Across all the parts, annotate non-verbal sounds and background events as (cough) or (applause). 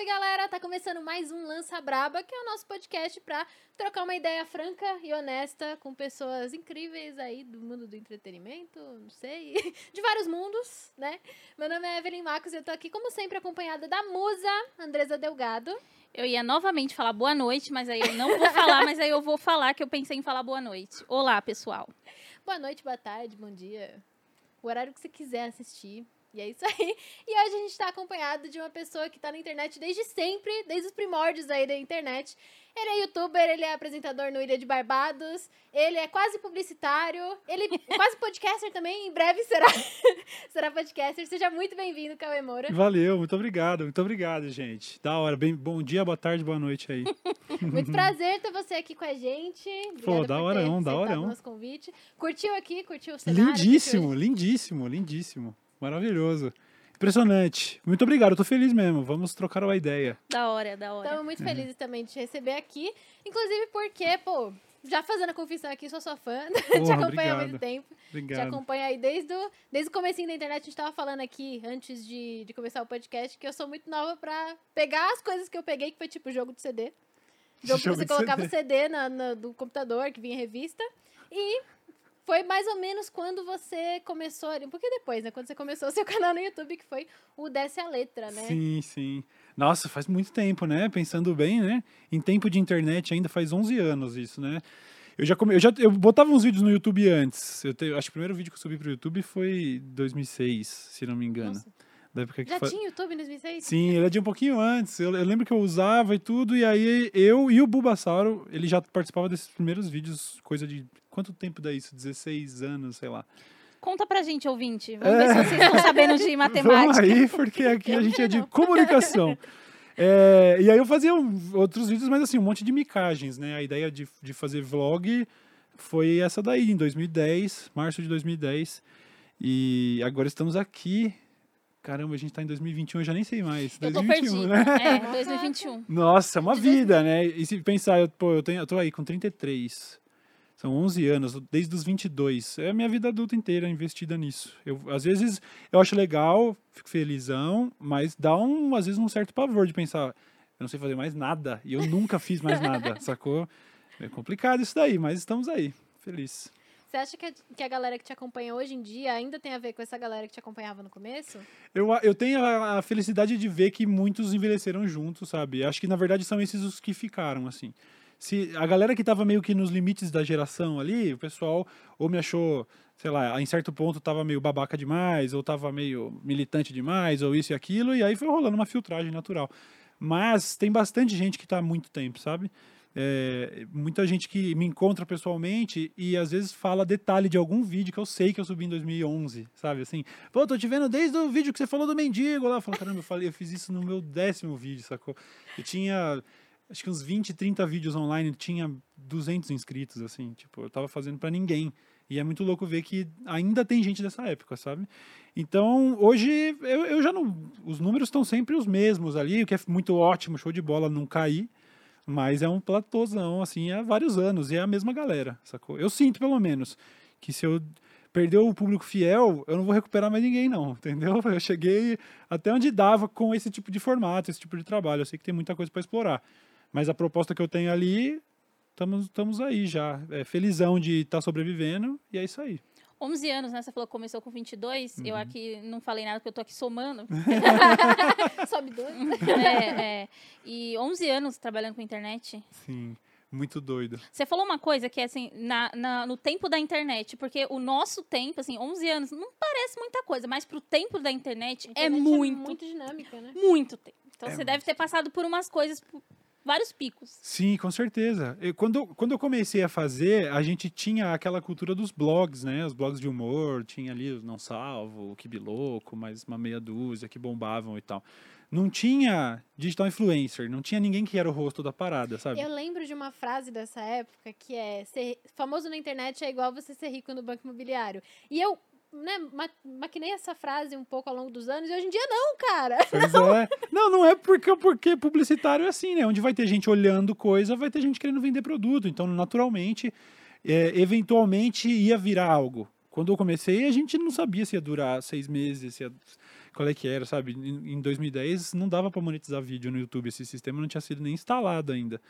Salve galera, tá começando mais um Lança Braba, que é o nosso podcast pra trocar uma ideia franca e honesta com pessoas incríveis aí do mundo do entretenimento, não sei, (laughs) de vários mundos, né? Meu nome é Evelyn Marcos e eu tô aqui como sempre acompanhada da musa Andresa Delgado. Eu ia novamente falar boa noite, mas aí eu não vou falar, mas aí eu vou falar que eu pensei em falar boa noite. Olá, pessoal. Boa noite, boa tarde, bom dia. O horário que você quiser assistir. E é isso aí. (laughs) E hoje a gente está acompanhado de uma pessoa que está na internet desde sempre, desde os primórdios aí da internet. Ele é youtuber, ele é apresentador no Ilha de Barbados, ele é quase publicitário, ele é (laughs) quase podcaster também, em breve será, (laughs) será podcaster. Seja muito bem-vindo, Cauê Moura. Valeu, muito obrigado, muito obrigado, gente. Da hora, bem, bom dia, boa tarde, boa noite aí. muito prazer ter você aqui com a gente. Obrigada Pô, da hora, da hora. nosso convite. Curtiu aqui, curtiu o cenário? Lindíssimo, curtiu... lindíssimo, lindíssimo. Maravilhoso. Impressionante. Muito obrigado, eu tô feliz mesmo. Vamos trocar uma ideia. Da hora, da hora. Estamos muito felizes também de te receber aqui. Inclusive porque, pô, já fazendo a confissão aqui, sou sua fã. (laughs) Porra, te acompanho há muito tempo. Obrigado. Te acompanho aí desde o, desde o comecinho da internet. A gente tava falando aqui, antes de, de começar o podcast, que eu sou muito nova pra pegar as coisas que eu peguei, que foi tipo jogo de CD. Jogo, jogo que você colocava CD. o CD na, na, do computador, que vinha revista. E foi mais ou menos quando você começou, um pouquinho depois, né? Quando você começou o seu (laughs) canal no YouTube, que foi o Desce a Letra, né? Sim, sim. Nossa, faz muito tempo, né? Pensando bem, né? Em tempo de internet ainda faz 11 anos isso, né? Eu já, come... eu já eu botava uns vídeos no YouTube antes. Eu te... acho que o primeiro vídeo que eu subi pro YouTube foi 2006, se não me engano. Nossa. Da época que Já fa... tinha YouTube em 2006? Sim, ele é de um pouquinho antes. Eu, eu, lembro que eu usava e tudo, e aí eu e o Bulbasauro, ele já participava desses primeiros vídeos, coisa de. Quanto tempo dá isso? 16 anos, sei lá. Conta pra gente, ouvinte. Vamos é... ver se vocês estão sabendo de (laughs) matemática. Vamos aí, porque aqui a gente é de comunicação. É, e aí eu fazia outros vídeos, mas assim, um monte de micagens, né? A ideia de, de fazer vlog foi essa daí, em 2010, março de 2010. E agora estamos aqui Caramba, a gente tá em 2021, eu já nem sei mais. Eu 2021, tô né? É, (laughs) 2021. Nossa, é uma vida, né? E se pensar, eu, pô, eu, tenho, eu tô aí com 33. São 11 anos, desde os 22. É a minha vida adulta inteira investida nisso. Eu, às vezes eu acho legal, fico felizão, mas dá um, às vezes um certo pavor de pensar, eu não sei fazer mais nada e eu nunca fiz mais nada, (laughs) sacou? É complicado isso daí, mas estamos aí, feliz. Você acha que a, que a galera que te acompanha hoje em dia ainda tem a ver com essa galera que te acompanhava no começo? Eu, eu tenho a, a felicidade de ver que muitos envelheceram juntos, sabe? Acho que na verdade são esses os que ficaram, assim. Se a galera que estava meio que nos limites da geração ali, o pessoal ou me achou, sei lá, em certo ponto tava meio babaca demais, ou tava meio militante demais, ou isso e aquilo, e aí foi rolando uma filtragem natural. Mas tem bastante gente que está há muito tempo, sabe? É, muita gente que me encontra pessoalmente e às vezes fala detalhe de algum vídeo que eu sei que eu subi em 2011, sabe? Assim, pô, tô te vendo desde o vídeo que você falou do mendigo lá. Eu caramba, eu, falei, eu fiz isso no meu décimo vídeo, sacou? Eu tinha, acho que uns 20, 30 vídeos online, tinha 200 inscritos, assim, tipo, eu tava fazendo para ninguém. E é muito louco ver que ainda tem gente dessa época, sabe? Então, hoje, eu, eu já não. Os números estão sempre os mesmos ali, o que é muito ótimo, show de bola não cair. Mas é um platôzão, assim, há vários anos. E é a mesma galera, sacou? Eu sinto, pelo menos, que se eu perder o público fiel, eu não vou recuperar mais ninguém, não, (laughs) entendeu? Eu cheguei até onde dava com esse tipo de formato, esse tipo de trabalho. Eu sei que tem muita coisa para explorar. Mas a proposta que eu tenho ali, estamos aí já. É, felizão de estar tá sobrevivendo, e é isso aí. 11 anos, né? Você falou que começou com 22. Uhum. Eu aqui não falei nada porque eu tô aqui somando. (laughs) Sobe dois. (laughs) É, é. E 11 anos trabalhando com internet. Sim. Muito doido. Você falou uma coisa que é assim, na, na, no tempo da internet, porque o nosso tempo, assim, 11 anos, não parece muita coisa, mas pro tempo da internet, é internet é muito. É muito dinâmica, né? Muito tempo. Então é você muito. deve ter passado por umas coisas vários picos. Sim, com certeza. Eu, quando, quando eu comecei a fazer, a gente tinha aquela cultura dos blogs, né? Os blogs de humor, tinha ali o Não Salvo, o Kibiloco, mais uma meia dúzia que bombavam e tal. Não tinha digital influencer, não tinha ninguém que era o rosto da parada, sabe? Eu lembro de uma frase dessa época que é: ser famoso na internet é igual você ser rico no banco imobiliário. E eu né, ma maquinei essa frase um pouco ao longo dos anos e hoje em dia não, cara. (laughs) Pois não. é. Não, não é porque, porque publicitário é assim, né? Onde vai ter gente olhando coisa, vai ter gente querendo vender produto. Então, naturalmente, é, eventualmente ia virar algo. Quando eu comecei, a gente não sabia se ia durar seis meses, se ia qual é que era, sabe? Em, em 2010 não dava para monetizar vídeo no YouTube, esse sistema não tinha sido nem instalado ainda.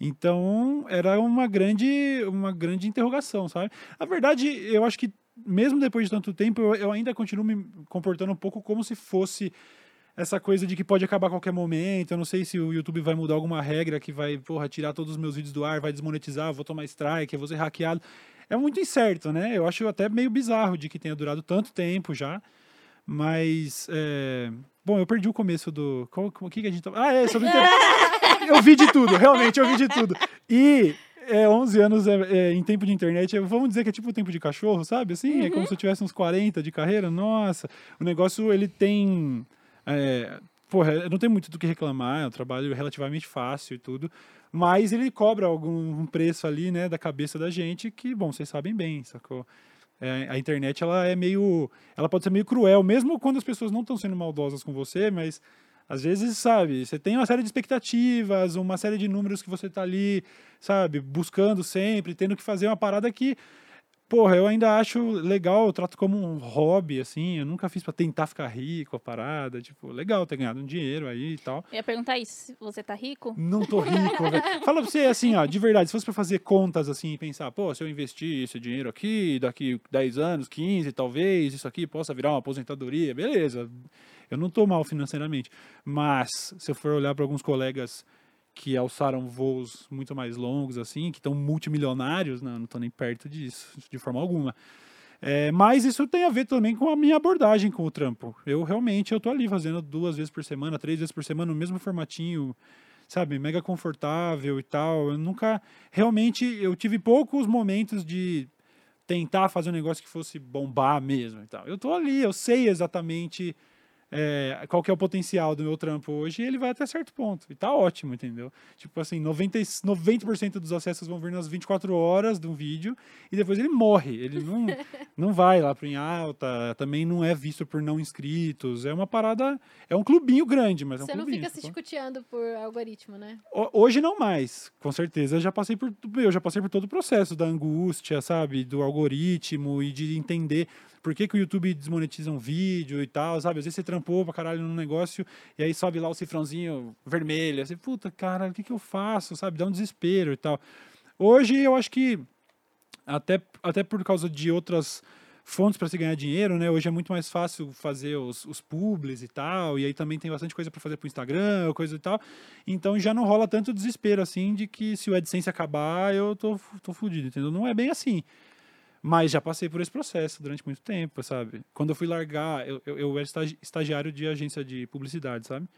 Então, era uma grande, uma grande interrogação, sabe? A verdade, eu acho que mesmo depois de tanto tempo, eu, eu ainda continuo me comportando um pouco como se fosse essa coisa de que pode acabar a qualquer momento. Eu não sei se o YouTube vai mudar alguma regra que vai, porra, tirar todos os meus vídeos do ar, vai desmonetizar, vou tomar strike, eu vou ser hackeado. É muito incerto, né? Eu acho até meio bizarro de que tenha durado tanto tempo já. Mas, é... bom, eu perdi o começo do. O que, que a gente tava. Ah, é, sobre (laughs) Eu vi de tudo, realmente, eu vi de tudo. E é, 11 anos é, é, em tempo de internet, é, vamos dizer que é tipo o tempo de cachorro, sabe? Assim, uhum. é como uhum. se eu tivesse uns 40 de carreira. Nossa, o negócio, ele tem... É, porra, não tem muito do que reclamar, é um trabalho relativamente fácil e tudo, mas ele cobra algum preço ali, né, da cabeça da gente que, bom, vocês sabem bem, sacou? É, a internet, ela é meio... Ela pode ser meio cruel, mesmo quando as pessoas não estão sendo maldosas com você, mas às vezes, sabe, você tem uma série de expectativas, uma série de números que você tá ali, sabe, buscando sempre, tendo que fazer uma parada que, porra, eu ainda acho legal, eu trato como um hobby, assim, eu nunca fiz para tentar ficar rico a parada, tipo, legal ter ganhado um dinheiro aí e tal. Eu ia perguntar isso, você tá rico? Não tô rico, velho. (laughs) Fala pra você, assim, ó, de verdade, se fosse pra fazer contas, assim, e pensar, pô, se eu investir esse dinheiro aqui, daqui 10 anos, 15, talvez, isso aqui possa virar uma aposentadoria, beleza eu não estou mal financeiramente, mas se eu for olhar para alguns colegas que alçaram voos muito mais longos, assim, que estão multimilionários, não, não estou nem perto disso, de forma alguma. É, mas isso tem a ver também com a minha abordagem com o trampo. Eu realmente eu ali fazendo duas vezes por semana, três vezes por semana, no mesmo formatinho, sabe, mega confortável e tal. Eu nunca realmente eu tive poucos momentos de tentar fazer um negócio que fosse bombar mesmo e tal. Eu tô ali, eu sei exatamente é, qual que é o potencial do meu trampo hoje, ele vai até certo ponto. E tá ótimo, entendeu? Tipo assim, 90%, 90 dos acessos vão vir nas 24 horas do vídeo e depois ele morre. Ele não, (laughs) não vai lá pro em alta, também não é visto por não inscritos. É uma parada, é um clubinho grande, mas Você é um clubinho. Você não fica se discutindo por algoritmo, né? Hoje não mais, com certeza. Já passei por, eu já passei por todo o processo da angústia, sabe? Do algoritmo e de entender por que, que o YouTube desmonetiza um vídeo e tal, sabe? Às vezes você trampou pra caralho num negócio e aí sobe lá o cifrãozinho vermelho. Assim, puta, cara, o que, que eu faço, sabe? Dá um desespero e tal. Hoje eu acho que, até, até por causa de outras fontes para se ganhar dinheiro, né? Hoje é muito mais fácil fazer os, os publis e tal, e aí também tem bastante coisa para fazer pro Instagram, coisa e tal. Então já não rola tanto desespero assim de que se o AdSense acabar, eu tô, tô fudido, entendeu? Não é bem assim. Mas já passei por esse processo durante muito tempo, sabe? Quando eu fui largar, eu, eu, eu era estagiário de agência de publicidade, sabe?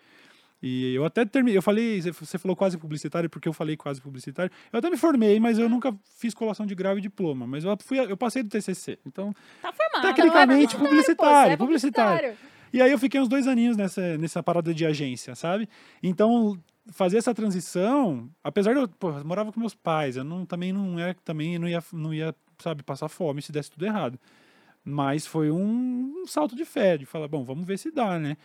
E eu até terminei, eu falei, você falou quase publicitário, porque eu falei quase publicitário. Eu até me formei, mas eu nunca fiz colação de grau e diploma. Mas eu, fui, eu passei do TCC. Então, tá formado. tecnicamente, publicitário, é publicitário. E aí eu fiquei uns dois aninhos nessa, nessa parada de agência, sabe? Então, fazer essa transição, apesar de eu, pô, eu morava com meus pais, eu não, também não é, também não ia, não ia sabe, passar fome se desse tudo errado. Mas foi um, um salto de fé, de falar, bom, vamos ver se dá, né?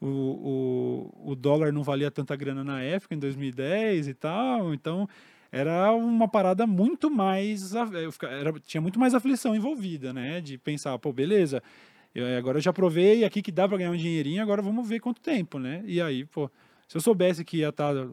O, o, o dólar não valia tanta grana na época, em 2010 e tal, então era uma parada muito mais. Era, tinha muito mais aflição envolvida, né? De pensar, pô, beleza, eu, agora eu já provei aqui que dá para ganhar um dinheirinho, agora vamos ver quanto tempo, né? E aí, pô, se eu soubesse que ia estar tá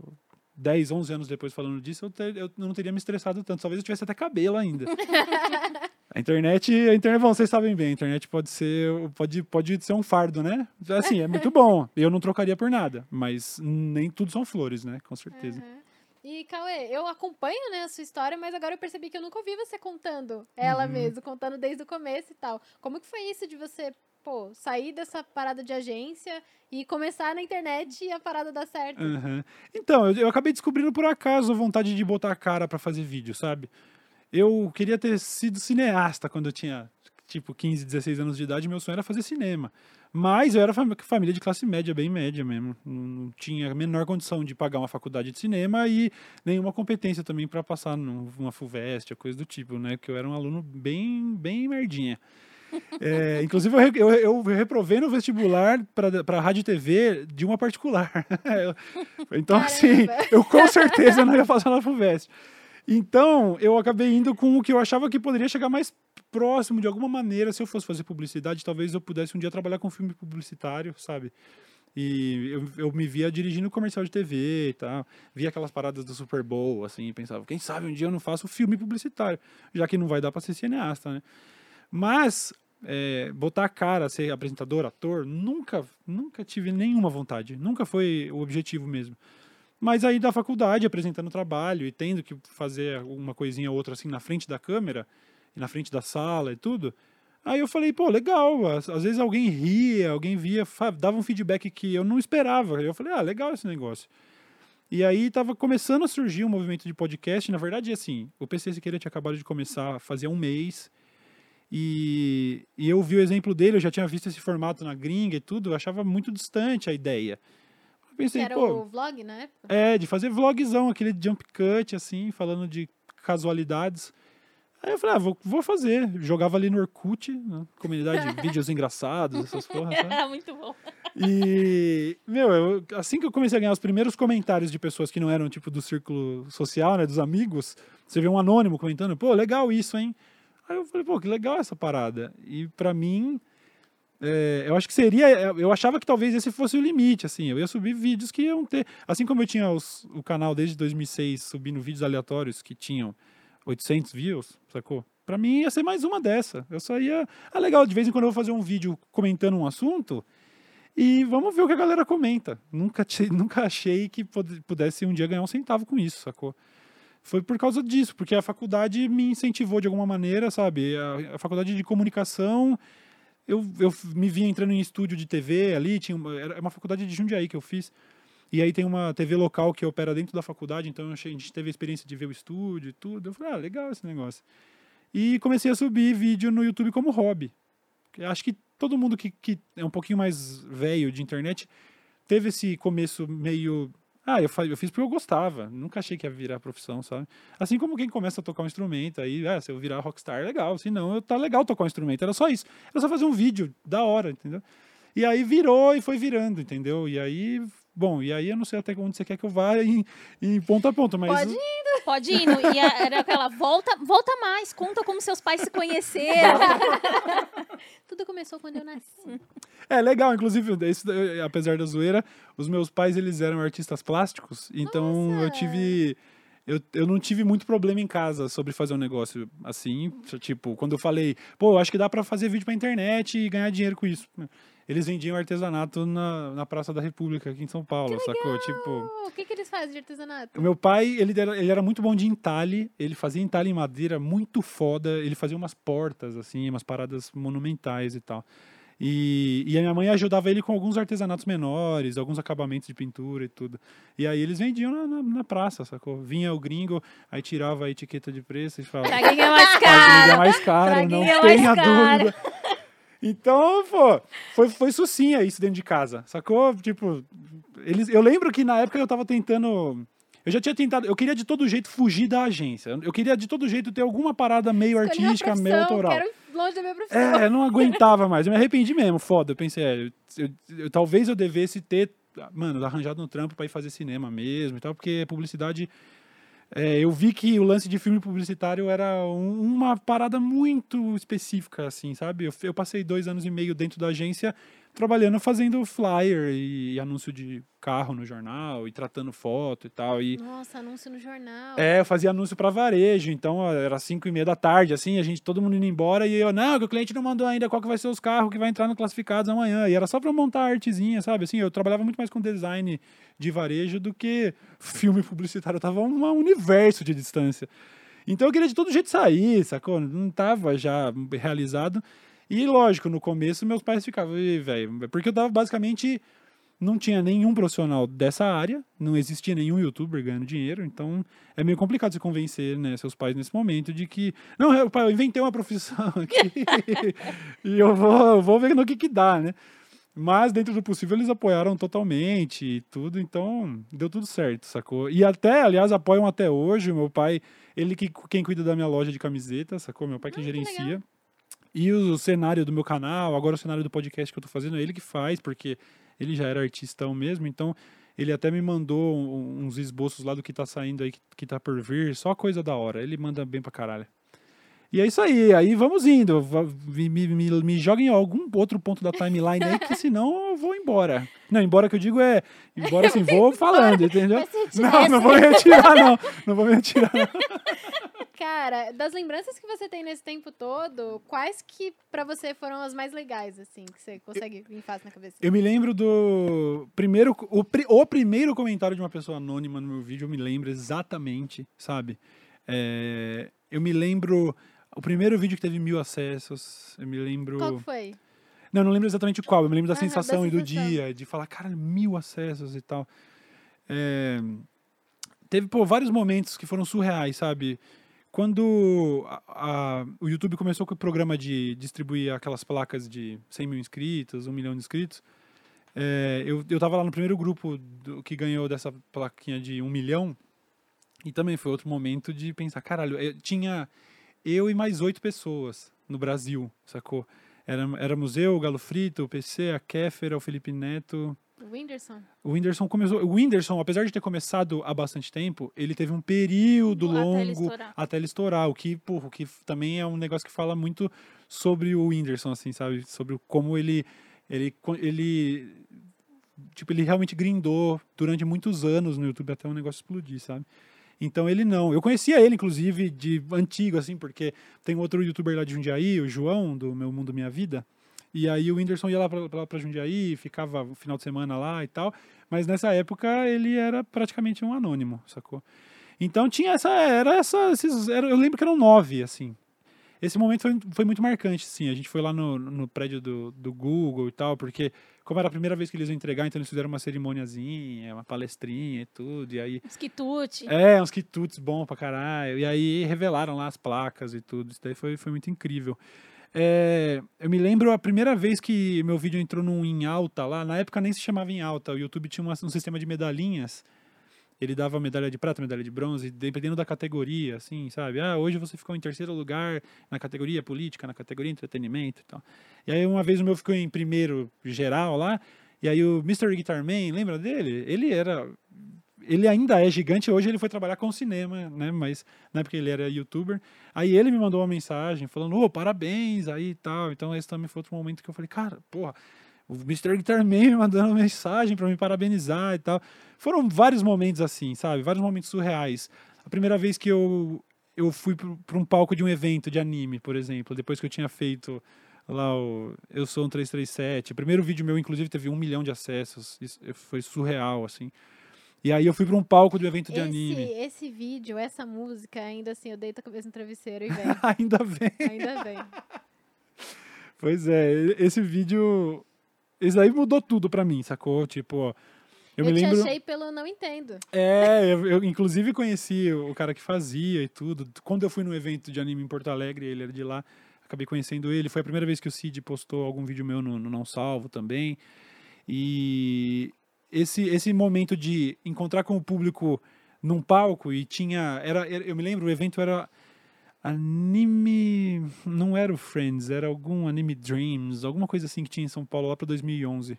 10, 11 anos depois falando disso, eu, ter, eu não teria me estressado tanto. Talvez eu tivesse até cabelo ainda. (laughs) a internet, a internet, bom, vocês sabem bem, a internet pode ser, pode, pode ser um fardo, né? Assim, é muito bom. Eu não trocaria por nada, mas nem tudo são flores, né? Com certeza. Uhum. E, Cauê, eu acompanho né, a sua história, mas agora eu percebi que eu nunca ouvi você contando ela uhum. mesmo, contando desde o começo e tal. Como que foi isso de você pô, sair dessa parada de agência e começar na internet e a parada dar certo. Uhum. Então, eu, eu, acabei descobrindo por acaso a vontade de botar a cara para fazer vídeo, sabe? Eu queria ter sido cineasta quando eu tinha, tipo, 15, 16 anos de idade. Meu sonho era fazer cinema. Mas eu era família de classe média, bem média mesmo. Não tinha a menor condição de pagar uma faculdade de cinema e nenhuma competência também para passar numa FUVEST, coisa do tipo, né? Porque eu era um aluno bem, bem merdinha. É, inclusive, eu, eu, eu, reprovei no vestibular para rádio e TV de uma particular. (laughs) então, Caramba. assim, eu com certeza não ia passar na FUVEST. Então, eu acabei indo com o que eu achava que poderia chegar mais próximo, de alguma maneira, se eu fosse fazer publicidade, talvez eu pudesse um dia trabalhar com filme publicitário, sabe? E eu, eu me via dirigindo comercial de TV e tal. Via aquelas paradas do Super Bowl, assim, pensava, quem sabe um dia eu não faço filme publicitário, já que não vai dar para ser cineasta, né? Mas é, botar a cara, ser apresentador, ator, nunca, nunca tive nenhuma vontade. Nunca foi o objetivo mesmo. Mas aí da faculdade, apresentando trabalho e tendo que fazer uma coisinha ou outra assim na frente da câmera, e na frente da sala e tudo, Aí eu falei, pô, legal. Às, às vezes alguém ria, alguém via, dava um feedback que eu não esperava. Eu falei, ah, legal esse negócio. E aí tava começando a surgir um movimento de podcast. Na verdade, assim, o PC Siqueira tinha acabado de começar fazia um mês. E, e eu vi o exemplo dele, eu já tinha visto esse formato na gringa e tudo, eu achava muito distante a ideia. Eu pensei, que era pô, o vlog na época? É, de fazer vlogzão, aquele jump cut, assim, falando de casualidades. Aí eu falei, ah, vou, vou fazer. Jogava ali no Orkut, né? comunidade de (laughs) vídeos engraçados, essas porras. (laughs) É, muito bom. E, meu, eu, assim que eu comecei a ganhar os primeiros comentários de pessoas que não eram, tipo, do círculo social, né, dos amigos, você vê um anônimo comentando, pô, legal isso, hein? Aí eu falei, pô, que legal essa parada. E para mim, é, eu acho que seria, eu achava que talvez esse fosse o limite, assim, eu ia subir vídeos que iam ter, assim como eu tinha os, o canal desde 2006 subindo vídeos aleatórios que tinham 800 views, sacou? Pra mim ia ser mais uma dessa. Eu só ia. Ah, legal, de vez em quando eu vou fazer um vídeo comentando um assunto e vamos ver o que a galera comenta. Nunca, (laughs) nunca achei que pudesse um dia ganhar um centavo com isso, sacou? Foi por causa disso, porque a faculdade me incentivou de alguma maneira, sabe? A, a faculdade de comunicação, eu, eu me via entrando em estúdio de TV ali, tinha uma, era uma faculdade de Jundiaí que eu fiz. E aí tem uma TV local que opera dentro da faculdade, então a gente teve a experiência de ver o estúdio e tudo. Eu falei, ah, legal esse negócio. E comecei a subir vídeo no YouTube como hobby. Acho que todo mundo que, que é um pouquinho mais velho de internet teve esse começo meio. Ah, eu, eu fiz porque eu gostava. Nunca achei que ia virar profissão, sabe? Assim como quem começa a tocar um instrumento, aí, ah, se eu virar rockstar, legal. Se não, tá legal tocar um instrumento. Era só isso. Era só fazer um vídeo da hora, entendeu? E aí virou e foi virando, entendeu? E aí Bom, e aí eu não sei até onde você quer que eu vá (laughs) em, em ponto a ponto, mas... Pode ir. Pode ir. E era aquela, volta, volta mais, conta como seus pais se conheceram. (laughs) Tudo começou quando eu nasci. É legal, inclusive, isso, apesar da zoeira, os meus pais, eles eram artistas plásticos, então Nossa. eu tive... Eu, eu não tive muito problema em casa sobre fazer um negócio assim, tipo, quando eu falei, pô, acho que dá para fazer vídeo pra internet e ganhar dinheiro com isso eles vendiam artesanato na, na Praça da República, aqui em São Paulo, sacou? Tipo. O que, que eles fazem de artesanato? O meu pai, ele era, ele era muito bom de entalhe, ele fazia entalhe em madeira muito foda, ele fazia umas portas, assim, umas paradas monumentais e tal. E, e a minha mãe ajudava ele com alguns artesanatos menores, alguns acabamentos de pintura e tudo. E aí eles vendiam na, na, na praça, sacou? Vinha o gringo, aí tirava a etiqueta de preço e falava. Quem é mais caro? é mais caro, não é tenha dúvida. Então, pô, foi, foi sucinha isso dentro de casa, sacou? Tipo, eles, eu lembro que na época eu tava tentando. Eu já tinha tentado, eu queria de todo jeito fugir da agência. Eu queria de todo jeito ter alguma parada meio Escolhi artística, meio autoral. Quero longe da minha profissão. É, eu não aguentava mais. Eu me arrependi mesmo, foda. Eu pensei, é, eu, eu, eu, talvez eu devesse ter, mano, arranjado um trampo para ir fazer cinema mesmo e tal, porque publicidade é, eu vi que o lance de filme publicitário era um, uma parada muito específica, assim, sabe? Eu, eu, passei dois anos e meio dentro da agência trabalhando fazendo flyer e, anúncio de carro no jornal e tratando foto e tal. E, Nossa, anúncio no jornal. É, eu fazia anúncio para varejo, então era cinco e meia da tarde, assim, a gente, todo mundo indo embora e eu, não, que o cliente não mandou ainda qual que vai ser os carros que vai entrar no classificados amanhã. E era só para montar a artezinha, sabe? Assim, eu trabalhava muito mais com design de varejo do que filme publicitário. Eu tava um universo de distância. Então eu queria de todo jeito sair, sacou? Não tava já realizado. E lógico, no começo meus pais ficavam, velho, porque eu tava basicamente não tinha nenhum profissional dessa área, não existia nenhum youtuber ganhando dinheiro, então é meio complicado se convencer né, seus pais nesse momento de que, não, eu, pai, eu inventei uma profissão (laughs) aqui e eu vou, vou ver no que que dá, né? Mas dentro do possível eles apoiaram totalmente e tudo, então deu tudo certo, sacou? E até, aliás, apoiam até hoje, o meu pai, ele que quem cuida da minha loja de camiseta, sacou? Meu pai que gerencia. E o cenário do meu canal, agora o cenário do podcast que eu tô fazendo, é ele que faz, porque ele já era artistão mesmo, então ele até me mandou uns esboços lá do que tá saindo aí, que, tá por vir, só coisa da hora. Ele manda bem pra caralho. E é isso aí, aí vamos indo. Me, me, me, me joguem em algum outro ponto da timeline aí, que (laughs) senão eu vou embora. Não, embora que eu digo é. Embora assim, vou falando, entendeu? (laughs) Não, não vou me retirar, não. Não vou me retirar. não. Cara, das lembranças que você tem nesse tempo todo, quais que pra você foram as mais legais, assim, que você consegue vir fácil na cabeça? Eu me lembro do primeiro, o, o primeiro comentário de uma pessoa anônima no meu vídeo, eu me lembro exatamente, sabe? É, eu me lembro o primeiro vídeo que teve mil acessos, eu me lembro... Qual foi? Não, eu não lembro exatamente qual, eu me lembro da Aham, da sensação e do sensação. dia, de falar, cara, mil acessos e tal. É, teve, pô, vários momentos que foram surreais, sabe? Quando a- a- o YouTube começou com o programa de distribuir aquelas placas de 100 mil inscritos, 1 milhão de inscritos, é, eu, eu tava lá no primeiro grupo do- que ganhou dessa plaquinha de 1 milhão, e também foi outro momento de pensar, caralho, eu tinha eu e mais oito pessoas no Brasil, sacou? Era, éramos eu, o Galo Frito, o PC, a Kéfera, o Felipe Neto. O Whindersson? O Whindersson começou. O Whindersson, apesar de ter começado há bastante tempo, ele teve um período Até ele longo estourar. até ele estourar. O que, porra, o que também é um negócio que fala muito sobre o Whindersson, assim, sabe? Sobre como ele. Ele, ele tipo, ele realmente grindou durante muitos anos no YouTube até o negócio explodir, sabe? Então ele não. Eu conhecia ele, inclusive, de antigo, assim, porque tem outro youtuber lá de Jundiaí, o João, do Meu Mundo Minha Vida. E aí o Whindersson ia lá pra, pra, Jundiaí, ficava o final de semana lá e tal. Mas nessa época ele era praticamente um anônimo, sacou? Então tinha essa. Era essa. Esses, era, eu lembro que eram nove, assim. Esse momento foi, foi muito marcante, sim. A gente foi lá no, no prédio do, do Google e tal, porque, como era a primeira vez que eles iam entregar, então eles fizeram uma cerimoniazinha, uma palestrinha e tudo. E aí Os quitute. é, uns quitutes bom pra caralho. E aí revelaram lá as placas e tudo. Isso daí foi, foi muito incrível. É, eu me lembro a primeira vez que meu vídeo entrou num em alta lá. Na época nem se chamava em alta. O YouTube tinha um sistema de medalhinhas. Ele dava medalha de prata, medalha de bronze, dependendo da categoria, assim, sabe? Ah, hoje você ficou em terceiro lugar na categoria política, na categoria entretenimento e tal. E aí uma vez o meu ficou em primeiro geral lá. E aí o Mr. Guitar Man, lembra dele? Ele era ele ainda é gigante, hoje ele foi trabalhar com cinema, né? Mas na época ele era youtuber. Aí ele me mandou uma mensagem falando, ô, parabéns aí e tal. Então esse também foi outro momento que eu falei, cara, porra, o Mr. Guitar Man me mandando mensagem pra me parabenizar e tal. Foram vários momentos assim, sabe? Vários momentos surreais. A primeira vez que eu, eu fui pra um palco de um evento de anime, por exemplo, depois que eu tinha feito lá o Eu Sou um 337. O primeiro vídeo meu, inclusive, teve um milhão de acessos. Isso foi surreal, assim. E aí eu fui pra um palco de evento de Esse, anime. esse vídeo, essa música, ainda assim, eu deito a cabeça no travesseiro e (laughs) vem. Ainda bem. Ainda vem. Pois é, esse vídeo. Esse aí mudou tudo pra mim, sacou? Tipo, eu, Eu, me te lembro. achei pelo Não Entendo. É, eu, eu, inclusive conheci o cara que fazia e tudo. Quando eu fui no evento de anime em Porto Alegre, ele era de lá, acabei conhecendo ele. Foi a primeira vez que o Cid postou algum vídeo meu no, no Não Salvo também. E esse, esse momento de encontrar com o público num palco e tinha. Era- eu me lembro, o evento era anime. Não era o Friends, era algum Anime Dreams, alguma coisa assim que tinha em São Paulo lá pra 2011.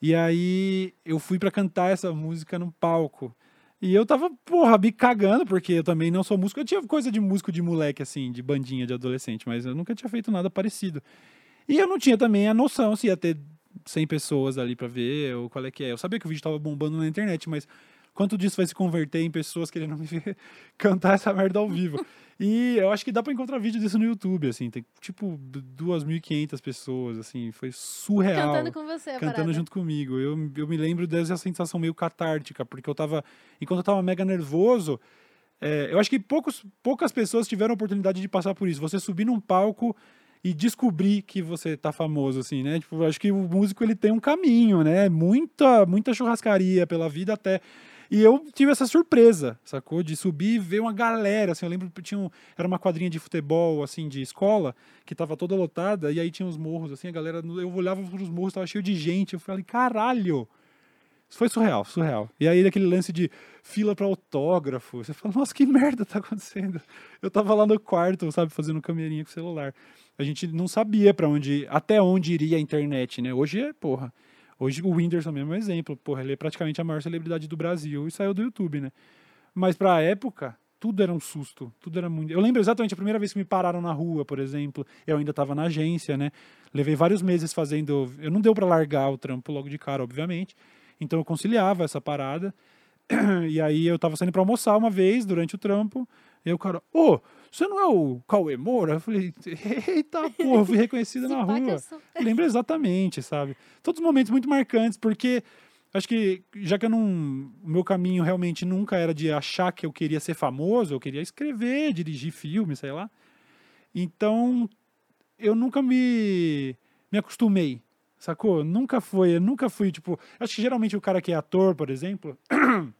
E aí eu fui pra cantar essa música no palco. E eu tava, porra, me cagando, porque eu também não sou músico. Eu tinha coisa de músico de moleque, assim, de bandinha de adolescente, mas eu nunca tinha feito nada parecido. E eu não tinha também a noção se ia ter 100 pessoas ali pra ver, ou qual é que é. Eu sabia que o vídeo tava bombando na internet, mas quanto disso vai se converter em pessoas querendo me ver (laughs) cantar essa merda ao vivo? E eu acho que dá pra encontrar vídeo disso no YouTube, assim, tem tipo 2.500 pessoas, assim, foi surreal Cantando com você, cantando parada. junto comigo. Eu, eu me lembro dessa sensação meio catártica, porque eu tava. Enquanto eu tava mega nervoso, é, eu acho que poucos, poucas pessoas tiveram a oportunidade de passar por isso. Você subir num palco e descobrir que você tá famoso, assim, né? Tipo, eu acho que o músico ele tem um caminho, né? Muita, muita churrascaria pela vida até. E eu tive essa surpresa, sacou? De subir e ver uma galera, assim, eu lembro que tinha um, era uma quadrinha de futebol, assim, de escola, que tava toda lotada, e aí tinha os morros, assim, a galera, eu olhava pros morros, tava cheio de gente, eu falei, caralho! Foi surreal, surreal. E aí aquele lance de fila para autógrafo, você fala, nossa, que merda tá acontecendo? Eu tava lá no quarto, sabe, fazendo camerinha com o celular. A gente não sabia para onde, até onde iria a internet, né? Hoje é, porra, Hoje o Whindersson mesmo é um exemplo. Porra, ele é praticamente a maior celebridade do Brasil e saiu do YouTube, né? Mas pra época, tudo era um susto, tudo era muito. Eu lembro exatamente a primeira vez que me pararam na rua, por exemplo, eu ainda estava na agência, né? Levei vários meses fazendo, eu não deu para largar o trampo logo de cara, obviamente. Então eu conciliava essa parada. (clears throat) E aí eu tava saindo para almoçar uma vez durante o trampo, e aí o cara, ô, você não é o Cauê Moura? Eu falei, (laughs) eita porra, fui reconhecida (laughs) na rua. sou- lembro exatamente, sabe? Todos os momentos muito marcantes, porque acho que já que eu não. O meu caminho realmente nunca era de achar que eu queria ser famoso, eu queria escrever, dirigir filme, sei lá. Então, eu nunca me, me acostumei, sacou? Nunca foi, eu nunca fui, tipo. Acho que geralmente o cara que é ator, por exemplo. (clears throat)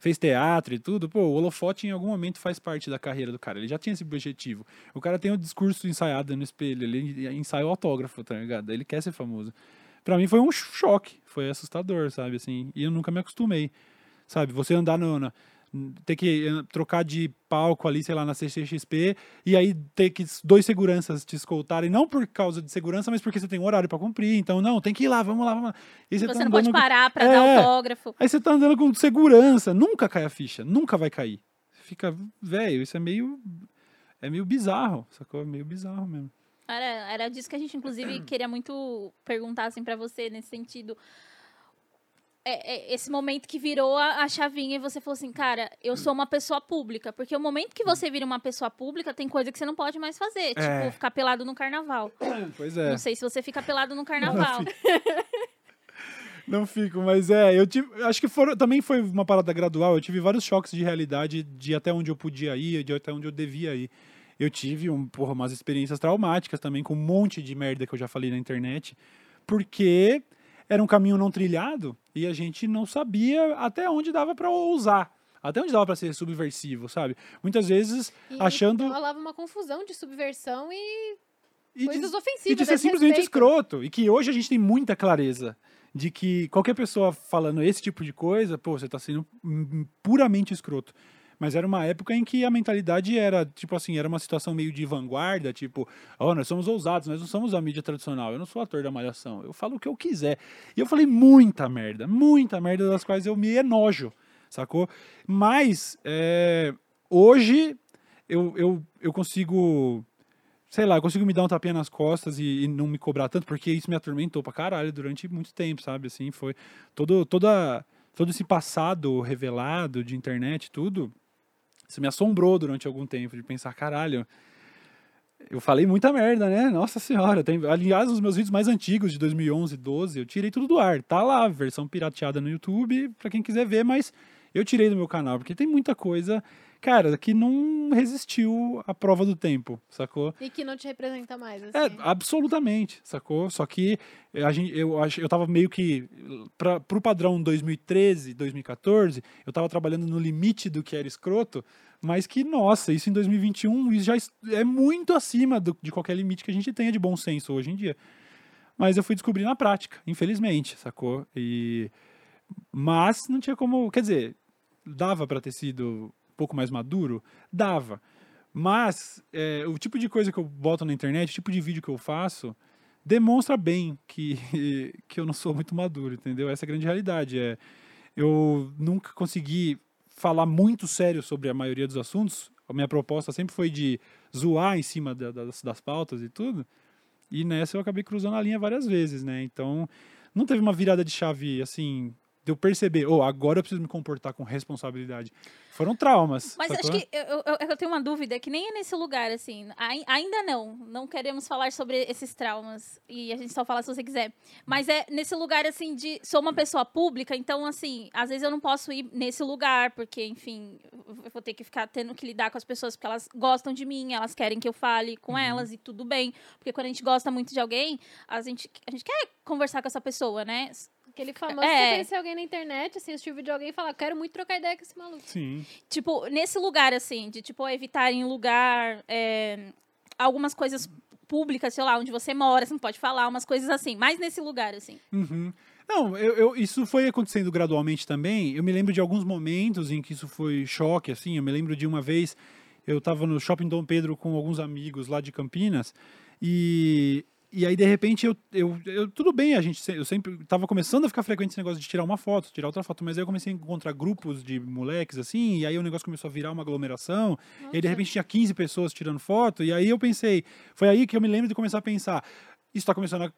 Fez teatro e tudo, pô, o holofote em algum momento faz parte da carreira do cara. Ele já tinha esse objetivo. O cara tem o discurso ensaiado no espelho, ele ensaia o autógrafo, tá ligado? Ele quer ser famoso. Pra mim foi um choque, foi assustador, sabe, assim, e eu nunca me acostumei, sabe? Você andar no, na- ter que eh, trocar de palco ali, sei lá, na CCXP, e aí ter que dois seguranças te escoltarem, não por causa de segurança, mas porque você tem um horário pra cumprir, então, não, tem que ir lá, vamos lá, vamos lá. E Você, tá não pode parar pra É. dar autógrafo. Aí você tá andando com segurança, nunca cai a ficha, nunca vai cair. Fica, velho, isso é meio. É meio bizarro, sacou? É meio bizarro mesmo. Era, era disso que a gente, inclusive, (clears throat) queria muito perguntar, assim, pra você, nesse sentido. É, é, esse momento que virou a, a chavinha e você falou assim, cara, eu sou uma pessoa pública. Porque o momento que você vira uma pessoa pública, tem coisa que você não pode mais fazer. É. Tipo, ficar pelado no carnaval. (coughs) Pois é. Não sei se você fica pelado no carnaval. (laughs) Não fico, mas é, eu tive, acho que foram, também foi uma parada gradual, eu tive vários choques de realidade de até onde eu podia ir, de até onde eu devia ir. Eu tive um, porra, umas experiências traumáticas também com um monte de merda que eu já falei na internet, porque era um caminho não trilhado e a gente não sabia até onde dava pra ousar, até onde dava pra ser subversivo, sabe? Muitas vezes E achando rolava uma confusão de subversão e e de- coisas e ofensivas. de ser simplesmente desrespeito. escroto. E que hoje a gente tem muita clareza de que qualquer pessoa falando esse tipo de coisa, pô, você tá sendo puramente escroto. Mas era uma época em que a mentalidade era, tipo assim, era uma situação meio de vanguarda, tipo, ó, nós somos ousados, nós não somos a mídia tradicional, eu não sou ator da Malhação, eu falo o que eu quiser. E eu falei muita merda, muita merda das quais eu me enojo, sacou? Mas, é, hoje, eu, eu, eu consigo sei lá, eu consigo me dar um tapinha nas costas e, e não me cobrar tanto, porque isso me atormentou pra caralho durante muito tempo, sabe? Assim, foi todo, toda, todo esse passado revelado de internet tudo, isso me assombrou durante algum tempo, de pensar, caralho, eu falei muita merda, né? Nossa senhora. Tem, aliás, os meus vídeos mais antigos, de 2011, 12, eu tirei tudo do ar. Tá lá, versão pirateada no YouTube, pra quem quiser ver, mas eu tirei do meu canal, porque tem muita coisa, cara, que não resistiu à prova do tempo, sacou? E que não te representa mais, assim. É, absolutamente, sacou? Só que a gente, eu, eu tava meio que. Pra, pro padrão 2013, 2014, eu tava trabalhando no limite do que era escroto, mas que, nossa, isso em 2021 isso já é muito acima do- de qualquer limite que a gente tenha de bom senso hoje em dia. Mas eu fui descobrir na prática, infelizmente, sacou? E. Mas não tinha como. Quer dizer, dava pra ter sido um pouco mais maduro? Dava. Mas é, o tipo de coisa que eu boto na internet, o tipo de vídeo que eu faço, demonstra bem que, (laughs) que eu não sou muito maduro, entendeu? Essa é a grande realidade. É, eu nunca consegui falar muito sério sobre a maioria dos assuntos. A minha proposta sempre foi de zoar em cima da- das, das pautas e tudo. E nessa eu acabei cruzando a linha várias vezes, né? Então, não teve uma virada de chave assim, de eu perceber, oh, agora eu preciso me comportar com responsabilidade. Foram traumas. Mas sacou? acho que eu, eu, eu tenho uma dúvida que nem é nesse lugar, assim. Ai- Ainda não. Não queremos falar sobre esses traumas. E a gente só fala se você quiser. Mas é nesse lugar, assim, de. Sou uma pessoa pública, então, assim, às vezes eu não posso ir nesse lugar, porque, enfim, eu vou ter que ficar tendo que lidar com as pessoas porque elas gostam de mim, elas querem que eu fale com elas e tudo bem. Porque quando a gente gosta muito de alguém, a gente, a gente quer conversar com essa pessoa, né? Aquele famoso É. você conhecer alguém na internet, assim, assistir o vídeo de alguém e falar, quero muito trocar ideia com esse maluco. Sim. tipo, nesse lugar, assim, de, tipo, evitar em lugar é, algumas coisas públicas, sei lá, onde você mora, você não pode falar, umas coisas assim, mas nesse lugar, assim. Uhum. Não, eu, eu- isso foi acontecendo gradualmente também. Eu me lembro de alguns momentos em que isso foi choque, assim. Eu me lembro de uma vez, eu estava no Shopping Dom Pedro com alguns amigos lá de Campinas e e aí, de repente, eu, eu, eu- tudo bem, a gente, eu sempre tava começando a ficar frequente esse negócio de tirar uma foto, tirar outra foto, mas aí eu comecei a encontrar grupos de moleques, assim, e aí o negócio começou a virar uma aglomeração, e aí, de repente, tinha 15 pessoas tirando foto, e aí eu pensei, foi aí que eu me lembro de começar a pensar, isso tá começando a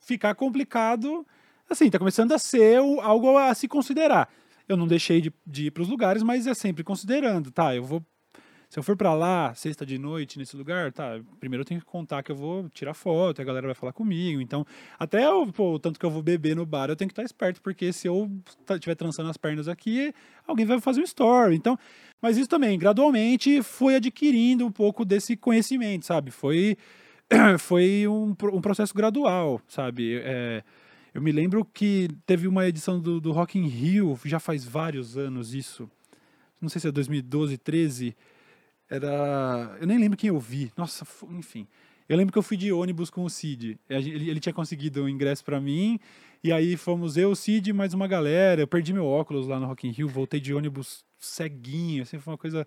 ficar complicado, assim, tá começando a ser algo a se considerar. Eu não deixei de, de ir pros lugares, mas é sempre considerando, tá, eu vou se eu for pra lá, sexta de noite, nesse lugar, tá, primeiro eu tenho que contar que eu vou tirar foto, a galera vai falar comigo. Então, até eu, pô, o tanto que eu vou beber no bar, eu tenho que estar esperto, porque se eu estiver trançando as pernas aqui, alguém vai fazer um story. Então, mas isso também, gradualmente, foi adquirindo um pouco desse conhecimento, sabe? Foi, (clears throat) foi um, um processo gradual, sabe? É, eu me lembro que teve uma edição do, do Rock in Rio, já faz vários anos isso. Não sei se é 2012, 13 era. Eu nem lembro quem eu vi. Nossa, enfim. Eu lembro que eu fui de ônibus com o Cid. Ele, ele tinha conseguido um ingresso pra mim. E aí fomos eu, o Cid mais uma galera. Eu perdi meu óculos lá no Rock in Rio. Voltei de ônibus ceguinho. Assim, foi uma coisa.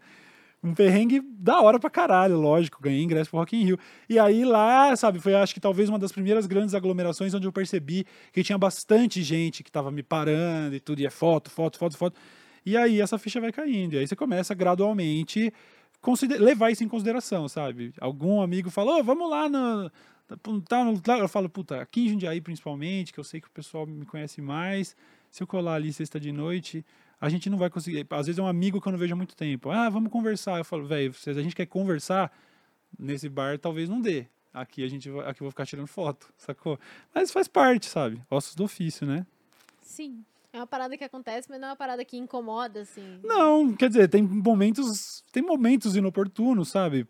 Um perrengue da hora pra caralho, lógico. Ganhei ingresso pro Rock in Rio. E aí lá, sabe, foi acho que talvez uma das primeiras grandes aglomerações onde eu percebi que tinha bastante gente que tava me parando e tudo. E é foto, foto, foto, foto. E aí essa ficha vai caindo. E aí você começa gradualmente levar isso em consideração, sabe? Algum amigo falou, vamos lá no. Tá no tá", eu falo, puta, aqui em Jundiaí principalmente, que eu sei que o pessoal me conhece mais. Se eu colar ali sexta de noite, a gente não vai conseguir. Às vezes é um amigo que eu não vejo há muito tempo. Ah, vamos conversar. Eu falo, velho, se a gente quer conversar nesse bar, talvez não dê. Aqui a gente aqui eu vou ficar tirando foto, sacou? Mas faz parte, sabe? Ossos do ofício, né? Sim. É uma parada que acontece, mas não é uma parada que incomoda, assim. Não, quer dizer, tem momentos, tem momentos inoportunos, sabe?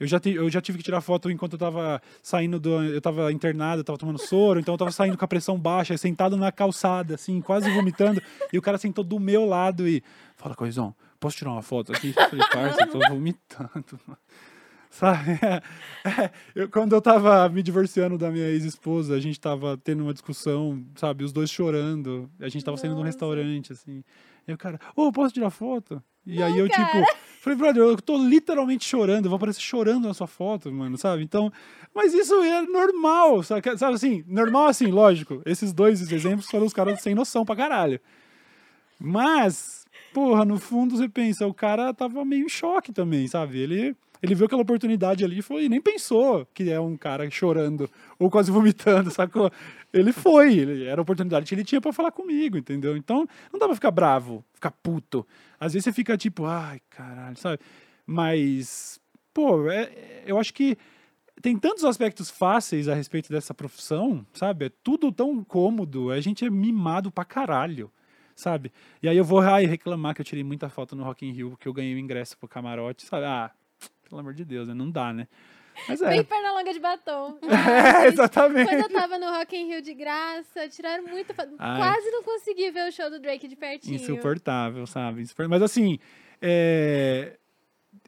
Eu já, ti- eu já tive que tirar foto enquanto eu tava saindo do. Eu tava internado, eu tava tomando soro, então eu tava saindo com a pressão baixa, sentado na calçada, assim, quase vomitando. e o cara sentou do meu lado e. Fala, Coisão, posso tirar uma foto aqui? Eu falei, parça, eu tô vomitando. Sabe? (laughs) É, eu, quando eu tava me divorciando da minha ex-esposa, a gente tava tendo uma discussão, sabe? Os dois chorando. A gente tava saindo de um Nossa. restaurante, assim. E o cara, ô, posso tirar foto? E aí Não, eu, cara. tipo, falei, brother, eu tô literalmente chorando, eu vou aparecer chorando na sua foto, mano, sabe? Então, mas isso é normal, sabe, sabe assim? Normal assim, lógico. Esses dois exemplos foram os caras sem noção pra caralho. Mas, porra, no fundo você pensa, o cara tava meio em choque também, sabe? Ele, ele viu aquela oportunidade ali e foi, e nem pensou que é um cara chorando ou quase vomitando, (laughs) sacou? Ele foi, ele, era a oportunidade que ele tinha pra falar comigo, entendeu? Então, não dá pra ficar bravo, ficar puto. Às vezes você fica tipo, ai, caralho, sabe? Mas, pô, é- é- eu acho que tem tantos aspectos fáceis a respeito dessa profissão, sabe? É tudo tão cômodo, a gente é mimado pra caralho, sabe? E aí eu vou ai, reclamar que eu tirei muita foto no Rock in Rio, que eu ganhei o ingresso pro camarote, sabe? Ah, pelo amor de Deus, né? não dá, né? Mas é. Bem perna longa de batom. (laughs) É, exatamente. Quando eu tava no Rock in Rio de graça, tiraram muita foto. Ai. Quase não consegui ver o show do Drake de pertinho. Insuportável, sabe? Insupor- Mas assim, é,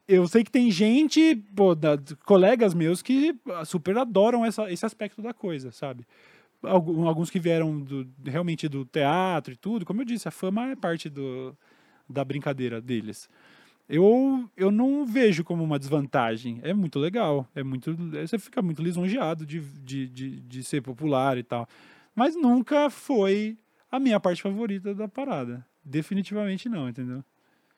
eu sei que tem gente, pô, da- colegas meus que ah, super adoram essa- esse aspecto da coisa, sabe? Alguns que vieram do- realmente do teatro e tudo, como eu disse, a fama é parte do, da brincadeira deles. Eu, eu não vejo como uma desvantagem. É muito legal. É muito, você fica muito lisonjeado de, de, de, de ser popular e tal. Mas nunca foi a minha parte favorita da parada. Definitivamente não, entendeu?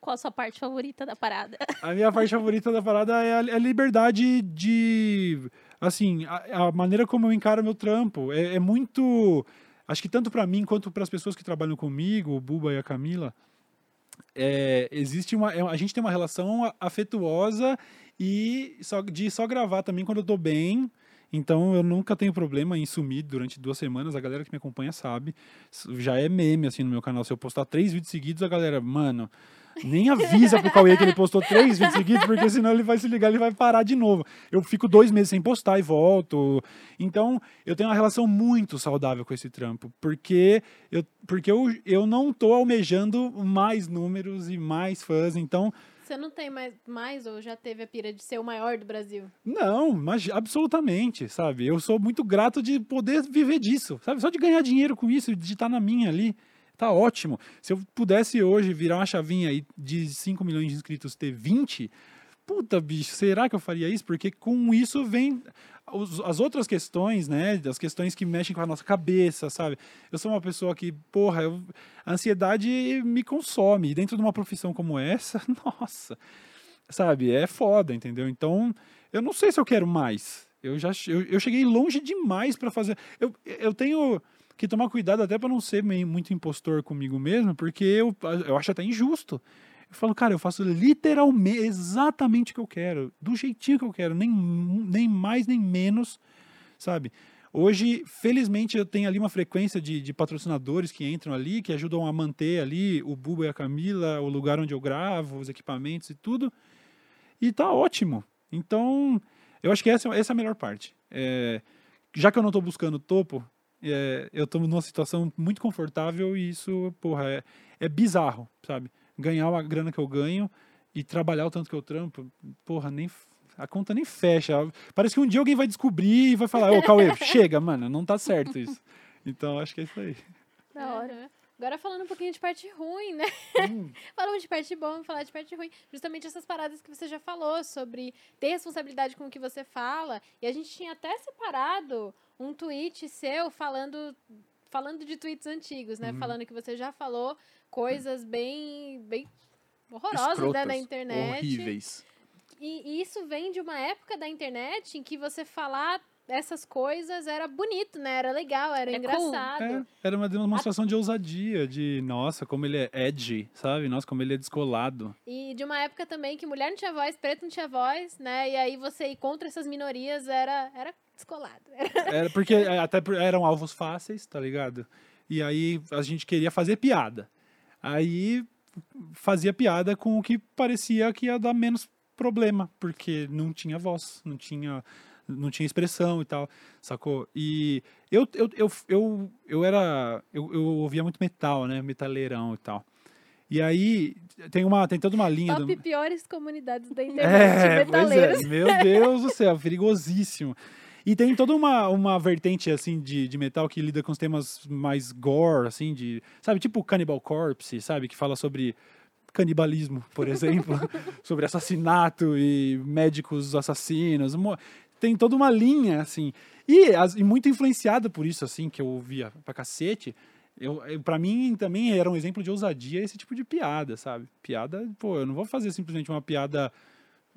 Qual a sua parte favorita da parada? (laughs) A minha parte favorita da parada é a, é a liberdade de. Assim, a, a maneira como eu encaro meu trampo. É, é muito. Acho que tanto pra mim quanto para as pessoas que trabalham comigo, o Buba e a Camila, é, existe uma. é- a gente tem uma relação afetuosa e só, de só gravar também quando eu tô bem. Então eu nunca tenho problema em sumir durante duas semanas. A galera que me acompanha sabe. Já é meme assim no meu canal. Se eu postar três vídeos seguidos, a galera, mano, nem avisa pro Cauê que ele postou três vídeos seguidos, porque senão ele vai se ligar, ele vai parar de novo. Eu fico dois meses sem postar e volto. Então, eu tenho uma relação muito saudável com esse trampo, porque eu, porque eu, eu não tô almejando mais números e mais fãs. Então, Você não tem mais, mais ou já teve a pira de ser o maior do Brasil? não, mas absolutamente, sabe? Eu sou muito grato de poder viver disso, sabe? Só de ganhar dinheiro com isso, de estar na minha ali. Tá ótimo. Se eu pudesse hoje virar uma chavinha e de 5 milhões de inscritos ter 20, puta, bicho, será que eu faria isso? Porque com isso vem as outras questões, né? As questões que mexem com a nossa cabeça, sabe? Eu sou uma pessoa que, porra, eu- a ansiedade me consome. E dentro de uma profissão como essa, (laughs) nossa, sabe? É foda, entendeu? Então, eu não sei se eu quero mais. Eu já eu, eu cheguei longe demais pra fazer. Eu, eu tenho que tomar cuidado até pra não ser meio, muito impostor comigo mesmo, porque eu, eu acho até injusto. Eu falo, cara, eu faço literalmente exatamente o que eu quero, do jeitinho que eu quero, nem, nem mais nem menos, sabe? Hoje, felizmente, eu tenho ali uma frequência de, de patrocinadores que entram ali, que ajudam a manter ali o Buba e a Camila, o lugar onde eu gravo, os equipamentos e tudo. E tá ótimo. Então, eu acho que essa, essa é a melhor parte. É, já que eu não tô buscando topo, é, eu tô numa situação muito confortável e isso, porra, é, é bizarro, sabe? Ganhar a grana que eu ganho e trabalhar o tanto que eu trampo, porra, nem a conta nem fecha. Parece que um dia alguém vai descobrir e vai falar, ô Cauê, (laughs) chega, mano, não tá certo isso. Então, acho que é isso aí. Da hora. Agora falando um pouquinho de parte ruim, né? Hum. (laughs) Falamos de parte boa, vamos falar de parte ruim. Justamente essas paradas que você já falou sobre ter responsabilidade com o que você fala. E a gente tinha até separado um tweet seu falando falando de tweets antigos, né? Uhum. Falando que você já falou coisas bem bem horrorosas né, na Escrotas, internet. Horríveis. E, e isso vem de uma época da internet em que você falar essas coisas era bonito, né? Era legal, era É cool. engraçado. É, era uma demonstração de ousadia, de nossa, como ele é edgy, sabe? Nossa, como ele é descolado. E de uma época também que mulher não tinha voz, preto não tinha voz, né? E aí você ir contra essas minorias era, era descolado. Era- (laughs) Era porque é, até eram alvos fáceis, tá ligado? E aí a gente queria fazer piada. Aí fazia piada com o que parecia que ia dar menos problema, porque não tinha voz, não tinha não tinha expressão e tal, sacou? E eu eu, eu, eu, eu era eu, eu ouvia muito metal, né, metaleirão e tal. E aí tem uma tem toda uma linha do Top piores comunidades da internet, é, metaleiros. é, meu Deus do céu, perigosíssimo. E tem toda uma, uma vertente, assim, de, de metal que lida com os temas mais gore, assim, de... Sabe, tipo Cannibal Corpse, sabe? Que fala sobre canibalismo, por exemplo. (laughs) sobre assassinato e médicos assassinos. Tem toda uma linha, assim. E, as- e muito influenciada por isso, assim, que eu ouvia pra cacete. Eu, eu, pra mim, também era um exemplo de ousadia esse tipo de piada, sabe? Piada, pô, eu não vou fazer simplesmente uma piada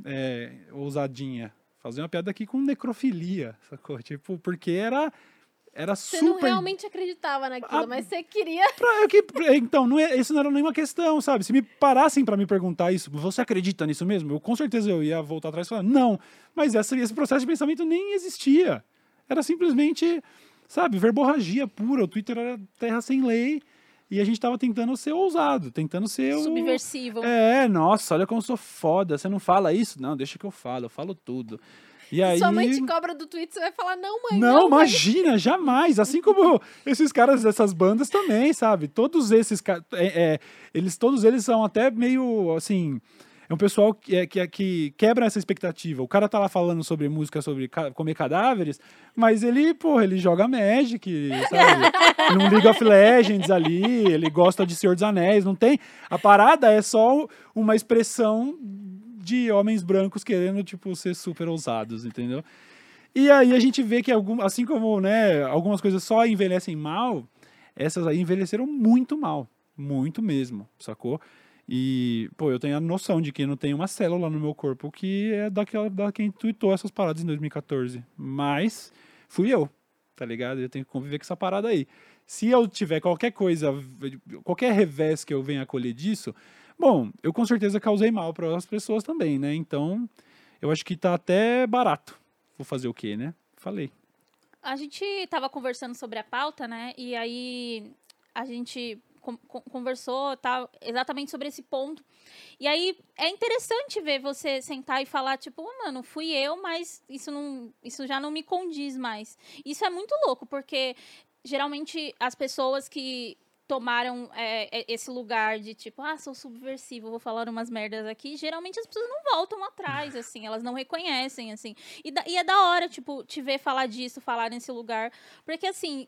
é, ousadinha. Fazer uma piada aqui com necrofilia, sacou? Tipo, porque era, era Você super... não realmente acreditava naquilo, Ah, mas você queria. Pra- eu que- então, não é, isso não era nenhuma questão, sabe? Se me parassem pra me perguntar isso, você acredita nisso mesmo? Eu com certeza eu ia voltar atrás e falar, não. Mas essa, esse processo de pensamento nem existia. Era simplesmente, sabe, verborragia pura. O Twitter era terra sem lei e a gente tava tentando ser ousado, tentando ser o... Subversivo. É, nossa, olha como eu sou foda. Você não fala isso? Não, deixa que eu falo, eu falo tudo. E aí... Sua mãe te cobra do tweet, você vai falar, não, mãe. Não, mãe." imagina, jamais. Assim como esses caras dessas bandas também, sabe? Todos esses caras, eles, todos eles são até meio assim. É um pessoal que, é, que, é- que quebra essa expectativa. O cara tá lá falando sobre música, sobre ca- comer cadáveres, mas ele, porra, ele joga Magic, sabe? (laughs) Num League of Legends ali, ele gosta de Senhor dos Anéis, não tem. A parada é só uma expressão de homens brancos querendo, tipo, ser super ousados, entendeu? E aí a gente vê que, algum, assim como né, algumas coisas só envelhecem mal, essas aí envelheceram muito mal. Muito mesmo, sacou? E, pô, eu tenho a noção de que não tem uma célula no meu corpo que é daquela da quem tweetou essas paradas em 2014. Mas fui eu, tá ligado? Eu tenho que conviver com essa parada aí. Se eu tiver qualquer coisa, qualquer revés que eu venha acolher disso, bom, eu com certeza causei mal para as pessoas também, né? Então, eu acho que tá até barato. Vou fazer o quê, né? Falei. A gente tava conversando sobre a pauta, né? E aí a gente con- con- conversou tal, exatamente sobre esse ponto. E aí é interessante ver você sentar e falar, tipo, "Ah, mano, fui eu, mas isso, não, isso já não me condiz mais. Isso é muito louco, porque geralmente as pessoas que tomaram é, é, esse lugar de tipo, ah, sou subversivo, vou falar umas merdas aqui, geralmente as pessoas não voltam atrás, assim, elas não reconhecem, assim. E, da- e é da hora, tipo, te ver falar disso, falar nesse lugar. Porque, assim,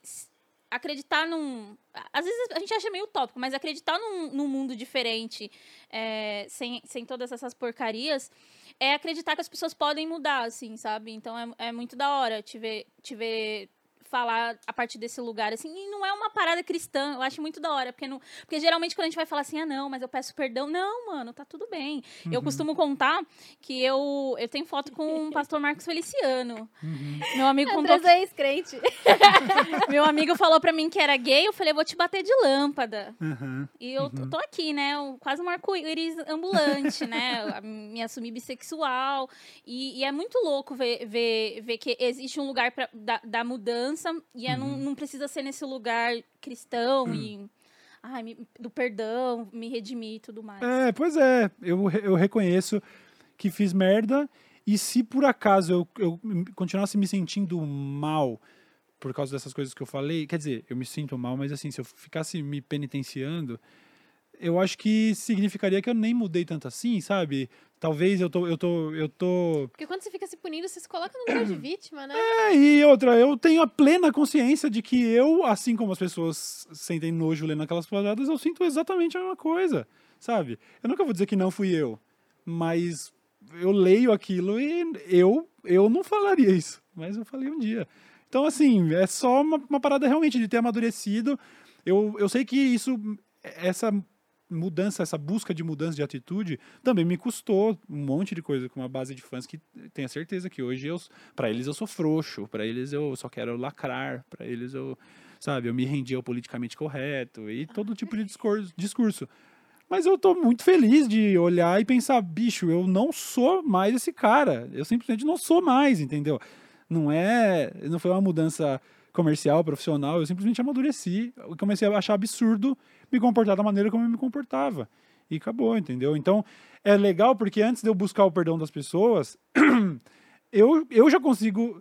acreditar num. Às vezes a gente acha meio utópico, mas acreditar num, num mundo diferente, é, sem, sem todas essas porcarias, é acreditar que as pessoas podem mudar, assim, sabe? Então é, é muito da hora te ver, te ver falar a partir desse lugar, assim, e não é uma parada cristã, eu acho muito da hora, porque, não, porque geralmente quando a gente vai falar assim, ah, não, mas eu peço perdão, não, mano, tá tudo bem. Uhum. Eu costumo contar que eu, eu tenho foto com o pastor Marcos Feliciano. Uhum. Meu amigo contou... Que... ex-crente. (laughs) Meu amigo falou pra mim que era gay, eu falei, eu vou te bater de lâmpada. Uhum. E eu uhum. tô aqui, né, quase um arco-íris ambulante, né, me assumi bissexual, e, e, é muito louco ver, ver, ver que existe um lugar pra, da, da mudança e é, uhum. não, não precisa ser nesse lugar cristão uhum. e ai, me, do perdão, me redimir e tudo mais. É, pois é. Eu, eu reconheço que fiz merda. E se por acaso eu, eu continuasse me sentindo mal por causa dessas coisas que eu falei, quer dizer, eu me sinto mal, mas assim, se eu ficasse me penitenciando, eu acho que significaria que eu nem mudei tanto assim, sabe? Talvez eu tô, eu tô, eu tô. Porque quando você fica se punindo, você se coloca no lugar de vítima, né? É, e outra, eu tenho a plena consciência de que eu, assim como as pessoas sentem nojo lendo aquelas paradas, eu sinto exatamente a mesma coisa, sabe? Eu nunca vou dizer que não fui eu, mas eu leio aquilo e eu, eu não falaria isso, mas eu falei um dia. Então, assim, é só uma, uma parada realmente de ter amadurecido. Eu, eu sei que isso, essa mudança, essa busca de mudança de atitude também me custou um monte de coisa com uma base de fãs que tenho certeza que hoje eu, para eles eu sou frouxo, para eles eu só quero lacrar, para eles eu, sabe, eu me rendi ao politicamente correto e todo tipo de discurso, discurso. Mas eu tô muito feliz de olhar e pensar, bicho, eu não sou mais esse cara. Eu simplesmente não sou mais, entendeu? Não é, não foi uma mudança comercial, profissional, eu simplesmente amadureci comecei a achar absurdo me comportar da maneira como eu me comportava. E acabou, entendeu? Então, é legal porque antes de eu buscar o perdão das pessoas, (clears throat) eu, eu já consigo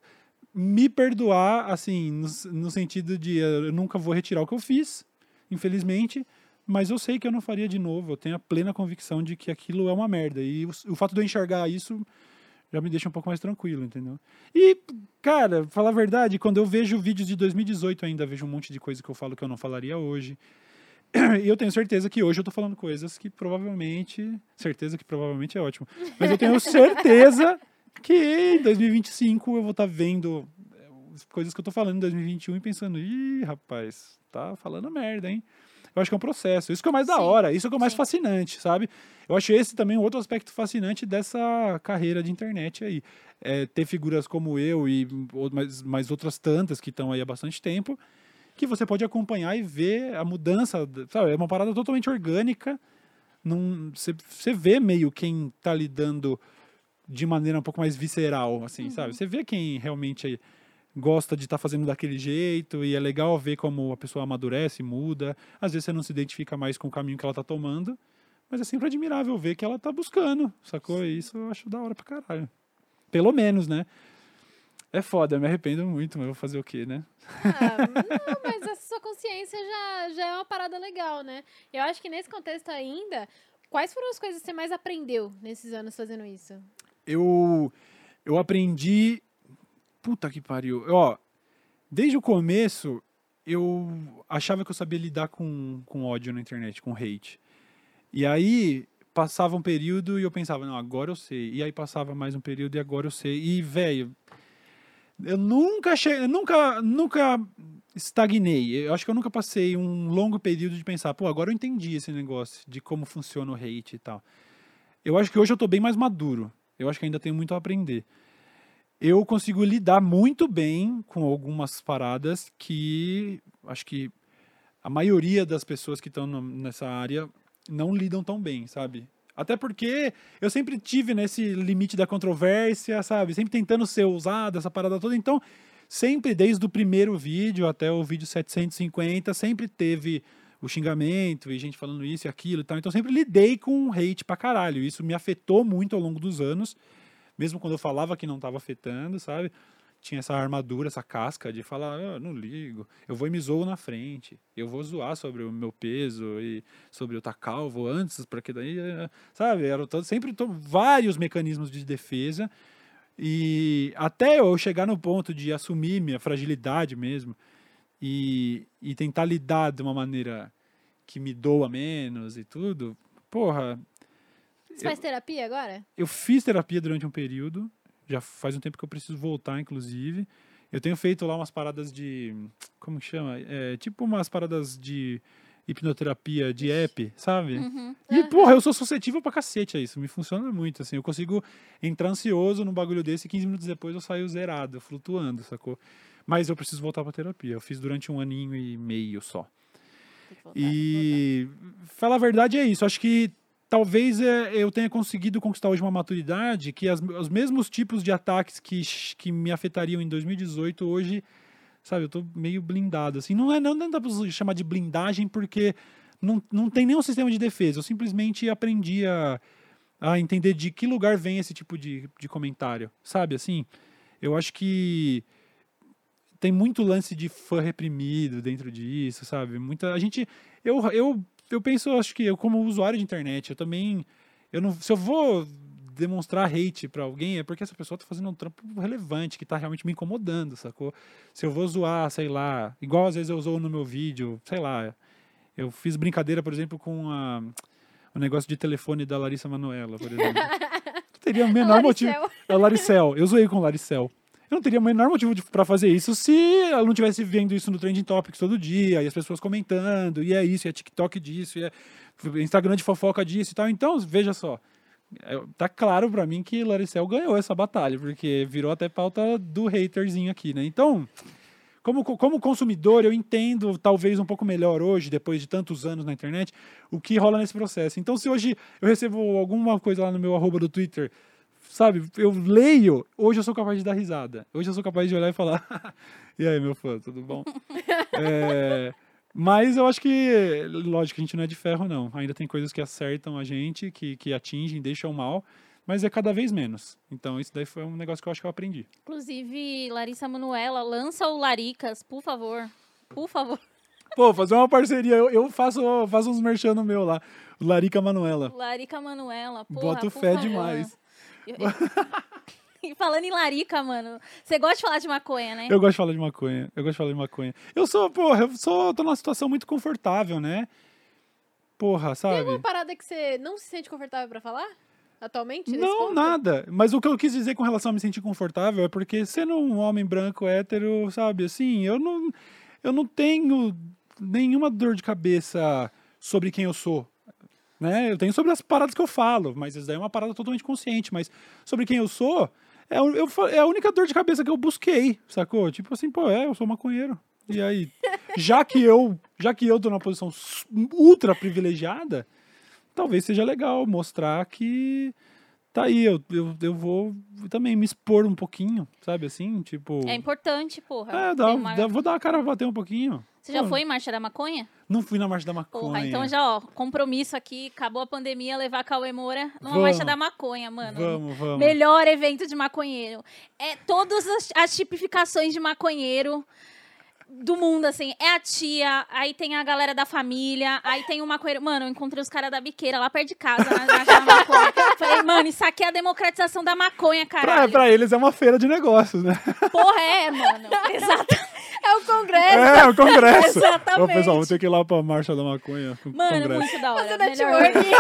me perdoar, assim, no, no sentido de eu nunca vou retirar o que eu fiz, infelizmente, mas eu sei que eu não faria de novo. Eu tenho a plena convicção de que aquilo é uma merda. E o, o fato de eu enxergar isso já me deixa um pouco mais tranquilo, entendeu? E, cara, falar a verdade, quando eu vejo vídeos de 2018 ainda, vejo um monte de coisa que eu falo que eu não falaria hoje. (clears throat) E eu tenho certeza que hoje eu tô falando coisas que provavelmente. Certeza que provavelmente é ótimo. Mas eu tenho certeza que em 2025 eu vou estar tá vendo eh, coisas que eu tô falando em 2021 e pensando, ih, rapaz, tá falando merda, hein? Eu acho que é um processo. Isso que é o mais Sim. da hora, isso que é o mais Sim. fascinante, sabe? Eu acho esse também um outro aspecto fascinante dessa carreira de internet aí. É ter figuras como eu e mais, mais outras tantas que estão aí há bastante tempo que você pode acompanhar e ver a mudança, sabe? É uma parada totalmente orgânica. Você vê meio quem está lidando de maneira um pouco mais visceral, assim, uhum. sabe? Você vê quem realmente gosta de estar tá fazendo daquele jeito e é legal ver como a pessoa amadurece, muda. Às vezes você não se identifica mais com o caminho que ela está tomando, mas é sempre admirável ver que ela está buscando, sacou? Sim. Isso eu acho da hora pra caralho. Pelo menos, né? É foda, eu me arrependo muito, mas vou fazer o quê, né? Ah, não, mas a sua consciência já, já é uma parada legal, né? Eu acho que nesse contexto ainda, quais foram as coisas que você mais aprendeu nesses anos fazendo isso? Eu, eu aprendi. Puta que pariu. Ó, desde o começo, eu achava que eu sabia lidar com, com ódio na internet, com hate. E aí, passava um período e eu pensava, não, agora eu sei. E aí passava mais um período e agora eu sei. E, velho eu nunca cheguei, nunca, nunca estagnei. Eu acho que eu nunca passei um longo período de pensar, pô, agora eu entendi esse negócio de como funciona o hate e tal. Eu acho que hoje eu tô bem mais maduro. Eu acho que ainda tenho muito a aprender. Eu consigo lidar muito bem com algumas paradas que acho que a maioria das pessoas que estão nessa área não lidam tão bem, sabe? Até porque eu sempre tive nesse limite da controvérsia, sabe? Sempre tentando ser usado, essa parada toda. Então, sempre, desde o primeiro vídeo até o vídeo 750, sempre teve o xingamento e gente falando isso e aquilo e tal. Então, sempre lidei com hate pra caralho. Isso me afetou muito ao longo dos anos, mesmo quando eu falava que não estava afetando, sabe? tinha essa armadura, essa casca de falar, ah, não ligo, eu vou e me zoo na frente, eu vou zoar sobre o meu peso e sobre eu estar calvo antes, porque daí, eh, sabe, era todo, sempre tô, vários mecanismos de defesa. E até eu chegar no ponto de assumir minha fragilidade mesmo e, e tentar lidar de uma maneira que me doa menos e tudo, porra, Você faz terapia agora? eu fiz terapia durante um período, já faz um tempo que eu preciso voltar, inclusive. Eu tenho feito lá umas paradas de. Como que chama? É, tipo umas paradas de hipnoterapia de app, sabe? Uhum. E, porra, eu sou suscetível pra cacete a isso. Me funciona muito, assim. Eu consigo entrar ansioso num bagulho desse e 15 minutos depois eu saio zerado, flutuando, sacou? Mas eu preciso voltar pra terapia. Eu fiz durante um aninho e meio só. Voltar, E falar a verdade é isso. Acho que talvez é, eu tenha conseguido conquistar hoje uma maturidade que as- os mesmos tipos de ataques que, que me afetariam em 2018 hoje, sabe, eu tô meio blindado. Assim, não é não, não dá pra chamar de blindagem porque não, não tem nenhum sistema de defesa. Eu simplesmente aprendi a, a entender de que lugar vem esse tipo de, de comentário, sabe? Assim, eu acho que tem muito lance de fã reprimido dentro disso, sabe? Muita a gente eu, eu, eu penso, acho que eu como usuário de internet, eu também eu não se eu vou demonstrar hate pra alguém é porque essa pessoa tá fazendo um trampo relevante que tá realmente me incomodando, sacou? Se eu vou zoar, sei lá, igual às vezes eu zoo no meu vídeo, sei lá, eu fiz brincadeira, por exemplo, com a o negócio de telefone da Larissa Manoela, por exemplo. (laughs) Teria o menor motivo. É o Laricel. Eu zoei com o Laricel. Eu não teria o menor motivo pra fazer isso se ela não estivesse vendo isso no Trending Topics todo dia, e as pessoas comentando, e é isso, e é TikTok disso, e é Instagram de fofoca disso e tal. Então, veja só. é, Tá claro pra mim que Laricel ganhou essa batalha, porque virou até pauta do haterzinho aqui, né? Então, como, como consumidor, eu entendo talvez um pouco melhor hoje, depois de tantos anos na internet, o que rola nesse processo. Então, se hoje eu recebo alguma coisa lá no meu arroba do Twitter, sabe, eu leio, hoje eu sou capaz de dar risada. Hoje eu sou capaz de olhar e falar, (laughs) e aí, meu fã, tudo bom? (laughs) É, mas eu acho que, lógico, a gente não é de ferro, não. Ainda tem coisas que acertam a gente, que, que atingem, deixam mal, mas é cada vez menos. Então, isso daí foi um negócio que eu acho que eu aprendi. Inclusive, Larissa Manuela, lança o Laricas, por favor. Por favor. (laughs) Pô, fazer uma parceria. Eu, eu faço, faço uns merchan no meu lá. O Larica Manuela. Larica Manuela, porra, Boto por fé favor. demais. (laughs) E falando em larica, mano, você gosta de falar de maconha, né? Eu gosto de falar de maconha. Eu gosto de falar de maconha. Eu sou, porra, eu sou, tô numa situação muito confortável, né? Porra, Tem sabe? alguma parada que você não se sente confortável pra falar? Atualmente? nesse Não, ponto? nada. Mas o que eu quis dizer com relação a me sentir confortável é porque sendo um homem branco, hétero, sabe, assim, eu não, eu não tenho nenhuma dor de cabeça sobre quem eu sou. Né? Eu tenho sobre as paradas que eu falo, mas isso daí é uma parada totalmente consciente. Mas sobre quem eu sou, é, eu, é a única dor de cabeça que eu busquei, sacou? Tipo assim, pô, é, eu sou maconheiro. E aí, (laughs) já que eu, já que eu tô numa posição ultra privilegiada, talvez seja legal mostrar que tá aí, eu, eu, eu vou também me expor um pouquinho, sabe assim? Tipo. É importante, porra. É, dá, uma- dá- vou dar a cara pra bater um pouquinho. Você já Pô, foi em Marcha da Maconha? Não fui na Marcha da Maconha. Porra, então já, ó, compromisso aqui, acabou a pandemia, levar Cauê Moura numa Vamos. Marcha da Maconha, mano. Vamos, vamos. Melhor evento de maconheiro. É todas as, as tipificações de maconheiro do mundo, assim. É a tia, aí tem a galera da família, aí tem o maconheiro. Mano, eu encontrei os caras da biqueira lá perto de casa, na Marcha da Maconha. (laughs) Falei, mano, isso aqui é a democratização da maconha, Pra, caralho. pra eles é uma feira de negócios, né? Porra, é, mano. (laughs) Exato. É o Congresso. É, o Congresso. (laughs) Exatamente. Ô, pessoal, vou ter que ir lá pra Marcha da Maconha. o Mano, Congresso. muito da hora. Fazer Melhor. (laughs) networking.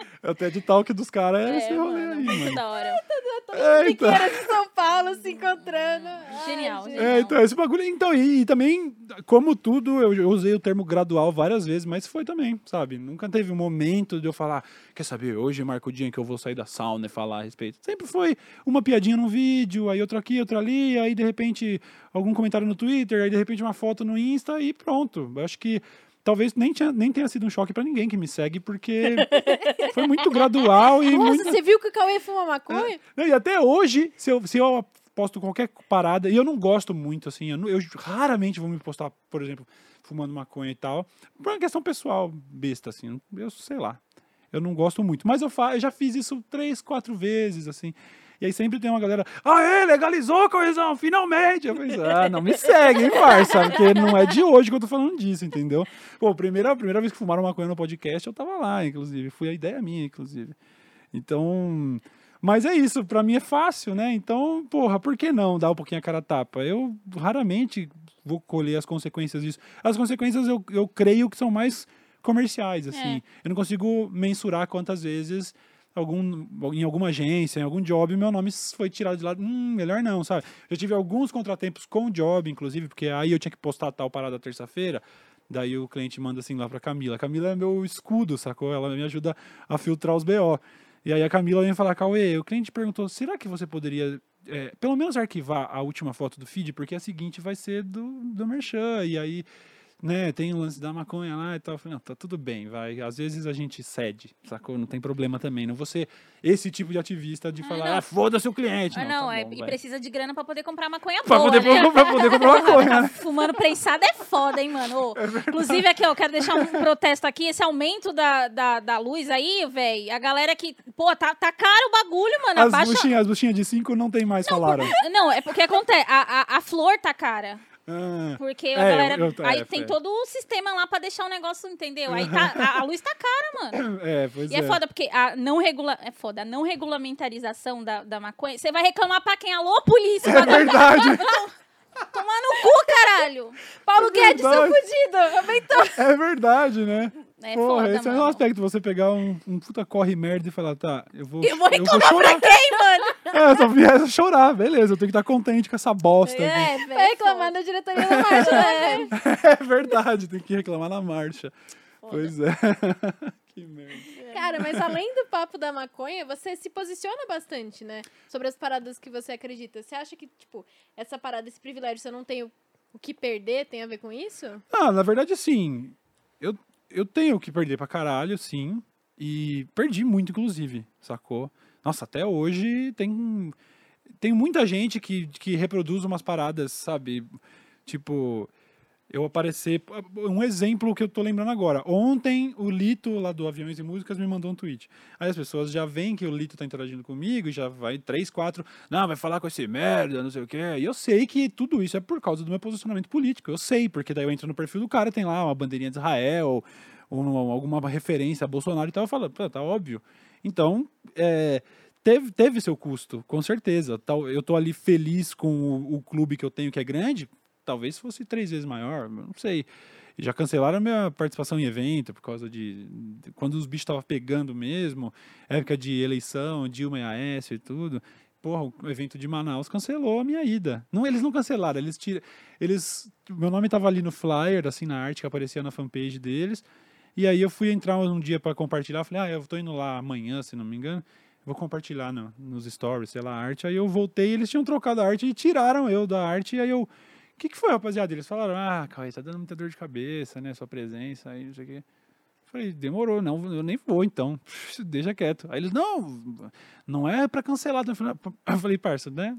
É o TED Talk dos caras é, esse É, rolê mano, aí, muito mano. da hora. É, então. Biqueiras de São Paulo se encontrando. (laughs) Ai, Genial, gente. genial. É, então, esse bagulho. Então, e, e também, como tudo, eu, eu usei o termo gradual várias vezes, mas foi também, sabe? Nunca teve um momento de eu falar, quer saber, hoje marca o dia em que eu vou sair da sauna e falar a respeito. Sempre foi uma piadinha num vídeo, aí outro aqui, outro ali, aí de repente algum comentário no Twitter, aí de repente uma foto no Insta e pronto. Eu acho que talvez nem, tinha, nem tenha sido um choque pra ninguém que me segue, porque (laughs) foi muito gradual e Nossa, muito. você viu que o Cauê fuma maconha? Não, e até hoje, se eu, se eu posto qualquer parada, e eu não gosto muito, assim, eu, eu raramente vou me postar, por exemplo, fumando maconha e tal, por uma questão pessoal besta, assim, eu sei lá. Eu não gosto muito, mas eu, fa eu já fiz isso três, quatro vezes, assim. E aí sempre tem uma galera, ah, é, legalizou, coesão, finalmente! Eu falei, ah, não me segue, hein, parça? Porque não é de hoje que eu tô falando disso, entendeu? Pô, primeira, primeira vez que fumaram maconha no podcast, eu tava lá, inclusive. Foi a ideia minha, inclusive. Então, Mas é isso, pra mim é fácil, né? Então, porra, por que não dar um pouquinho a cara a tapa? Eu raramente vou colher as consequências disso. As consequências eu, eu creio que são mais comerciais, assim. É. Eu não consigo mensurar quantas vezes algum, em alguma agência, em algum job, meu nome foi tirado de lá. Hum, melhor não, sabe? Eu tive alguns contratempos com o job, inclusive, porque aí eu tinha que postar tal parada terça-feira. Daí o cliente manda assim lá pra Camila. Camila é meu escudo, sacou? Ela me ajuda a filtrar os BO. E aí a Camila vem falar, Cauê, o cliente perguntou, será que você poderia é, pelo menos arquivar a última foto do feed, porque a seguinte vai ser do, do Merchan, e aí, né, tem o lance da maconha lá e tal. Eu falei, não, tá tudo bem, vai. Às vezes a gente cede, sacou? Não tem problema também. Não vou ser esse tipo de ativista de Ah, falar, não. ah, foda-se o cliente. Ah, não, tá é, bom, e vai. precisa de grana pra poder comprar maconha Pra boa, poder, né? (laughs) pra poder comprar maconha, né? Fumando prensado é foda, hein, mano? Ô, (laughs) inclusive, aqui, ó, eu quero deixar um protesto aqui. Esse aumento da, da, da luz aí, velho. A galera que. Pô, tá, tá caro o bagulho, mano. As Abaixa. buchinhas, as buchinhas de 5 não tem mais, falaram. Não, é porque acontece. A, a, a flor tá cara. Ah, Porque É, a galera. eu- eu- aí é, tem é. todo o sistema lá pra deixar o negócio, entendeu? Aí tá, (laughs) a, a luz tá cara, mano. (coughs) é, pois E é. é foda, porque a não regula... É foda, a não regulamentarização da, da maconha. Você vai reclamar pra quem? Alô, polícia! É verdade, (laughs) Tomar no cu, caralho! Paulo Guedes, seu fudido. Aumentou. é verdade, né? É Porra, foda, esse é mano. um aspecto, você pegar um, um puta corre merda e falar, tá, eu vou, Eu vou reclamar chorar. pra quem, mano? (laughs) É, só viesse chorar, beleza, eu tenho que estar contente com essa bosta aqui. É, velho. Vai reclamar da diretoria da marcha, né? (laughs) (laughs) É verdade, tem que reclamar na marcha. Pois é. que merda. Cara, mas além do papo da maconha, você se posiciona bastante, né? Sobre as paradas que você acredita. Você acha que, tipo, essa parada, esse privilégio, você não tem o, o que perder, tem a ver com isso? Ah, na verdade, sim. Eu, eu tenho o que perder pra caralho, sim. E perdi muito, inclusive, sacou? Nossa, até hoje tem, tem muita gente que, que reproduz umas paradas, sabe? Tipo, eu aparecer. Um exemplo que eu tô lembrando agora. Ontem, o Lito, lá do Aviões e Músicas, me mandou um tweet. Aí as pessoas já veem que o Lito tá interagindo comigo e já vai três, quatro. Não, vai falar com esse merda, não sei o quê. E eu sei que tudo isso é por causa do meu posicionamento político. Eu sei, porque daí eu entro no perfil do cara, tem lá uma bandeirinha de Israel, ou uma- alguma referência a Bolsonaro e tal. Eu falo, tá óbvio. Então, é, teve, teve seu custo, com certeza. Eu tô ali feliz com o, o clube que eu tenho, que é grande. Talvez fosse três vezes maior, não sei. Já cancelaram a minha participação em evento por causa de. quando os bichos estavam pegando mesmo, época de eleição, Dilma e Aécio e tudo. Porra, o evento de Manaus cancelou a minha ida. Não, eles não cancelaram, eles tiram. Eles. Meu nome tava ali no flyer, assim, na arte que aparecia na fanpage deles. E aí eu fui entrar um dia para compartilhar, falei, ah, eu tô indo lá amanhã, se não me engano. Vou compartilhar no- nos stories, sei lá, a arte. Aí eu voltei, eles tinham trocado a arte e tiraram eu da arte. Aí eu. O que, que foi, rapaziada? Eles falaram, ah, Cauê, tá dando muita dor de cabeça, né? Sua presença aí, não sei o quê. Falei, demorou, não, eu nem vou então, (laughs) deixa quieto. Aí eles, não, não é pra cancelar. Eu falei, parça, né?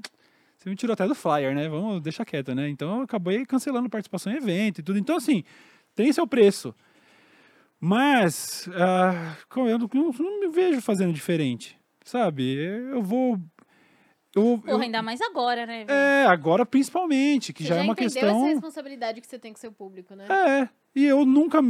Você me tirou até do flyer, né? Vamos, deixa quieto, né? Então eu acabei cancelando participação em evento e tudo. Então, assim, tem seu preço. Mas ah, eu não, não me vejo fazendo diferente, sabe? Eu vou. Eu, eu- Porra, ainda mais agora, né? é, agora principalmente, que Você já, é uma entendeu questão. essa responsabilidade que você tem com seu público, né? É, e eu nunca.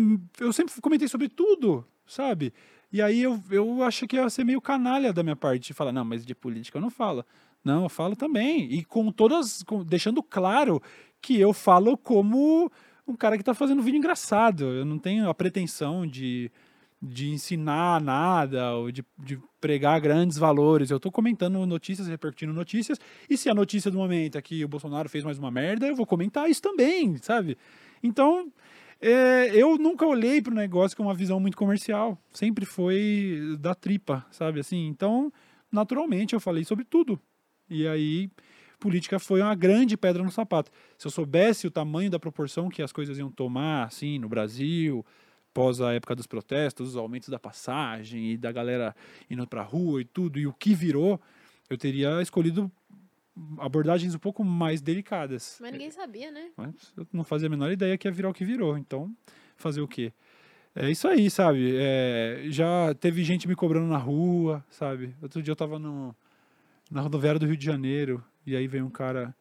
Eu sempre comentei sobre tudo, sabe? E aí eu, eu acho que ia ser meio canalha da minha parte de falar, não, mas de política eu não falo. Não, eu falo também. E com todas. com- deixando claro que eu falo como um cara que tá fazendo vídeo engraçado. Eu não tenho a pretensão de, de ensinar nada ou de, de pregar grandes valores. Eu tô comentando notícias, repercutindo notícias. E se a notícia do momento é que o Bolsonaro fez mais uma merda, eu vou comentar isso também, sabe? Então, é, eu nunca olhei para o negócio com uma visão muito comercial. Sempre foi da tripa, sabe? Assim, então, naturalmente, eu falei sobre tudo. E aí, política foi uma grande pedra no sapato. Se eu soubesse o tamanho da proporção que as coisas iam tomar, assim, no Brasil, pós a época dos protestos, os aumentos da passagem e da galera indo para rua e tudo, e o que virou, eu teria escolhido abordagens um pouco mais delicadas. Mas ninguém sabia, né? Mas eu não fazia a menor ideia que ia virar o que virou. Então, fazer o quê? É isso aí, sabe? É, já teve gente me cobrando na rua, sabe? Outro dia eu tava no, na rodoviária do Rio de Janeiro e aí veio um cara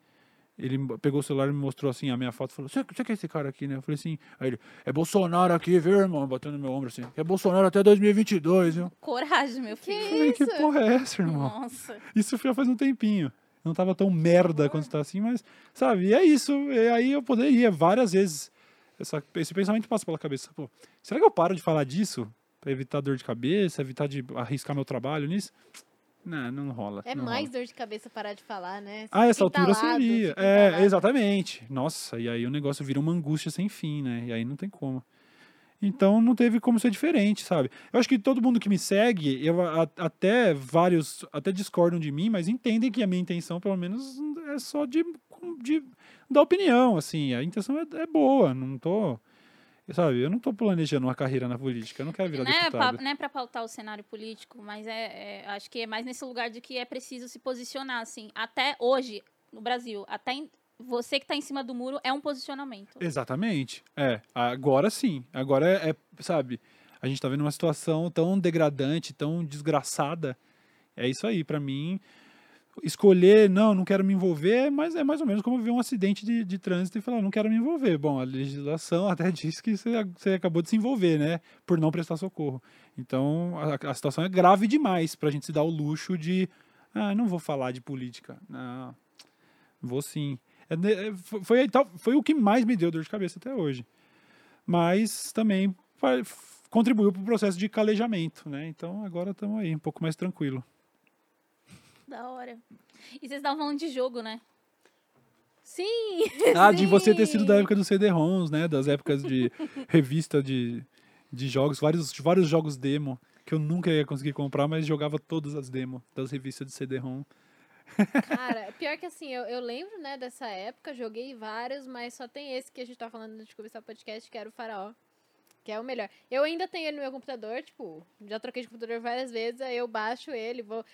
Ele pegou o celular e me mostrou assim a minha foto e falou: Você que é esse cara aqui, né? Eu falei assim. Aí ele: É Bolsonaro aqui, viu, irmão? Batendo no meu ombro assim. É Bolsonaro até 2022, viu? Coragem, meu Que filho. Eu falei: Que isso? porra é essa, irmão? Nossa. Isso já faz um tempinho. Não tava tão merda quando tá assim, mas, sabe? E é isso. E aí eu poderia várias vezes. Essa, esse pensamento passa pela cabeça. Pô, será que eu paro de falar disso? Pra evitar dor de cabeça, evitar de arriscar meu trabalho nisso? Não, não rola. É não mais rola. dor de cabeça parar de falar, né? Ah, essa altura seria. É, exatamente. Nossa, e aí o negócio vira uma angústia sem fim, né? E aí não tem como. Então não teve como ser diferente, sabe? Eu acho que todo mundo que me segue, eu a- até vários até discordam de mim, mas entendem que a minha intenção, pelo menos, é só de, de dar opinião, assim. A intenção é, é boa, não tô. Sabe, eu não tô planejando uma carreira na política, eu não quero virar Não é, deputado. não é pra pautar o cenário político, mas é, é- acho que é mais nesse lugar de que é preciso se posicionar, assim. Até hoje, no Brasil, até em- você que tá em cima do muro é um posicionamento. Exatamente. É, agora sim. Agora é, é, sabe, a gente tá vendo uma situação tão degradante, tão desgraçada. É isso aí, pra mim. Escolher, não, não quero me envolver, mas é mais ou menos como ver um acidente de, de trânsito e falar, não quero me envolver. Bom, a legislação até (laughs) diz que você, você acabou de se envolver, né? Por não prestar socorro. Então, a, a situação é grave demais pra gente se dar o luxo de, ah, não vou falar de política. Não, vou sim. É ne- é, fo- foi, foi o que mais me deu dor de cabeça até hoje. Mas também contribuiu para o processo de calejamento, né? Então agora estamos aí, um pouco mais tranquilo. Da hora. E vocês estavam falando de jogo, né? Sim! (laughs) Ah, de você ter sido Sim. da época dos CD-ROMs, né? Das épocas de (laughs) revista de, de jogos, vários, vários jogos demo, que eu nunca ia conseguir comprar, mas jogava todas as demos das revistas de CD-ROM. Cara, (laughs) pior que assim, eu, eu lembro, né, dessa época, joguei vários, mas só tem esse que a gente tá falando de começar o podcast, que era o Faraó. Que é o melhor. Eu ainda tenho ele no meu computador, tipo, já troquei de computador várias vezes, aí eu baixo ele, vou.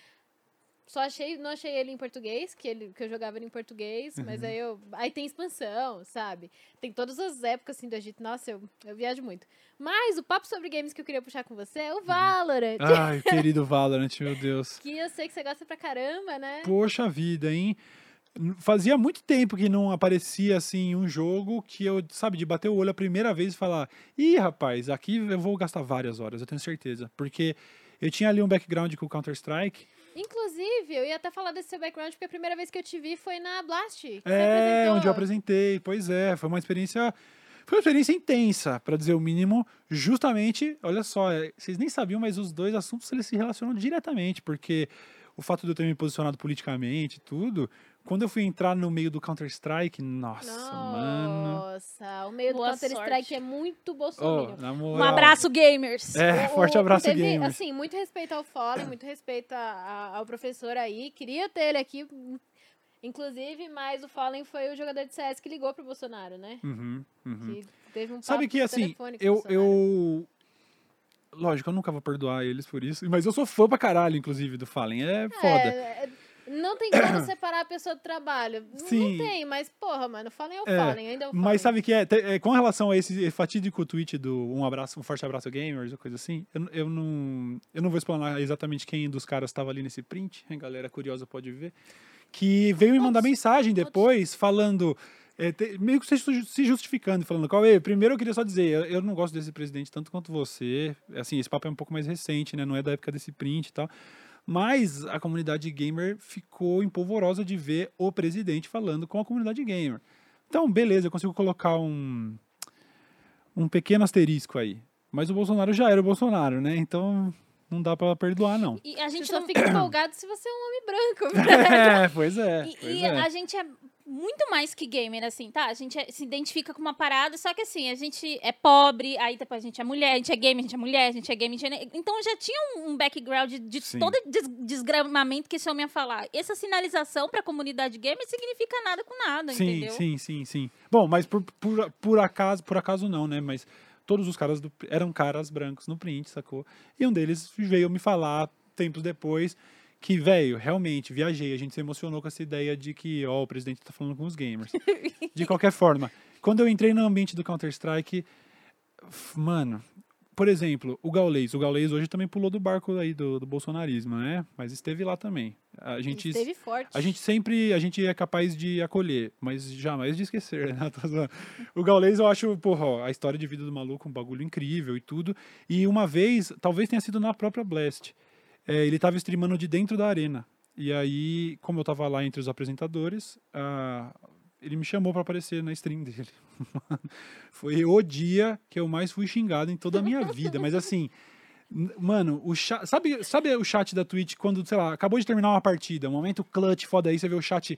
Só achei, não achei ele em português, que, ele, que eu jogava ele em português, mas aí eu. Aí tem expansão, sabe? Tem todas as épocas assim do Egito. Nossa, eu, eu viajo muito. Mas o papo sobre games que eu queria puxar com você é o Valorant. Ai, (laughs) querido Valorant, meu Deus. Que eu sei que você gosta pra caramba, né? Poxa vida, hein? Fazia muito tempo que não aparecia assim um jogo que eu, sabe, de bater o olho a primeira vez e falar: ih, rapaz, aqui eu vou gastar várias horas, eu tenho certeza. Porque eu tinha ali um background com o Counter-Strike. Inclusive, eu ia até falar desse seu background, porque a primeira vez que eu te vi foi na Blast. É, onde eu apresentei. Pois é, foi uma experiência. Foi uma experiência intensa, para dizer o mínimo. Justamente, olha só, é, vocês nem sabiam, mas os dois assuntos eles se relacionam diretamente, porque o fato de eu ter me posicionado politicamente e tudo, quando eu fui entrar no meio do Counter-Strike, nossa, mano. Nossa, o meio do Boa Counter-Strike sorte. é muito Oh, bolsominion. na Um abraço, gamers! É, O- forte abraço, teve, gamers. Assim, muito respeito ao Fallen, muito respeito a- a- ao professor aí. Queria ter ele aqui, inclusive, mas o Fallen foi o jogador de CS que ligou pro Bolsonaro, né? Uhum, uhum. Que teve um Sabe que assim, eu, eu. Lógico, eu nunca vou perdoar eles por isso. Mas eu sou fã pra caralho, inclusive, do Fallen. É foda. É, é, não tem como (coughs) separar a pessoa do trabalho. Não- Sim. Não tem, mas porra, mano, o Fallen é o É, Fallen, ainda é o Fallen. Mas sabe que é, é, com relação a esse fatídico tweet do um abraço, um forte abraço gamers, ou coisa assim, eu, eu não eu não vou explanar exatamente quem dos caras estava ali nesse print, a galera curiosa pode ver, que veio me mandar mensagem depois falando é, te- meio que se ju- se justificando, falando, Cauê, primeiro eu queria só dizer, eu, eu não gosto desse presidente tanto quanto você, assim, esse papo é um pouco mais recente, né, não é da época desse print e tal, mas a comunidade gamer ficou empolvorosa de ver o presidente falando com a comunidade gamer. Então, beleza, eu consigo colocar um, um pequeno asterisco aí. Mas o Bolsonaro já era o Bolsonaro, né? Então não dá pra perdoar, não. E a Você gente só não... fica (clears throat) empolgado se você é um homem branco. (laughs) é, pois é. E, pois e é. a gente é muito mais que gamer, assim, tá? A gente é- se identifica com uma parada, só que assim, a gente é pobre, aí depois a gente é mulher, a gente é gamer, a gente é mulher, a gente é gamer, gente é... Então já tinha um, um background de Sim. todo des desgramamento que esse homem ia falar. Essa sinalização pra comunidade gamer significa nada com nada, Sim, entendeu? sim, sim, sim. Bom, mas por, por, por acaso, por acaso não, né? Mas todos os caras do- eram caras brancos no print, sacou? E um deles veio me falar tempos depois que, velho, realmente viajei. A gente se emocionou com essa ideia de que, ó, o presidente tá falando com os gamers. (laughs) De qualquer forma, quando eu entrei no ambiente do Counter-Strike, mano, por exemplo, o Gaules. O Gaules hoje também pulou do barco aí do, do bolsonarismo, né? Mas esteve lá também. A gente, Esteve forte. a gente sempre, a gente é capaz de acolher, mas jamais de esquecer, (laughs) né? O Gaules, eu acho, porra, a história de vida do maluco um bagulho incrível e tudo. E uma vez, talvez tenha sido na própria Blast, é, ele tava streamando de dentro da arena. E aí, como eu tava lá entre os apresentadores, ele me chamou pra aparecer na stream dele. (laughs) Foi o dia que eu mais fui xingado em toda a minha vida. Mas assim, mano, o sabe, sabe o chat da Twitch quando, sei lá, acabou de terminar uma partida, um momento clutch foda aí, você vê o chat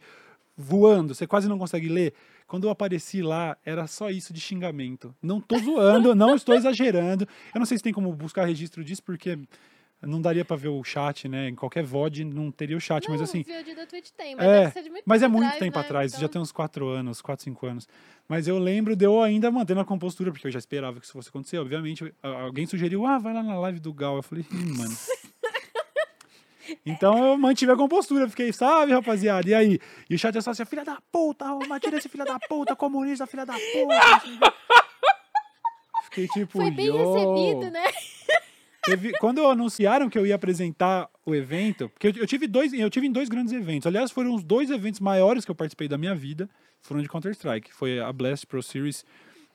voando, você quase não consegue ler. Quando eu apareci lá, era só isso de xingamento. Não tô zoando, não estou exagerando. Eu não sei se tem como buscar registro disso, porque não daria pra ver o chat, né? Em qualquer VOD não teria o chat, não, mas assim. o VOD da Twitch tem, mas É, deve ser de muito Mas é tempo muito atrás, tempo né? atrás, Então, já tem uns 4 anos, 4, 5 anos. Mas eu lembro de eu ainda mantendo a compostura, porque eu já esperava que isso fosse acontecer. Obviamente, alguém sugeriu, ah, vai lá na live do Gal. Eu falei, Ih, mano. (laughs) Então eu mantive a compostura, fiquei, sabe, rapaziada? E aí? E o chat é só assim, filha da puta, tira esse filha da puta, comunista, filha da puta. (laughs) Fiquei tipo, Foi bem "Yo". recebido, né? Teve- quando anunciaram que eu ia apresentar o evento, porque eu, eu tive dois, eu tive em dois grandes eventos. Aliás, foram os dois eventos maiores que eu participei da minha vida, foram de Counter Strike. Foi a Blast Pro Series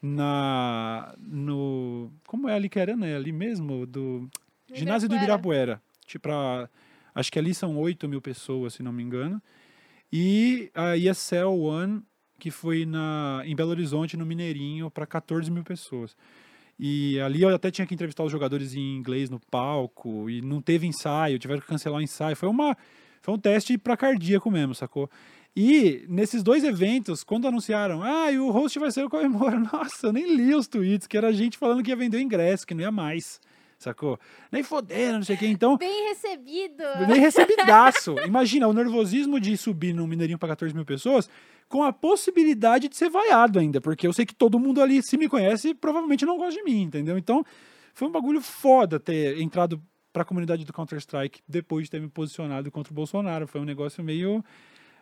na no como é ali que era, né? Ali mesmo do ginásio do Ibirapuera. Tipo, pra- acho que ali são 8 mil pessoas, se não me engano. E a ESL One, que foi na, em Belo Horizonte, no Mineirinho, para 14 mil pessoas. E ali eu até tinha que entrevistar os jogadores em inglês no palco, e não teve ensaio, tiveram que cancelar o ensaio. Foi, uma, foi um teste para cardíaco mesmo, sacou? E nesses dois eventos, quando anunciaram, ah, e o host vai ser o Comemora, (laughs) nossa, eu nem li os tweets, que era gente falando que ia vender o ingresso, que não ia mais, sacou? Nem foderam, não sei o quê. Então, Bem recebido. nem recebidaço. Imagina, o nervosismo de subir num Mineirinho para 14 mil pessoas, com a possibilidade de ser vaiado ainda, porque eu sei que todo mundo ali, se me conhece, provavelmente não gosta de mim, entendeu? Então, foi um bagulho foda ter entrado para a comunidade do Counter-Strike depois de ter me posicionado contra o Bolsonaro. Foi um negócio meio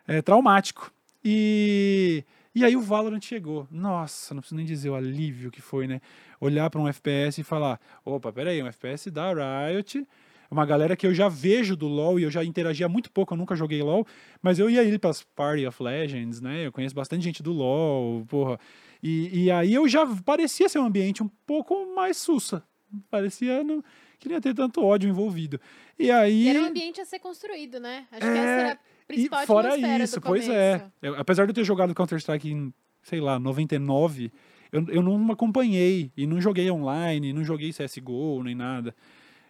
é, traumático. E, e aí o Valorant chegou. Nossa, não preciso nem dizer o alívio que foi, né? Olhar para um FPS e falar: opa, peraí, um FPS da Riot uma galera que eu já vejo do LoL e eu já interagia muito pouco, eu nunca joguei LoL, mas eu ia ir para as Party of Legends, né? Eu conheço bastante gente do LoL, porra. E, e aí eu já parecia ser um ambiente um pouco mais sussa. Parecia não queria ter tanto ódio envolvido. E aí E era um ambiente a ser construído, né? Acho que É, essa era a e principal fora atmosfera isso, pois é. Eu- apesar de eu ter jogado Counter-Strike em, sei lá, 99, eu, eu não acompanhei e não joguei online, não joguei CSGO nem nada.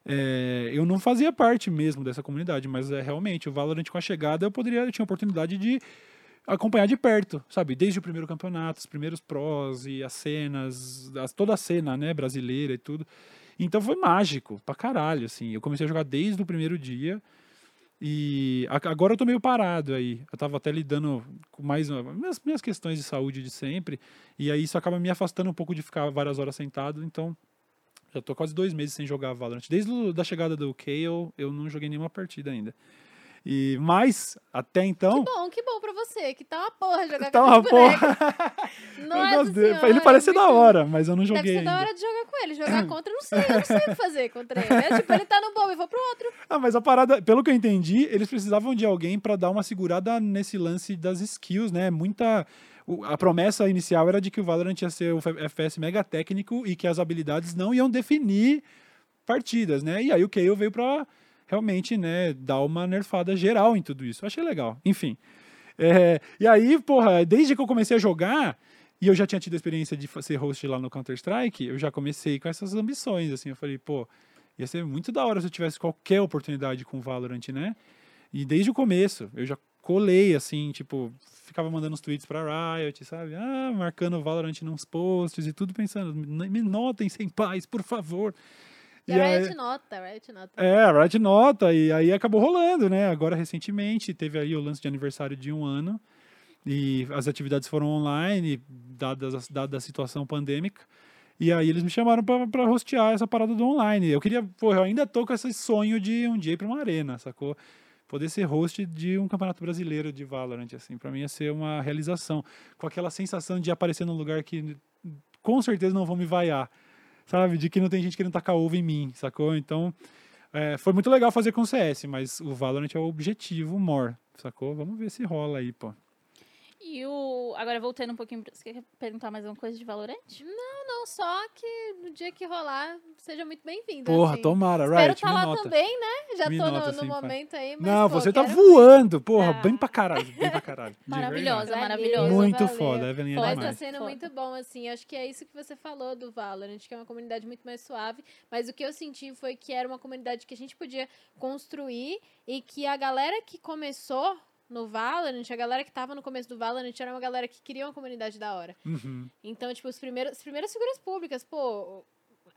É, eu não fazia parte mesmo dessa comunidade, mas é, realmente o Valorant com a chegada eu poderia, eu tinha a oportunidade de acompanhar de perto, sabe? Desde o primeiro campeonato, os primeiros pros e as cenas, as- toda a cena, né, brasileira e tudo. Então foi mágico, pra caralho, assim. Eu comecei a jogar desde o primeiro dia. E agora eu tô meio parado aí. Eu tava até lidando com mais minhas, minhas questões de saúde de sempre. E aí isso acaba me afastando um pouco de ficar várias horas sentado. Então já tô quase dois meses sem jogar Valorant. Desde da chegada do Kale, eu não joguei nenhuma partida ainda. E, mas, até então. Que bom, que bom pra você, que tá uma porra jogar Tá com uma porra. (laughs) Nossa senhora, Ele parece ser da hora, mas eu não Deve joguei ser ainda. da hora de jogar com ele. Jogar (laughs) contra, eu não sei, eu não sei o que fazer contra ele. É tipo, ele tá no bom, eu vou pro outro. (laughs) Ah, mas a parada, pelo que eu entendi, eles precisavam de alguém pra dar uma segurada nesse lance das skills, né? Muita. A promessa inicial era de que o Valorant ia ser um FPS mega técnico e que as habilidades não iam definir partidas, né? E aí o Kayle veio pra realmente, né, dar uma nerfada geral em tudo isso. Achei legal. Enfim. É, e aí, porra, desde que eu comecei a jogar, e eu já tinha tido a experiência de ser host lá no Counter-Strike, eu já comecei com essas ambições, assim. Eu falei, pô, ia ser muito da hora se eu tivesse qualquer oportunidade com o Valorant, né? E desde o começo, eu já colei, assim, tipo, ficava mandando os tweets pra Riot, sabe? Ah, marcando o Valorant nos posts e tudo pensando, me notem sem paz, por favor. E, E a aí- Riot nota, a Riot nota. é, a Riot nota, e aí acabou rolando, né? Agora, recentemente, teve aí o lance de aniversário de um ano, e as atividades foram online, dadas a, dada a situação pandêmica, e aí eles me chamaram pra hostear essa parada do online. Eu queria, pô, eu ainda tô com esse sonho de um dia ir pra uma arena, sacou? Poder ser host de um campeonato brasileiro de Valorant, assim, pra mim ia ser uma realização. Com aquela sensação de aparecer num lugar que com certeza não vão me vaiar, sabe? De que não tem gente querendo tacar ovo em mim, sacou? Então, É, foi muito legal fazer com o CS, mas o Valorant é o objetivo more, sacou? Vamos ver se rola aí, pô. E o. Agora voltando um pouquinho. Você quer perguntar mais uma coisa de Valorant? Não, só que no dia que rolar, seja muito bem-vindo. Porra, assim. tomara, Espero Riot, estar me lá nota. também, né? Já Me tô no, nota, no sim, pai. momento aí, mas Não, pô, você tá quero voando, porra, Tá. bem pra caralho, bem pra caralho. de Maravilhosa, maravilhosa. Muito valeu. foda, Evelyn é Mas tá sendo Foda. muito bom, assim. Acho que é isso que você falou do Valorant, que é uma comunidade muito mais suave. Mas o que eu senti foi que era uma comunidade que a gente podia construir e que a galera que começou no Valorant, a galera que tava no começo do Valorant, era uma galera que queria uma comunidade da hora. Uhum. Então, tipo, os primeiros, as primeiras figuras públicas, pô,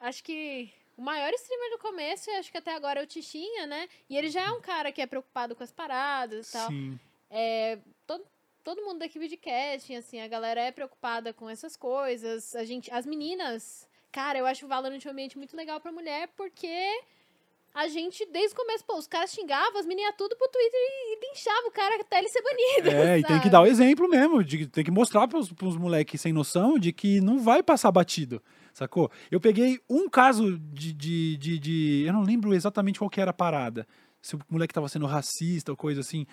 acho que o maior streamer do começo, acho que até agora é o Tichinha, né? E ele já é um cara que é preocupado com as paradas e tal. Sim. É, todo, todo mundo da equipe de casting, assim, a galera é preocupada com essas coisas. A gente, as meninas, cara, eu acho o Valorant um ambiente muito legal pra mulher, porque a gente, desde o começo, pô, os caras xingavam, as meninas tudo pro Twitter e, linchavam o cara até ele ser banido. É, e tem que sabe? dar o exemplo mesmo, de, tem que mostrar pros, pros moleques sem noção de que não vai passar batido, sacou? Eu peguei um caso de, de, de, de- Eu não lembro exatamente qual que era a parada. Se o moleque tava sendo racista ou coisa assim.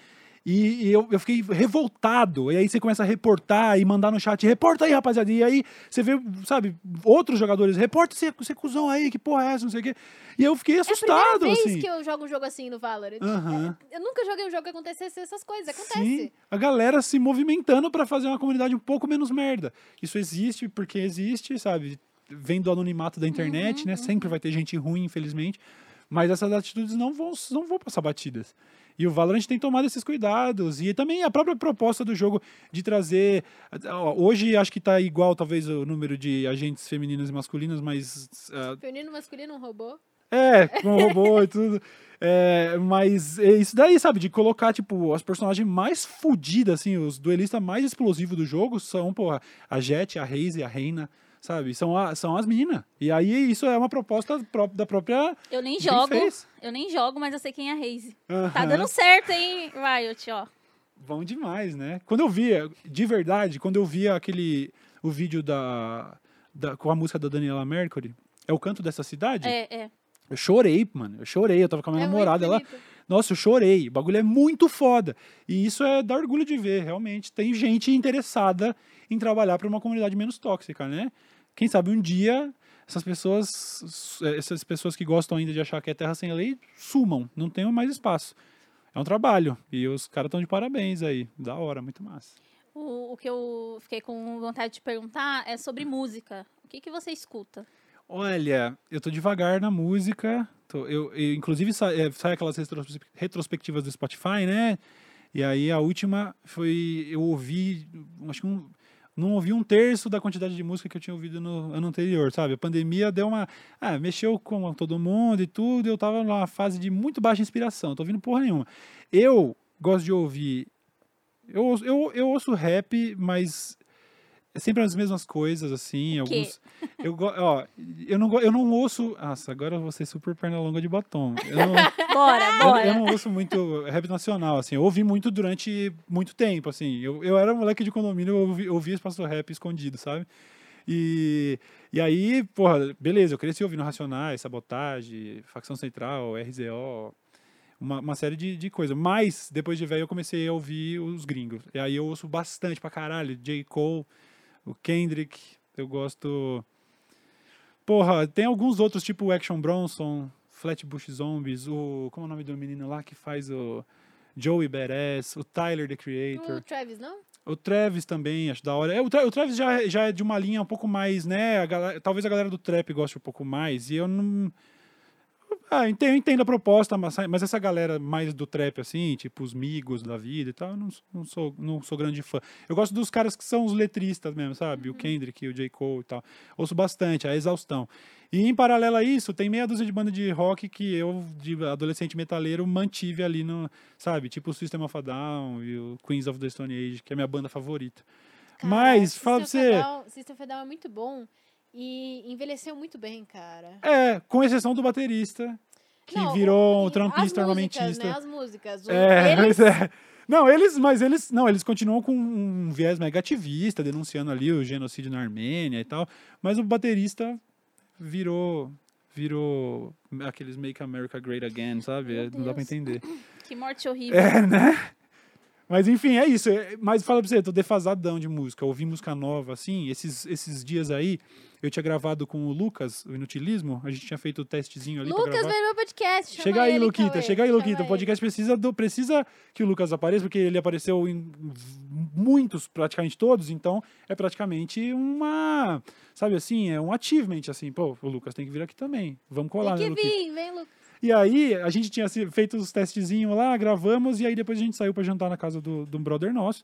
E, e eu, eu fiquei revoltado. E aí você começa a reportar e mandar no chat, reporta aí, rapaziada. E aí você vê, sabe, outros jogadores, reporta esse, esse cuzão aí, que porra é essa, não sei o quê. E eu fiquei É a assustado, primeira vez assim. que eu jogo um jogo assim no Valorant. Aham. Eu nunca joguei um jogo que acontecesse essas coisas. Acontece. Sim, a galera se movimentando pra fazer uma comunidade um pouco menos merda. Isso existe porque existe, sabe? Vem do anonimato da internet, Uhum, né? Sempre vai ter gente ruim, infelizmente. Mas essas atitudes não vão, não vão passar batidas. E o Valorant tem tomado esses cuidados. E também a própria proposta do jogo de trazer. Hoje acho que tá igual, talvez, o número de agentes femininos e masculinos, mas ah, Feminino, masculino, um robô. é, com robô e tudo. É, mas é isso daí, sabe? De colocar, tipo, as personagens mais fodidas, assim, os duelistas mais explosivos do jogo são, porra, a Jet, a Raze, a Reina, sabe? São, a- são as meninas. E aí isso é uma proposta pró- da própria. Eu nem jogo. Eu nem jogo, mas eu sei quem é a Raze. Tá Aham. dando certo, hein, Riot, ó. Bom demais, né? Quando eu via, de verdade, quando eu via aquele. O vídeo da, da. com a música da Daniela Mercury, é o canto dessa cidade? É, é. Eu chorei, mano. Eu chorei. Eu tava com a minha É namorada. Ela. Nossa, eu chorei. O bagulho é muito foda. E isso é dar orgulho de ver, realmente. Tem gente interessada em trabalhar para uma comunidade menos tóxica, né? Quem sabe um dia essas pessoas, essas pessoas que gostam ainda de achar que é terra sem lei, sumam, não tenham mais espaço. É um trabalho. E os caras estão de parabéns aí. Da hora, muito massa. O, o que eu fiquei com vontade de perguntar é sobre música. O que, que você escuta? Olha, eu tô devagar na música. tô- eu, eu- inclusive, sai, é, sai aquelas retros- retrospectivas do Spotify, né? E aí a última foi. Eu ouvi. Acho que um, não ouvi um terço da quantidade de música que eu tinha ouvido no ano anterior, sabe? A pandemia deu uma. Ah, mexeu com todo mundo e tudo. Eu tava numa fase de muito baixa inspiração. Tô ouvindo porra nenhuma. Eu gosto de ouvir. Eu, eu, eu ouço rap, mas é sempre as mesmas coisas, assim. Alguns. Eu, ó, eu, não, eu não ouço. Nossa, agora eu vou ser super perna longa de batom. Eu não, (laughs) Bora, eu, bora. eu não ouço muito rap nacional, assim. Eu ouvi muito durante muito tempo, assim. Eu, eu era moleque de condomínio, eu ouvi, ouvia espaço rap escondido, sabe? E, e aí, porra, beleza, eu cresci ouvindo Racionais, Sabotagem, Facção Central, RZO, uma, uma série de, de coisas. Mas, depois de velho, eu comecei a ouvir os gringos. E aí eu ouço bastante pra caralho. J. Cole, o Kendrick, eu gosto... Porra, tem alguns outros, tipo o Action Bronson, Flatbush Zombies, o... Como é o nome do menino lá que faz o... Joey Badass, o Tyler, The Creator. O Travis, não? O Travis também, acho da hora. É, o, Tra- o Travis já, é- já é de uma linha um pouco mais, né? a galera- talvez a galera do trap goste um pouco mais. E eu não. Ah, entendo, eu entendo a proposta, mas, mas essa galera mais do trap, assim, tipo os Migos da vida e tal, eu não, não, sou, não sou grande fã. Eu gosto dos caras que são os letristas mesmo, sabe? O Kendrick, o J. Cole e tal. Ouço bastante, a exaustão. E em paralelo a isso, tem meia dúzia de banda de rock que eu, de adolescente metaleiro, mantive ali no, sabe? Tipo o System of a Down e o Queens of the Stone Age, que é a minha banda favorita. Mas, fala pra você. Down- System of a Down é muito bom e envelheceu muito bem, cara. É, com exceção do baterista, que Não, virou um trampista armamentista. Né? As músicas. O- É, (laughs) eles- mas é. Não, eles, mas eles, não, eles continuam com um viés mega ativista, denunciando ali o genocídio na Armênia e tal, mas o baterista virou virou aqueles Make America Great Again, sabe? Não dá pra entender. Que morte horrível. É, né? Mas enfim, é isso. É- Mas fala pra você, eu tô defasadão de música. Eu ouvi música nova, assim. Esses, esses dias aí, eu tinha gravado com o Lucas, o Inutilismo. A gente tinha feito o testezinho ali Lucas veio meu podcast. Chega aí, ele, Luquita. Cauê, Chega aí, Luquita. O podcast precisa, do, precisa que o Lucas apareça, porque ele apareceu em muitos, praticamente todos. Então, é praticamente uma... Sabe assim? É um achievement, assim. Pô, o Lucas tem que vir aqui também. Vamos colar, Tem né, que Luquita? vir, vem, Lucas. E aí, a gente tinha feito os testezinhos lá, gravamos, e aí depois a gente saiu pra jantar na casa do, do brother nosso.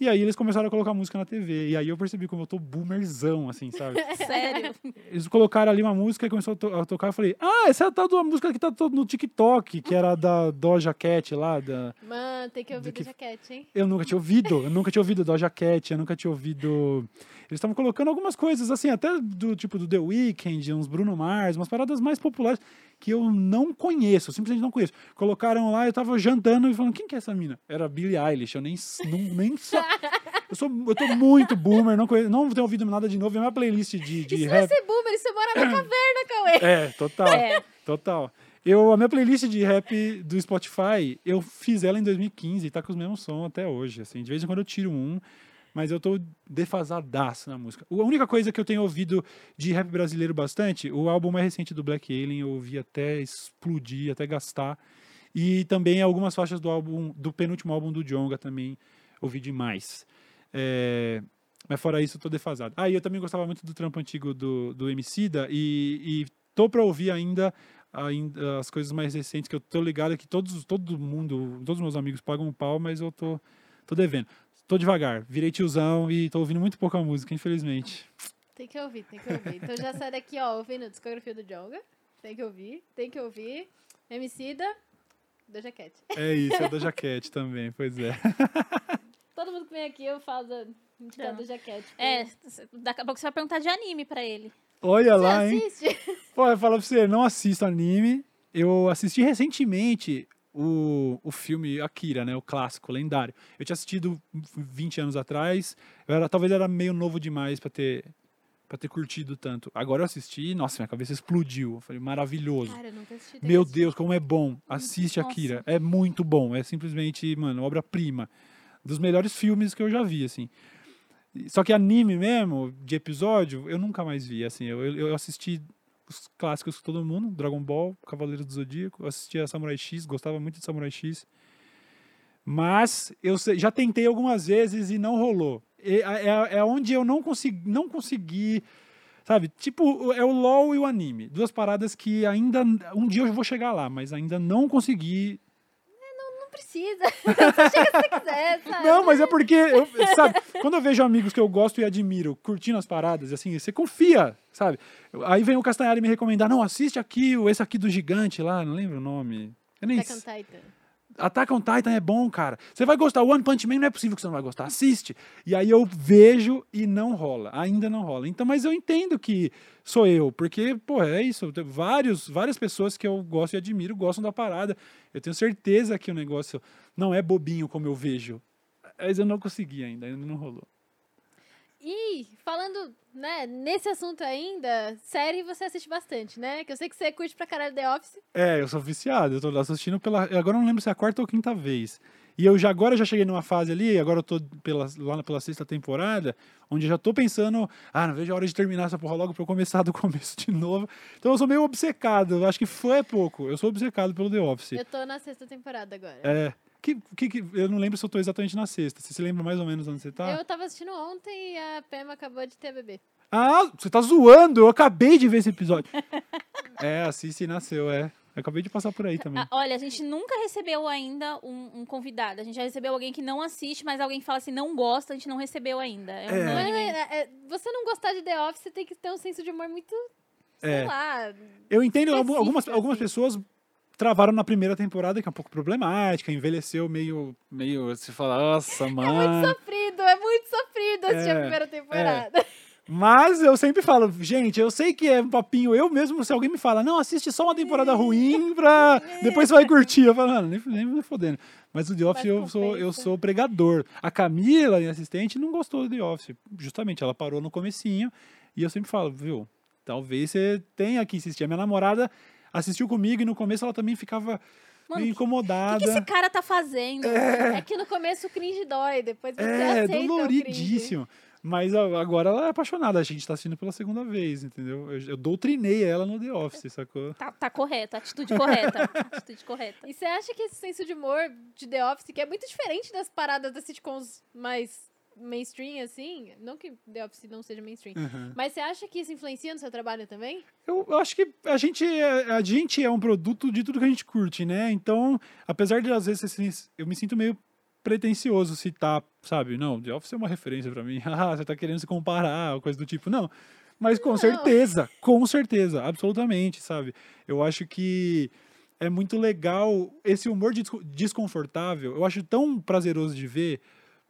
E aí eles começaram a colocar música na TV. E aí eu percebi como eu tô boomerzão, assim, sabe? (laughs) Sério. Eles colocaram ali uma música e começou a, to- a tocar. Eu falei, ah, essa é a tal da música que tá no TikTok, que era da Doja Cat lá, da... Mano, tem que ouvir Do que- jaquete, hein? Eu nunca tinha ouvido, eu nunca tinha ouvido Doja Cat, eu nunca tinha ouvido... Eles estavam colocando algumas coisas, assim, até do tipo do The Weeknd, uns Bruno Mars, umas paradas mais populares que eu não conheço, simplesmente não conheço. Colocaram lá, eu tava jantando e falando, quem que é essa mina? Era Billie Eilish, eu nem, não, nem só... Eu, sou, eu tô muito boomer, não, conheço, não tenho ouvido nada de novo, é minha playlist de, de Isso vai rap... ser boomer, isso mora na caverna, Cauê. É, total. É. Total. Eu, a minha playlist de rap do Spotify, eu fiz ela em 2015 e tá com os mesmos sons até hoje. Assim, de vez em quando eu tiro um, mas eu tô defasadaço na música. A única coisa que eu tenho ouvido de rap brasileiro bastante, o álbum mais recente do Black Alien, eu ouvi até explodir, até gastar. E também algumas faixas do álbum, do penúltimo álbum do Jonga também ouvi demais. É, mas fora isso, eu tô defasado. Ah, e eu também gostava muito do trampo antigo do, do Emicida e, e tô pra ouvir ainda, ainda as coisas mais recentes que eu tô ligado que todos, todo mundo, todos os meus amigos pagam um pau, mas eu tô, tô devendo. Tô devagar, virei tiozão e tô ouvindo muito pouca música, infelizmente. Tem que ouvir, tem que ouvir. Então já sai daqui, ó, ouvindo a discografia do Jonga. Tem que ouvir, tem que ouvir. Emicida, do jaquete. É isso, é da jaquete também, pois é. (laughs) Todo mundo que vem aqui eu falo da, Não. do jaquete. porque É, daqui a pouco você vai perguntar de anime pra ele. Olha Você lá, hein? assiste? Pô, eu falo pra você, não assisto anime. Eu assisti recentemente o, o filme Akira, né? O clássico, lendário. Eu tinha assistido 20 anos atrás. Eu era, talvez era meio novo demais pra ter, pra ter curtido tanto. Agora eu assisti, nossa, minha cabeça explodiu. Eu falei, maravilhoso. Cara, eu nunca assisti. Meu assistir. Deus, como é bom. Assiste Nossa. Akira. É muito bom. É simplesmente, mano, obra-prima. Dos melhores filmes que eu já vi, assim. Só que anime mesmo, de episódio, eu nunca mais vi, assim. Eu, eu assisti os clássicos com todo mundo, Dragon Ball, Cavaleiros do Zodíaco, assistia Samurai X, gostava muito de Samurai X. Mas eu já tentei algumas vezes e não rolou. E- É, é onde eu não consegui, não consegui, sabe? Tipo, é o LoL e o anime. Duas paradas que ainda, um dia eu vou chegar lá, mas ainda não consegui Não precisa. (laughs) Você chega se você quiser, sabe? Não, mas é porque, eu, sabe, quando eu vejo amigos que eu gosto e admiro curtindo as paradas, assim, você confia, sabe? Aí vem o Castanhari me recomendar, não, assiste aqui, o- esse aqui do gigante lá, não lembro o nome. Eu nem Attack on Titan. Attack on Titan é bom, cara. Você vai gostar. One Punch Man não é possível que você não vai gostar. Assiste. E aí eu vejo e não rola. Ainda não rola. Então, mas eu entendo que sou eu, porque, pô, é isso. Vários, várias pessoas que eu gosto e admiro gostam da parada. Eu tenho certeza que o negócio não é bobinho como eu vejo. Mas eu não consegui ainda, ainda não rolou. E falando, né, nesse assunto ainda, série você assiste bastante, né? Que eu sei que você curte pra caralho The Office. É, eu sou viciado. Eu tô assistindo pela. Agora eu não lembro se é a quarta ou quinta vez. E eu já agora já cheguei numa fase ali, agora eu tô pela, lá pela sexta temporada, onde eu já tô pensando, ah, não vejo a hora de terminar essa porra logo pra eu começar (laughs) do começo de novo. Então eu sou meio obcecado. Eu acho que fã é pouco. Eu sou obcecado pelo The Office. Eu tô na sexta temporada agora. É. Que, que, que- eu não lembro se eu tô exatamente na sexta. Você se lembra mais ou menos onde você tá? Eu tava assistindo ontem e a Pema acabou de ter bebê. Ah, você tá zoando! Eu acabei de ver esse episódio. (laughs) é, assiste e nasceu, é. Eu acabei de passar por aí também. Ah, olha, a gente nunca recebeu ainda um, um convidado. A gente já recebeu alguém que não assiste, mas alguém que fala assim, não gosta, a gente não recebeu ainda. É, É. Unânime. é, é, você não gostar de The Office, você tem que ter um senso de humor muito, sei É. lá. Eu entendo, algumas, algumas assim. pessoas travaram na primeira temporada, que é um pouco problemática, envelheceu meio. meio se fala, nossa, (laughs) mano. Sofrido, é muito sofrido assistir É, a primeira temporada. (laughs) Mas eu sempre falo, gente, eu sei que é um papinho, eu mesmo, se alguém me fala, não, assiste só uma temporada ruim pra. (laughs) Depois você vai curtir. Eu falo, mano, nem, nem me fodendo. Mas o The Office eu sou, eu sou pregador. A Camila, minha assistente, não gostou do The Office. Justamente, ela parou no comecinho. E eu sempre falo, viu, talvez você tenha que insistir. A minha namorada assistiu comigo e no começo ela também ficava Mano, meio O que, incomodada. que esse cara tá fazendo? É que no começo o cringe dói, depois você É, aceita doloridíssimo. Mas agora ela é apaixonada. A gente tá assistindo pela segunda vez, entendeu? Eu, eu doutrinei ela no The Office, sacou? Tá, tá correto, atitude correta. (laughs) atitude correta. E você acha que esse senso de humor de The Office, que é muito diferente das paradas das sitcoms mais mainstream, assim, não que The Office não seja mainstream, Uhum. mas você acha que isso influencia no seu trabalho também? Eu, eu acho que a gente, é, a gente é um produto de tudo que a gente curte, né? Então, apesar de às vezes assim, eu me sinto meio pretencioso citar, sabe? Não, The Office é uma referência pra mim. (laughs) Ah, você tá querendo se comparar, ou coisa do tipo. Não. Mas com Não. certeza, com certeza, absolutamente, sabe? Eu acho que é muito legal esse humor desco- desconfortável. Eu acho tão prazeroso de ver,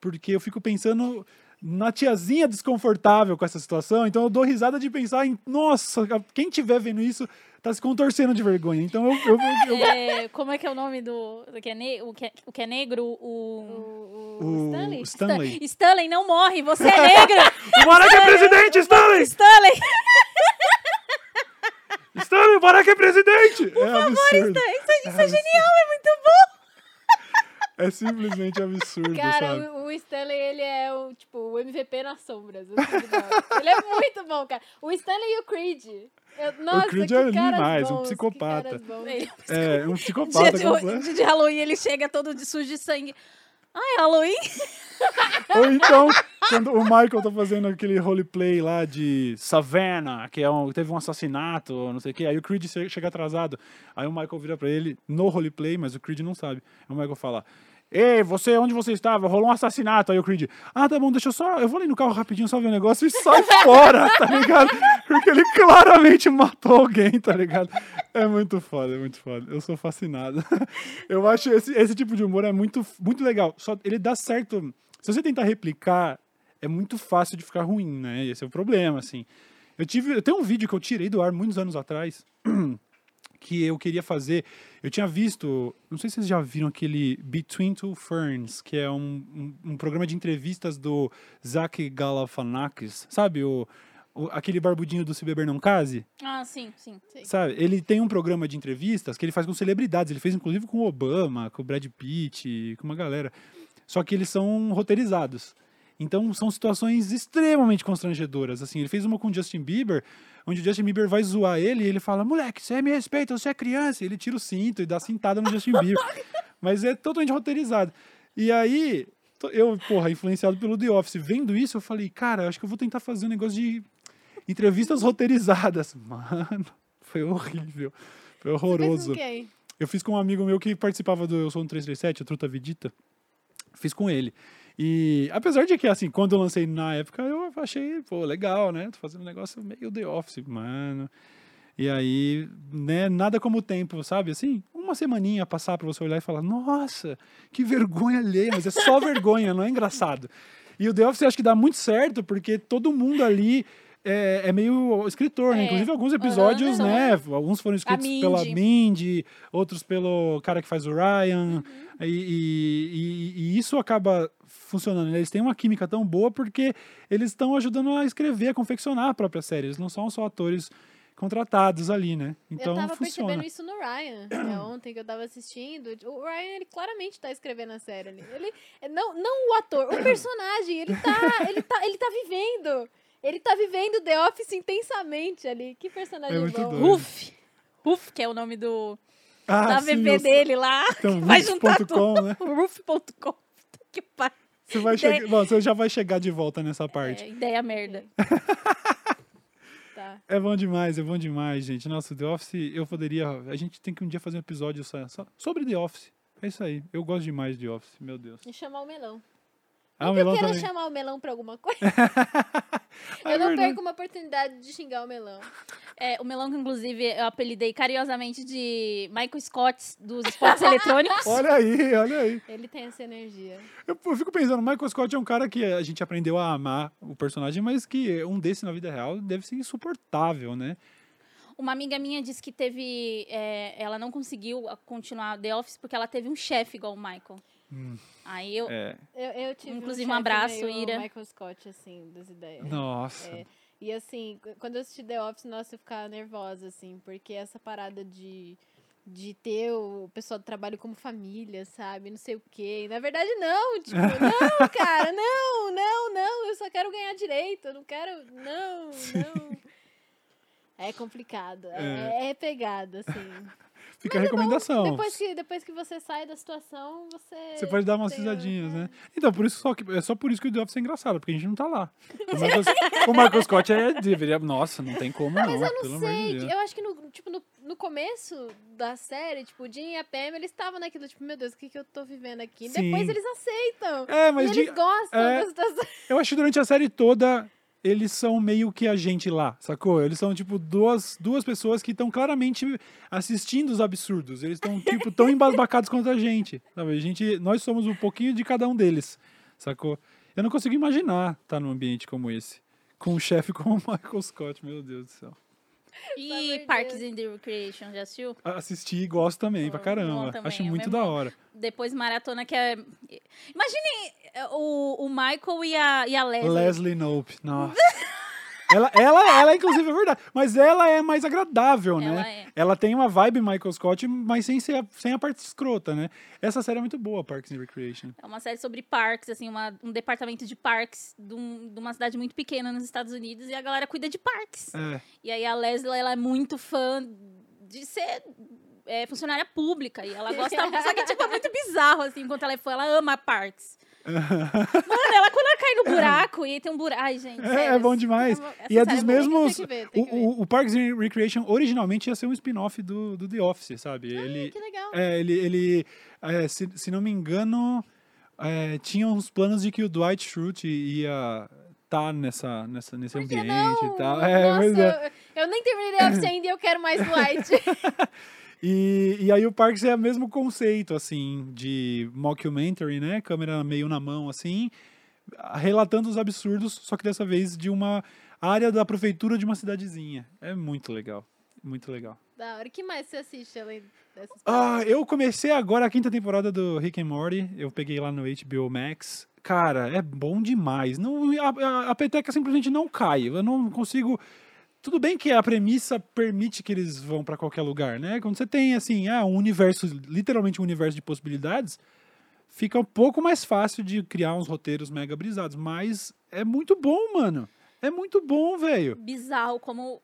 porque eu fico pensando na tiazinha desconfortável com essa situação, então eu dou risada de pensar em, nossa, quem tiver vendo isso tá se contorcendo de vergonha. Então eu, eu, eu- eu- (laughs) É, como é que é o nome do, do que é ne- o, que é, o que é negro? O, O... o, O Stanley? Stanley. Stanley, não morre, você é negro! (laughs) O Barack é presidente, Stanley! Stanley! Stanley, o Barack é presidente! é absurdo. Isso, isso é, É genial, é muito bom! É simplesmente absurdo, Cara, sabe? o, o Stanley, ele é o, tipo, o MVP nas sombras. ele é muito bom, cara. O Stanley e o Creed. Eu- nossa, Creed que é demais, um bons, psicopata. É, um Dia psicopata de, dia de Halloween ele chega todo de sujo de sangue. Ai, Halloween? Ou então, quando o Michael tá fazendo aquele roleplay lá de Savannah, que é um, teve um assassinato, não sei o quê, aí o Creed che- chega atrasado. Aí o Michael vira pra ele no roleplay, mas o Creed não sabe. O Michael fala: Ei, você, onde você estava? Rolou um assassinato. Aí o Creed, ah, tá bom, deixa eu só. Eu vou ali no carro rapidinho só ver o negócio e sai (laughs) fora, tá ligado? Porque ele claramente matou alguém, tá ligado? É muito foda, é muito foda. Eu sou fascinado. (laughs) Eu acho esse, esse tipo de humor é muito, muito legal. Só ele dá certo. Se você tentar replicar, é muito fácil de ficar ruim, né? Esse é o problema, assim. Eu tive. Eu tenho um vídeo que eu tirei do ar muitos anos atrás. (clears throat) que eu queria fazer. Eu tinha visto, não sei se vocês já viram aquele Between Two Ferns, que é um, um, um programa de entrevistas do Zach Galifianakis, sabe? O, o- aquele barbudinho do Se Beber Não Case, Ah, sim, sim. sabe? Ele tem um programa de entrevistas que ele faz com celebridades. Ele fez inclusive com o Obama, com o Brad Pitt, com uma galera. Só que eles são roteirizados. Então são situações extremamente constrangedoras. Assim, ele fez uma com o Justin Bieber, onde o Justin Bieber vai zoar ele e ele fala: Moleque, você me respeita, você é criança. E ele tira o cinto e dá cintada no Justin Bieber. (laughs) Mas é totalmente roteirizado. E aí, eu, porra, influenciado pelo The Office, vendo isso, eu falei: Cara, acho que eu vou tentar fazer um negócio de entrevistas roteirizadas. (laughs) Mano, foi horrível. Foi horroroso. Eu fiz com um amigo meu que participava do Eu Sou um 337, o Truta Vidita. Fiz com ele. E apesar de que, assim, quando eu lancei na época, eu achei, pô, legal, né? Tô fazendo um negócio meio The Office, mano. E aí, né, nada como o tempo, sabe? Assim, uma semaninha passar pra você olhar e falar, nossa, que vergonha alheia, mas é só (laughs) vergonha, não é engraçado. E o The Office acho que dá muito certo, porque todo mundo ali é, é meio escritor, né? É. Inclusive alguns episódios, Aham. né? Alguns foram escritos Mindy. pela Mindy, outros pelo cara que faz o Ryan. Uhum. E, e- e- e isso acaba funcionando. né? Eles têm uma química tão boa porque eles estão ajudando a escrever, a confeccionar a própria série. Eles não são só atores contratados ali, né? Então eu tava funciona. percebendo isso no Ryan, né, (clears throat) ontem que eu tava assistindo. O Ryan, ele claramente tá escrevendo a série ali. Ele, não, não o ator, o personagem, ele tá, ele tá, ele tá vivendo. Ele tá vivendo The Office intensamente ali. Que personagem É bom. Ruf. Ruf, que é o nome do, Ah, da sim, VP dele lá. Então, (laughs) vai juntar Roof.com, né? Ruf.com. Que pariu. Você, vai Ideia- chegar, bom, você já vai chegar de volta nessa parte. É, ideia merda. (laughs) Tá. É bom demais, é bom demais, gente. Nossa, The Office, eu poderia. A gente tem que um dia fazer um episódio só, só sobre The Office. É isso aí. Eu gosto demais de The Office, meu Deus. E chamar o melão. Ah, o eu queira também. chamar o melão pra alguma coisa. (laughs) É eu não verdade. perco uma oportunidade de xingar o melão. É, o Melão, que inclusive eu apelidei carinhosamente de Michael Scott dos esportes eletrônicos. (laughs) Olha aí, olha aí. Ele tem essa energia. Eu, eu fico pensando, Michael Scott é um cara que a gente aprendeu a amar o personagem, mas que um desse na vida real deve ser insuportável, né? Uma amiga minha disse que teve. é, ela não conseguiu continuar The Office porque ela teve um chefe igual o Michael. Aí eu. É. Eu, eu tive Inclusive, um um abraço, Ira. Michael Scott, assim, das ideias. Nossa. É, E assim, qu- quando eu assisti The Office, nossa, eu ficava nervosa, assim, porque essa parada de, de ter o pessoal do trabalho como família, sabe? Não sei o quê. E, na verdade, não, tipo, (laughs) não, cara, não, não, não, eu só quero ganhar direito, eu não quero. Não, não. É complicado, é, é pegado, assim. Fica a recomendação. Depois que, depois que você sai da situação, você. Você pode dar umas risadinhas, é. né? Então, por isso só que, é só por isso que o The Office é engraçado, porque a gente não tá lá. (laughs) O Michael, o Michael Scott é, deveria. Nossa, não tem como, não. Mas eu não de sei, Deus. eu acho que no, tipo, no, no começo da série, tipo, o Jim e a Pam, eles estavam naquilo, tipo, meu Deus, o que, que eu tô vivendo aqui? Sim. Depois eles aceitam. É, e mas eles de- gostam é. da situação. eu acho que durante a série toda eles são meio que a gente lá, sacou? Eles são, tipo, duas, duas pessoas que estão claramente assistindo os absurdos. Eles estão, tipo, tão embasbacados quanto a gente, sabe? A gente, nós somos um pouquinho de cada um deles, sacou? Eu não consigo imaginar estar num ambiente como esse. Com um chefe como o Michael Scott, meu Deus do céu. E Parks and the Recreation, já assistiu? Assisti e gosto também, pra Bom caramba. também, Acho é muito mesmo- da hora. Depois maratona que é. Imagine é, o, o Michael e a, e a Leslie. Leslie Knope, nossa. (laughs) ela, ela, ela, inclusive, é verdade. Mas ela é mais agradável, Ela né? é. Ela tem uma vibe Michael Scott, mas sem, ser a, sem a parte escrota, né? Essa série é muito boa, Parks and Recreation. É uma série sobre parques, assim, uma- um departamento de parques de, um- de uma cidade muito pequena nos Estados Unidos e a galera cuida de parques. É. E aí a Leslie, ela é muito fã de ser é, funcionária pública e ela gosta, só que tipo, é muito bizarro, assim, enquanto ela é fã, ela ama parques. (laughs) Mano, ela quando ela cai no buraco e tem um buraco, ai gente, É, sério, é bom demais. essa E é dos mesmos. Ver, O, o, o Parks and Recreation originalmente ia ser um spin-off do, do The Office, sabe? Ele, Que legal. É, ele, ele é, se, se não me engano, é, tinha uns planos de que o Dwight Schrute ia estar nessa, nessa, nesse Por que ambiente não? e tal. É, Nossa, é. eu, eu nem terminei The Office ainda e eu quero mais (laughs) Dwight. (laughs) E, e aí o Parks é o mesmo conceito, assim, de mockumentary, né? Câmera meio na mão, assim, relatando os absurdos, só que dessa vez de uma área da prefeitura de uma cidadezinha. É muito legal, muito legal. da hora. O que mais você assiste além dessas Ah, eu comecei agora a quinta temporada do Rick and Morty. Eu peguei lá no HBO Max. Cara, é bom demais. Não, a, a, a peteca simplesmente não cai. Eu não consigo. Tudo bem que a premissa permite que eles vão pra qualquer lugar, né? Quando você tem assim, ah, um universo, literalmente um universo de possibilidades, fica um pouco mais fácil de criar uns roteiros mega brisados. Mas é muito bom, mano. É muito bom, velho. bizarro como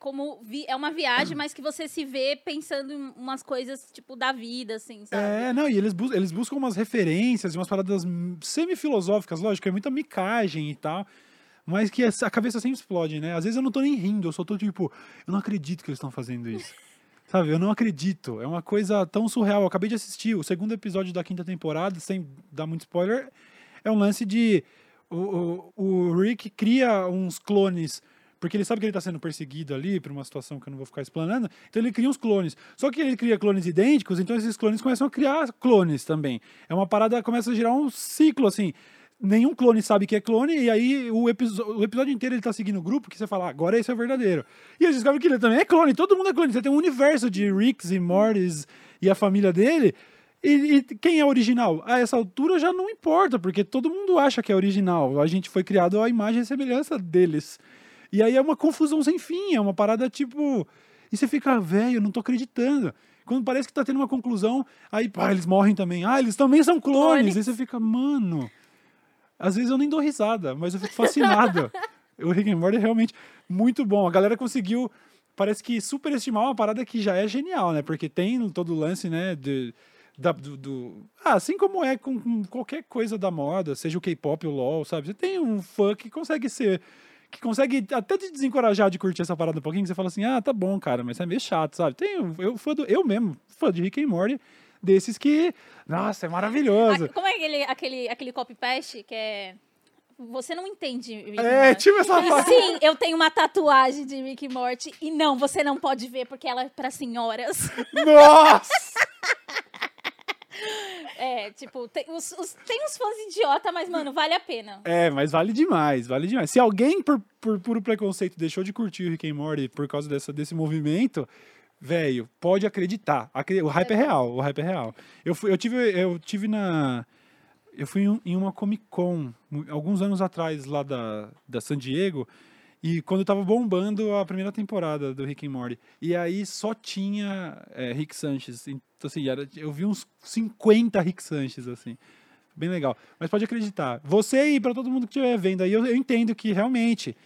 como vi- é uma viagem, mas que você se vê pensando em umas coisas tipo da vida assim, sabe? É, não, e eles, bus eles buscam umas referências, umas paradas semi-filosóficas, lógico, é muita micagem e tal, mas que a cabeça sempre explode, né? Às vezes eu não tô nem rindo, eu só tô tipo, eu não acredito que eles estão fazendo isso. (laughs) Sabe, eu não acredito. É uma coisa tão surreal. Eu acabei de assistir o segundo episódio da quinta temporada, sem dar muito spoiler. É um lance de. O, o, o Rick cria uns clones, porque ele sabe que ele tá sendo perseguido ali por uma situação que eu não vou ficar explanando. Então ele cria uns clones. Só que ele cria clones idênticos, então esses clones começam a criar clones também. É uma parada, começa a girar um ciclo assim. Nenhum clone sabe que é clone, e aí o, episo- o episódio inteiro ele tá seguindo o grupo, que você fala, "Ah, agora esse é o verdadeiro. E eles descobrem que ele também é clone, todo mundo é clone. Você tem um universo de Ricks e Mortys e a família dele. E, e quem é original? A essa altura já não importa, porque todo mundo acha que é original. A gente foi criado à imagem e semelhança deles. E aí é uma confusão sem fim, é uma parada tipo. E você fica, velho, eu não tô acreditando. Quando parece que tá tendo uma conclusão, aí, pá, eles morrem também. Ah, eles também são clones. Clones. Aí você fica, mano. Às vezes eu nem dou risada, mas eu fico fascinado. (laughs) o Rick and Morty é realmente muito bom. A galera conseguiu, parece que superestimar uma parada que já é genial, né? Porque tem todo o lance, né, de, da- do, do- Ah, assim como é com, com qualquer coisa da moda, seja o K-pop o LOL, sabe? Você tem um fã que consegue ser... Que consegue até te desencorajar de curtir essa parada um pouquinho, que você fala assim, ah, tá bom, cara, mas é meio chato, sabe? Tem, eu, fã do, eu mesmo, fã de Rick and Morty, desses que, nossa, é maravilhoso. A- como é aquele, aquele, aquele copy-paste que é. Você não entende. Rick É, tipo essa E sim, eu tenho uma tatuagem de Rick e Morty. E não, você não pode ver porque ela é pra senhoras. Nossa! (laughs) É, tipo, tem, os, os- tem uns fãs idiota, mas, mano, vale a pena. É, mas vale demais, vale demais. Se alguém, por, por puro preconceito, deixou de curtir o Rick and Morty por causa dessa, desse movimento, velho, pode acreditar. Acre- O hype é real, o hype é real. Eu, fui, eu, tive, eu tive na... Eu fui em um- uma Comic Con, alguns anos atrás, lá da, da San Diego, E quando tava bombando a primeira temporada do Rick and Morty. E aí só tinha é, Rick Sanchez. Então, assim, era- eu vi uns 50 Rick Sanchez, assim. Bem legal. Mas pode acreditar. Você e pra todo mundo que estiver vendo aí, eu, eu entendo que realmente.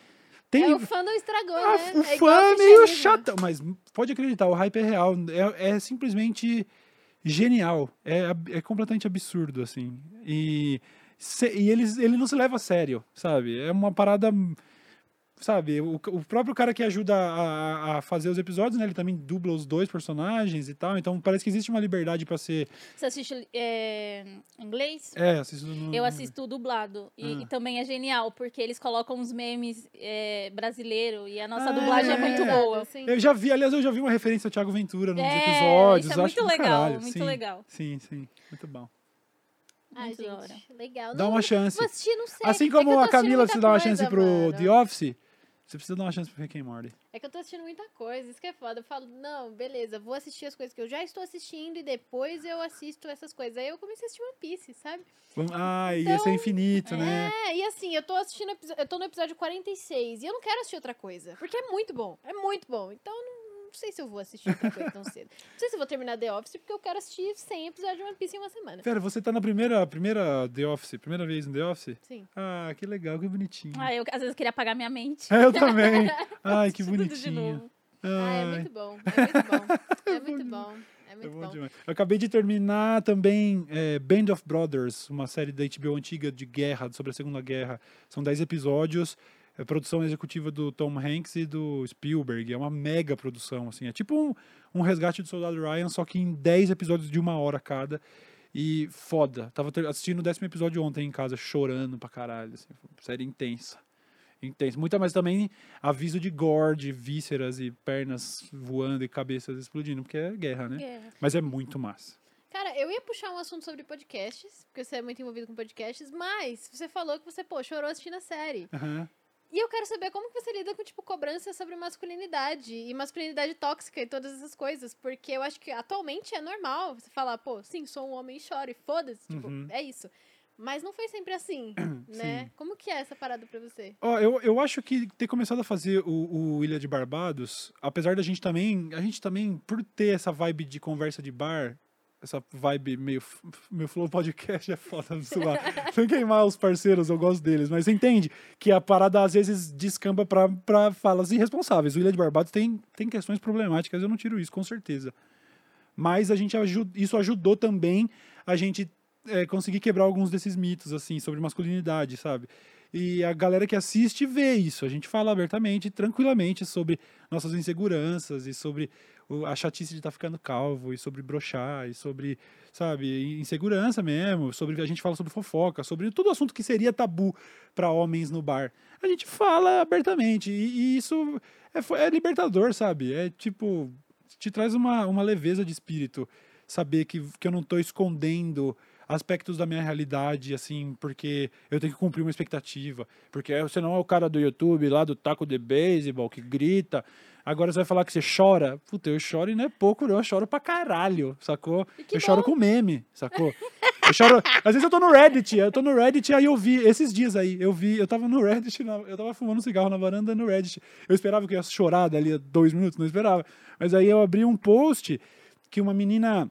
Tem, É, o fã não estragou, ah, né? o É fã é meio chato, mas pode acreditar, o hype é real. É, é simplesmente genial. É, é completamente absurdo, assim. E, se- e eles, ele não se leva a sério, sabe? É uma parada. Sabe, o, o próprio cara que ajuda a, a fazer os episódios, né? Ele também dubla os dois personagens e tal. Então parece que existe uma liberdade pra ser. Você assiste é, inglês? É, assisto no, Eu assisto dublado. E, Ah. e também é genial, porque eles colocam uns memes é, brasileiro e a nossa Ah, dublagem é, é. muito boa. Sim. Eu já vi, aliás, eu já vi uma referência ao Thiago Ventura nos É, episódios. isso é acho muito legal, caralho, muito sim. legal. Sim, sim. Muito bom. Hora. gente, legal. Dá Não, uma chance. Vou assistir, não sei. Assim É como tô a Camila precisa dar uma coisa, chance pro mano. The Office, você precisa dar uma chance pro Rick and Morty. É que eu tô assistindo muita coisa, isso que é foda. Eu falo, não, beleza, vou assistir as coisas que eu já estou assistindo e depois eu assisto essas coisas. Aí eu comecei a assistir One Piece, sabe? Ah, ia Então, ser infinito, né? É, e assim, eu tô assistindo, eu tô no episódio 46 e eu não quero assistir outra coisa, porque é muito bom, é muito bom. Então eu não, não sei se eu vou assistir outra coisa tão cedo. Não sei se eu vou terminar The Office, porque eu quero assistir 100 episódios de One Piece em uma semana. Pera, você tá na primeira, primeira The Office, primeira vez no The Office? Sim. Ah, que legal, que bonitinho. Ah, eu às vezes queria apagar minha mente. É, eu também. (laughs) Ai, que bonitinho. Ah, é Ai, muito bom, é muito bom. É muito bom, é (laughs) é muito bom bom. demais. Eu acabei de terminar também é, Band of Brothers, uma série da HBO antiga de guerra, sobre a Segunda Guerra. São 10 episódios. É produção executiva do Tom Hanks e do Spielberg. É uma mega produção, assim. É tipo um, um resgate do Soldado Ryan, só que em 10 episódios de uma hora cada. E foda. Tava assistindo o décimo episódio ontem em casa, chorando pra caralho. Assim. Série intensa. Intensa. Muita, mas também aviso de gore, de vísceras e pernas voando e cabeças explodindo, porque é guerra, né? É. Mas é muito massa. Cara, eu ia puxar um assunto sobre podcasts, porque você é muito envolvido com podcasts, mas você falou que você, pô, chorou assistindo a série. Aham. E eu quero saber como que você lida com, tipo, cobrança sobre masculinidade e masculinidade tóxica e todas essas coisas. Porque eu acho que atualmente é normal você falar, pô, sim, sou um homem e choro e foda-se. Tipo, Uhum. é isso. Mas não foi sempre assim, (clears throat) né? Como que é essa parada pra você? Ó, eu, eu acho que ter começado a fazer o, o Ilha de Barbados, apesar da gente também, a gente também, por ter essa vibe de conversa de bar, essa vibe meio, meio flow podcast é foda, sei lá, sem queimar os parceiros, eu gosto deles, mas entende que a parada às vezes descamba pra falas irresponsáveis. O Ilha de Barbados tem, tem questões problemáticas, eu não tiro isso, com certeza. Mas a gente aju- isso ajudou também a gente é, conseguir quebrar alguns desses mitos, assim, sobre masculinidade, sabe? E a galera que assiste vê isso. A gente fala abertamente, tranquilamente, sobre nossas inseguranças e sobre a chatice de estar ficando calvo, e sobre brochar, e sobre, sabe, insegurança mesmo. Sobre a gente fala sobre fofoca, sobre todo assunto que seria tabu para homens no bar. A gente fala abertamente. E, e isso é, é libertador, sabe? É tipo. Te traz uma, uma leveza de espírito. Saber que, que eu não tô escondendo aspectos da minha realidade, assim, porque eu tenho que cumprir uma expectativa. Porque você não é o cara do YouTube lá do taco de beisebol que grita. Agora você vai falar que você chora. Puta, eu choro e não é pouco, não. Eu choro pra caralho, sacou? Eu choro com meme, sacou? Eu choro. Às vezes eu tô no Reddit, eu tô no Reddit, aí eu vi, esses dias aí, eu vi, eu tava no Reddit, eu tava fumando cigarro na varanda no Reddit. Eu esperava que eu ia chorar dali a dois minutos, não esperava. Mas aí eu abri um post que uma menina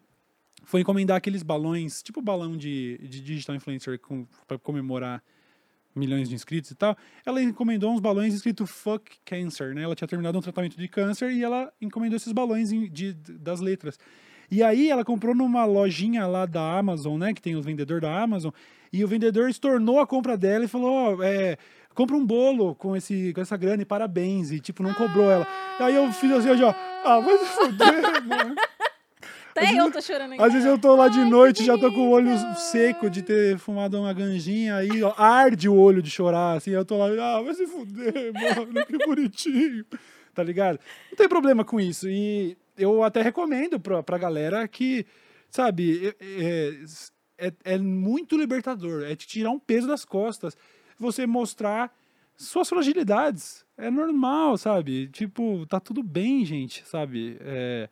foi encomendar aqueles balões, tipo balão de, de digital influencer com, pra comemorar milhões de inscritos e tal. Ela encomendou uns balões escrito Fuck Cancer, né? Ela tinha terminado um tratamento de câncer e ela encomendou esses balões em- de, das letras. E aí ela comprou numa lojinha lá da Amazon, né? Que tem o vendedor da Amazon. E o vendedor estornou a compra dela e falou, ó, é, compra um bolo com, esse, com essa grana e parabéns. E, tipo, não cobrou ela. Aí eu fiz assim, ó, ah, vai se (laughs) mano. Até eu tô chorando aqui. Às vezes eu tô lá de Ai, noite, já tô com o olho seco de ter fumado uma ganjinha, aí ó, arde o olho de chorar, assim, eu tô lá, ah, vai se fuder, (laughs) mano, que bonitinho, tá ligado? Não tem problema com isso, e eu até recomendo pra, pra galera que, sabe, é, é, é muito libertador, é te tirar um peso das costas, você mostrar suas fragilidades, é normal, sabe, tipo, tá tudo bem, gente, sabe, é...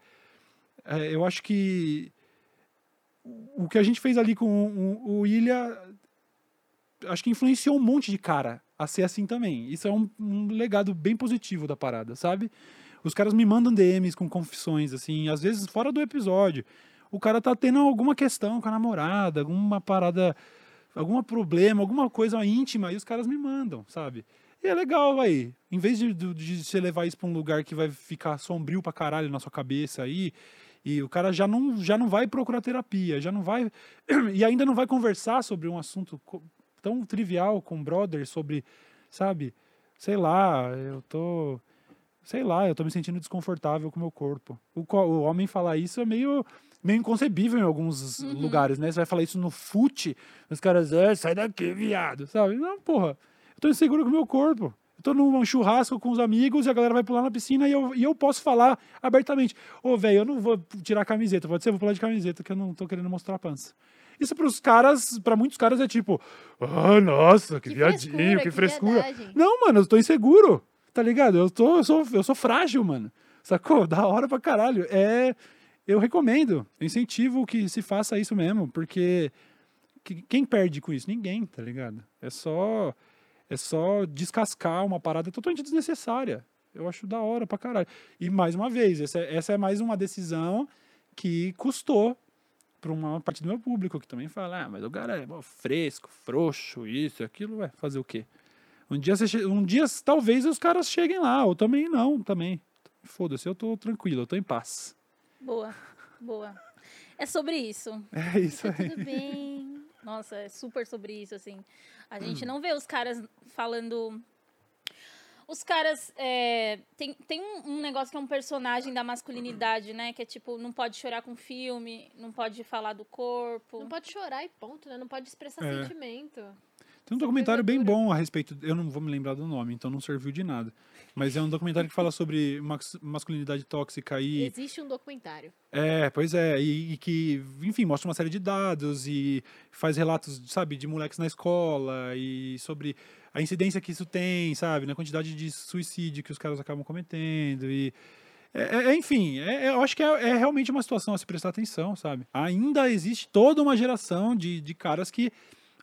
É, eu acho que o que a gente fez ali com o, o Ilha acho que influenciou um monte de cara a ser assim também. Isso é um, um legado bem positivo da parada, sabe? Os caras me mandam DMs com confissões, assim, às vezes fora do episódio. O cara tá tendo alguma questão com a namorada, alguma parada, algum problema, alguma coisa íntima, e os caras me mandam, sabe? E é legal aí. Em vez de, de, de você levar isso pra um lugar que vai ficar sombrio pra caralho na sua cabeça aí, e o cara já não, já não vai procurar terapia, já não vai. (clears throat) E ainda não vai conversar sobre um assunto tão trivial com o brother, sobre, sabe? Sei lá, eu tô. Sei lá, eu tô me sentindo desconfortável com o meu corpo. O, o homem falar isso é meio, meio inconcebível em alguns lugares, né? Você vai falar isso no fute, os caras, "Ah, sai daqui, viado, sabe? Não, porra, eu tô inseguro com o meu corpo. Eu tô num churrasco com os amigos e a galera vai pular na piscina e eu, e eu posso falar abertamente. Ô, velho, eu não vou tirar a camiseta, pode ser, eu vou pular de camiseta, que eu não tô querendo mostrar a pança. Isso pros caras, pra muitos caras é tipo, ah, nossa, que, Que viadinho, frescura, que que frescura. viadagem. Não, mano, eu tô inseguro, tá ligado? Eu, tô, eu, sou, eu sou frágil, mano. Sacou? Da hora pra caralho. É. Eu recomendo, eu incentivo que se faça isso mesmo, porque que- quem perde com isso? Ninguém, tá ligado? É só. É só descascar uma parada totalmente desnecessária. Eu acho da hora pra caralho. E mais uma vez, essa, é- essa é mais uma decisão que custou para uma parte do meu público que também fala, ah, mas o cara é fresco, frouxo, isso, aquilo, vai fazer o quê? Um dia, che- um dia talvez os caras cheguem lá, ou também não, também. Foda-se, eu tô tranquilo, eu tô em paz. Boa, boa. É sobre isso. É isso Tá aí. tudo bem. Nossa, é super sobre isso, assim. A Hum. gente não vê os caras falando. Os caras. é, tem tem um, um negócio que é um personagem da masculinidade, né? Que é tipo, não pode chorar com filme, não pode falar do corpo. Não pode chorar e ponto, né? Não pode expressar É. sentimento. Tem um documentário bem bom a respeito. Eu não vou me lembrar do nome, então não serviu de nada. Mas é um documentário que fala sobre masculinidade tóxica e. Existe um documentário. É, pois é, e, e que, enfim, mostra uma série de dados e faz relatos, sabe, de moleques na escola e sobre a incidência que isso tem, sabe, na quantidade de suicídio que os caras acabam cometendo e... É, é- é, enfim, é- é- eu acho que é, é realmente uma situação a se prestar atenção, sabe? Ainda existe toda uma geração de, de caras que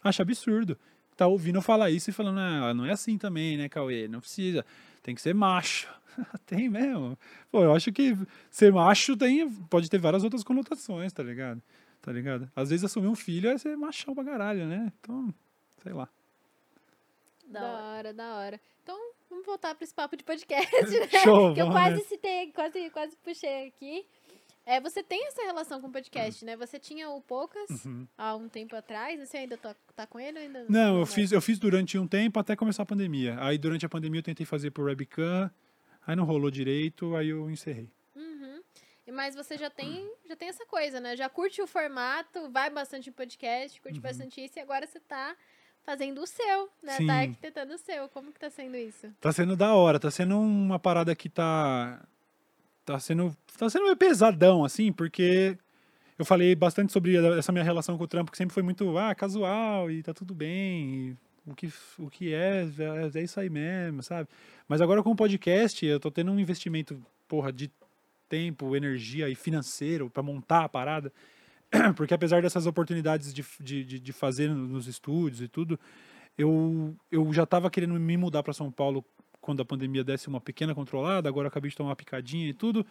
acha absurdo. Tá ouvindo eu falar isso e falando, ah, não é assim também, né, Cauê? Não precisa, tem que ser macho. (laughs) tem mesmo. Pô, eu acho que ser macho tem, pode ter várias outras conotações, tá ligado? Tá ligado? Às vezes assumir um filho é ser machão pra caralho, né? Então, sei lá. Da hora. da hora. Então, vamos voltar para esse papo de podcast, (laughs) né? (laughs) Show, que eu quase nessa. citei, quase, quase puxei aqui. É, você tem essa relação com o podcast, né? Você tinha o Poucas Uhum. há um tempo atrás. Você ainda tá, tá com ele ou ainda Não, eu mais? fiz, eu fiz durante um tempo até começar a pandemia. Aí durante a pandemia eu tentei fazer por webcam, aí não rolou direito, aí eu encerrei. Uhum. Mas você já tem, já tem essa coisa, né? Já curte o formato, vai bastante em podcast, Uhum. curte bastante isso, e agora você tá fazendo o seu, né? Sim. Tá arquitetando o seu. Como que tá sendo isso? Tá sendo da hora, tá sendo uma parada que tá. Tá sendo. Tá sendo meio pesadão, assim, porque eu falei bastante sobre essa minha relação com o trampo, que sempre foi muito ah, casual e tá tudo bem. o que, o que é, é, é isso aí mesmo, sabe? Mas agora com o podcast, eu tô tendo um investimento, porra, de tempo, energia e financeiro pra montar a parada. (clears throat) Porque apesar dessas oportunidades de, de, de, fazer nos estúdios e tudo, eu, eu já estava querendo me mudar para São Paulo quando a pandemia desse uma pequena controlada, agora acabei de tomar uma picadinha e tudo.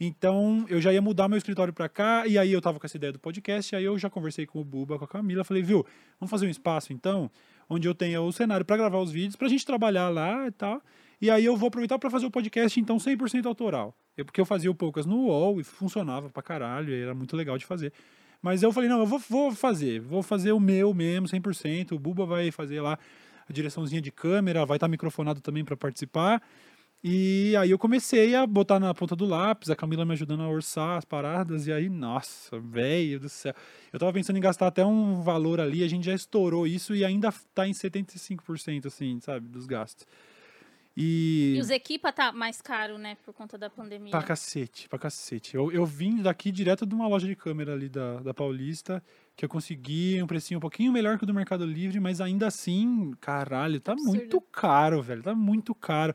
Então, eu já ia mudar meu escritório para cá, e aí eu tava com essa ideia do podcast, aí eu já conversei com o Buba, com a Camila, falei, viu, vamos fazer um espaço então, onde eu tenha o cenário para gravar os vídeos, pra gente trabalhar lá e tal. E aí eu vou aproveitar para fazer o podcast então 100% autoral. Porque eu fazia o poucas no UOL e funcionava pra caralho, e era muito legal de fazer. Mas eu falei, não, eu vou, vou fazer, vou fazer o meu mesmo, 100%. O Buba vai fazer lá a direçãozinha de câmera, vai estar microfonado também para participar. E aí eu comecei a botar na ponta do lápis, a Camila me ajudando a orçar as paradas, e aí, nossa, velho do céu. Eu tava pensando em gastar até um valor ali, a gente já estourou isso e ainda tá em 75%, assim, sabe, dos gastos. E... E os equipa tá mais caro, né? Por conta da pandemia. Pra cacete, pra cacete. Eu, eu vim daqui direto de uma loja de câmera ali da, da Paulista, que eu consegui um precinho um pouquinho melhor que o do Mercado Livre, mas ainda assim, caralho, tá Absurdo. muito caro, velho. Tá muito caro.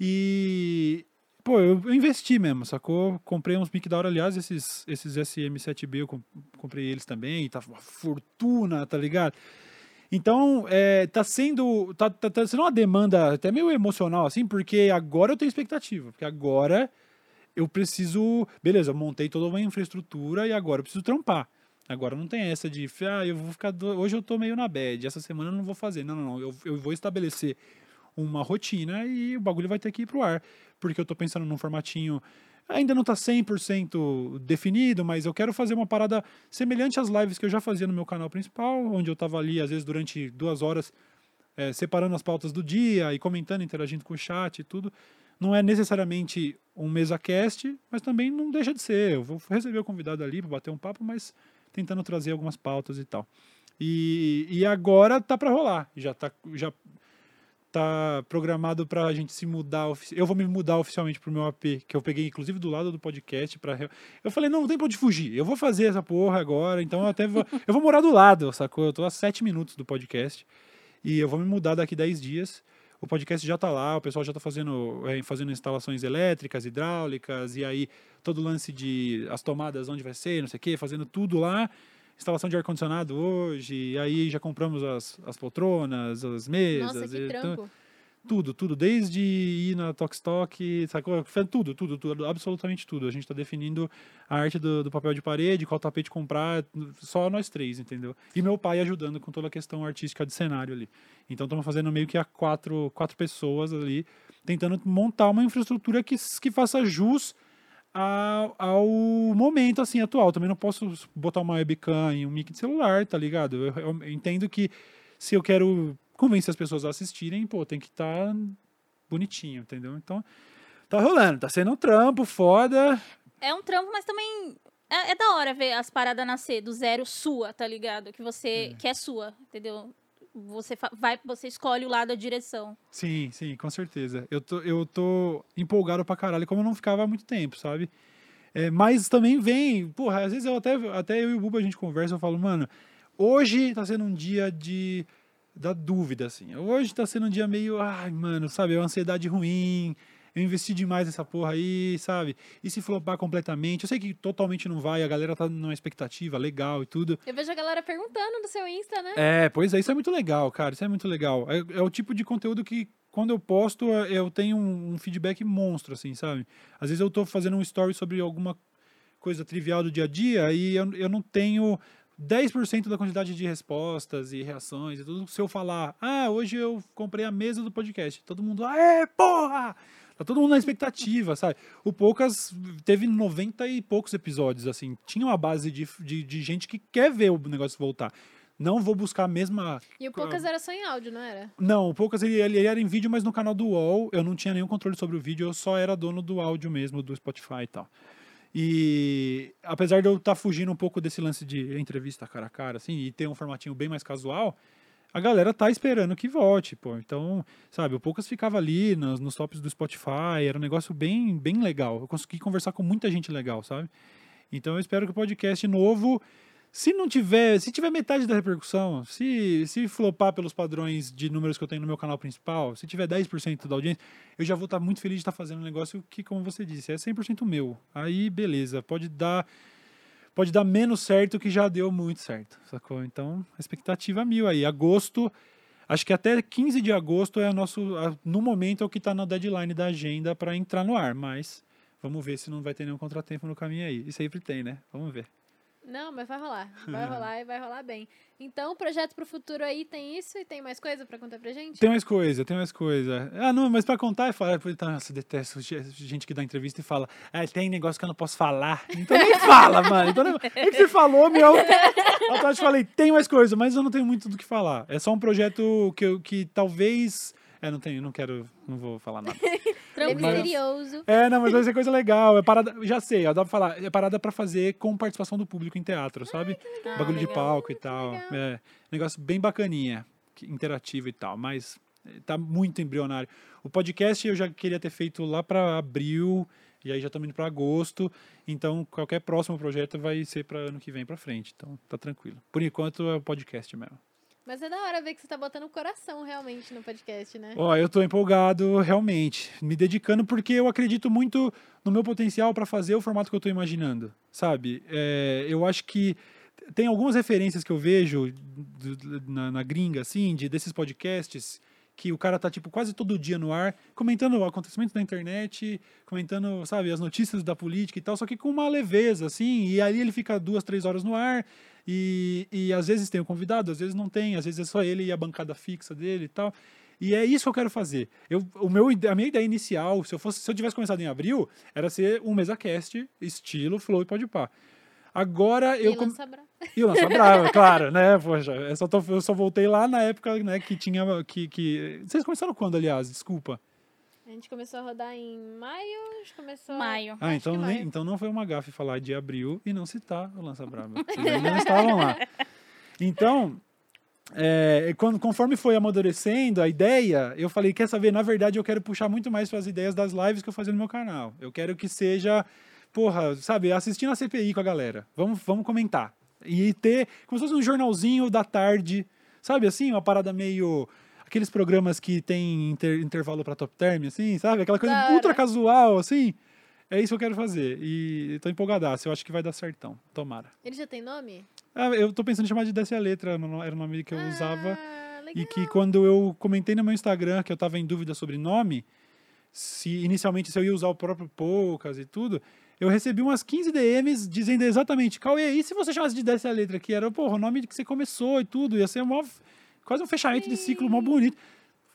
E. Pô, eu, eu investi mesmo, sacou? Comprei uns mic da hora, aliás, esses, esses SM7B, eu com- comprei eles também, tava uma fortuna, tá ligado? Então, é, tá sendo. Tá, tá, tá sendo uma demanda até meio emocional, assim, porque agora eu tenho expectativa. Porque agora eu preciso. Beleza, eu montei toda uma infraestrutura e agora eu preciso trampar. Agora não tem essa de, ah, eu vou ficar. do- Hoje eu tô meio na bad, essa semana eu não vou fazer. Não, não, não. Eu, eu vou estabelecer uma rotina e o bagulho vai ter que ir pro ar. Porque eu tô pensando num formatinho. Ainda não tá 100% definido, mas eu quero fazer uma parada semelhante às lives que eu já fazia no meu canal principal, onde eu tava ali, às vezes, durante duas horas, eh, separando as pautas do dia e comentando, interagindo com o chat e tudo. Não é necessariamente um mesa cast, mas também não deixa de ser. Eu vou receber o convidado ali para bater um papo, mas tentando trazer algumas pautas e tal. E, e agora tá para rolar. Já tá, já tá programado para a gente se mudar. Eu vou me mudar oficialmente pro meu AP, que eu peguei inclusive do lado do podcast para Eu falei, não, não tem pra onde fugir. Eu vou fazer essa porra agora, então eu até vou, (laughs) eu vou morar do lado, sacou? Eu tô a sete minutos do podcast e eu vou me mudar daqui 10 dias. O podcast já tá lá, o pessoal já tá fazendo, é, fazendo instalações elétricas, hidráulicas, e aí todo o lance de as tomadas, onde vai ser, não sei o quê, fazendo tudo lá. Instalação de ar-condicionado hoje, e aí já compramos as, as poltronas, as mesas. Nossa, que e trampo. Tudo, tudo, desde ir na Tokstok, sacou? Tudo, tudo, tudo, absolutamente tudo. A gente tá definindo a arte do, do papel de parede, qual tapete comprar, só nós três, entendeu? E meu pai ajudando com toda a questão artística de cenário ali. Então estamos fazendo meio que a quatro, quatro pessoas ali, tentando montar uma infraestrutura que, que faça jus a- ao momento assim atual. Também não posso botar uma webcam e um mic de celular, tá ligado? Eu, eu entendo que se eu quero convencer as pessoas a assistirem, pô, tem que estar bonitinho, entendeu? Então, tá rolando, tá sendo um trampo foda. É um trampo, mas também é, é da hora ver as paradas nascer do zero sua, tá ligado? Que você que é sua, entendeu? Você vai, você escolhe o lado da direção. Sim, sim, com certeza. Eu tô, eu tô empolgado pra caralho, como eu não ficava há muito tempo, sabe? É, mas também vem, porra, às vezes eu até, até eu e o Buba a gente conversa, eu falo, mano, hoje tá sendo um dia de da dúvida, assim. Hoje tá sendo um dia meio, ai, mano, sabe, é uma ansiedade ruim, eu investi demais nessa porra aí, sabe? E se flopar completamente, eu sei que totalmente não vai, a galera tá numa expectativa legal e tudo. Eu vejo a galera perguntando no seu Insta, né? É, pois é, isso é muito legal, cara. Isso é muito legal. É, é o tipo de conteúdo que, quando eu posto, é- eu tenho um, um feedback monstro, assim, sabe? Às vezes eu tô fazendo um story sobre alguma coisa trivial do dia a dia e eu, eu não tenho 10% da quantidade de respostas e reações e tudo. Se eu falar, ah, hoje eu comprei a mesa do podcast, todo mundo, aê, porra! Tá todo mundo na expectativa, sabe? O Poucas teve 90 e poucos episódios, assim. Tinha uma base de, de, de gente que quer ver o negócio voltar. Não vou buscar a mesma. E o Poucas era só em áudio, não era? Não, o Poucas ele, ele era em vídeo, mas no canal do UOL eu não tinha nenhum controle sobre o vídeo, eu só era dono do áudio mesmo, do Spotify e tal. E apesar de eu estar fugindo um pouco desse lance de entrevista cara a cara, assim, e ter um formatinho bem mais casual, a galera tá esperando que volte, pô. Então, sabe, o Poucas ficava ali nos, nos tops do Spotify, era um negócio bem, bem legal. Eu consegui conversar com muita gente legal, sabe? Então eu espero que o podcast novo, se não tiver, se tiver metade da repercussão, se, se flopar pelos padrões de números que eu tenho no meu canal principal, se tiver 10% da audiência, eu já vou estar muito feliz de estar fazendo um negócio que, como você disse, é 100% meu. Aí, beleza, pode dar pode dar menos certo que já deu muito certo, sacou? Então, expectativa é mil aí. Agosto, acho que até 15 de agosto é o nosso, no momento é o que está na deadline da agenda para entrar no ar, mas vamos ver se não vai ter nenhum contratempo no caminho aí. E sempre tem, né? Vamos ver. Não, mas vai rolar. Vai rolar e vai rolar bem. Então, projeto pro futuro aí tem isso e tem mais coisa pra contar pra gente? Tem mais coisa, tem mais coisa. Ah, não, mas pra contar é falar. Nossa, eu detesto ge- gente que dá entrevista e fala. Ah, tem negócio que eu não posso falar. Então nem (laughs) fala, mano. Então, não- é que você falou, meu. Eu te falei, tem mais coisa, mas eu não tenho muito do que falar. É só um projeto que, eu, que talvez. É, não tenho, não quero, não vou falar nada. É misterioso. É, não, mas vai ser coisa legal. É parada, já sei, ó, dá pra falar. É parada pra fazer com participação do público em teatro, sabe? Bagulho de legal. palco e tal. legal. É, negócio bem bacaninha, interativo e tal, mas eh, tá muito embrionário. O podcast eu já queria ter feito lá pra abril, e aí já estamos indo pra agosto, então qualquer próximo projeto vai ser pra ano que vem pra frente, então tá tranquilo. Por enquanto é o podcast mesmo. Mas é da hora ver que você tá botando o coração realmente no podcast, né? Ó, eu tô empolgado realmente, me dedicando porque eu acredito muito no meu potencial para fazer o formato que eu tô imaginando, sabe? É, eu acho que tem algumas referências que eu vejo na, na gringa, assim, de, desses podcasts, que o cara tá, tipo, quase todo dia no ar, comentando acontecimentos da internet, comentando, sabe, as notícias da política e tal, só que com uma leveza, assim, e aí ele fica duas, três horas no ar, e, e às vezes tem o convidado, às vezes não tem, às vezes é só ele e a bancada fixa dele e tal. E é isso que eu quero fazer. Eu, o meu, a minha ideia inicial, se eu fosse, se eu tivesse começado em abril, era ser um MesaCast, estilo Flow e Podpah. Agora eu E com- lança bra- e o Lança Brava, (laughs) claro, né? Poxa, eu só, tô- eu só voltei lá na época, né, que tinha. Que, que... Vocês começaram quando, aliás? Desculpa. A gente começou a rodar em maio, a gente começou... Maio. Ah, então, nem, maio. então não foi uma gafe falar de abril e não citar o Lança Brava. Vocês ainda não estavam lá. Então, é, quando, conforme foi amadurecendo a ideia, eu falei, quer saber, na verdade eu quero puxar muito mais para as ideias das lives que eu fazia no meu canal. Eu quero que seja, porra, sabe, assistindo a CPI com a galera. Vamos, vamos comentar. E ter, como se fosse um jornalzinho da tarde, sabe assim, uma parada meio... Aqueles programas que tem inter- intervalo para top term, assim, sabe? Aquela coisa Da hora. ultra casual, assim. É isso que eu quero fazer. E tô empolgadaço. Eu acho que vai dar certão. Tomara. Ele já tem nome? Ah, eu tô pensando em chamar de Desce a Letra. Era o nome que eu usava. Ah, legal. E que quando eu comentei no meu Instagram que eu tava em dúvida sobre nome, se inicialmente se eu ia usar o próprio Poucas e tudo, eu recebi umas 15 DMs dizendo exatamente, Cauê, e se você chamasse de Desce a Letra? Que era, porra, o nome que você começou e tudo. Ia ser mó, quase um fechamento de ciclo mó bonito.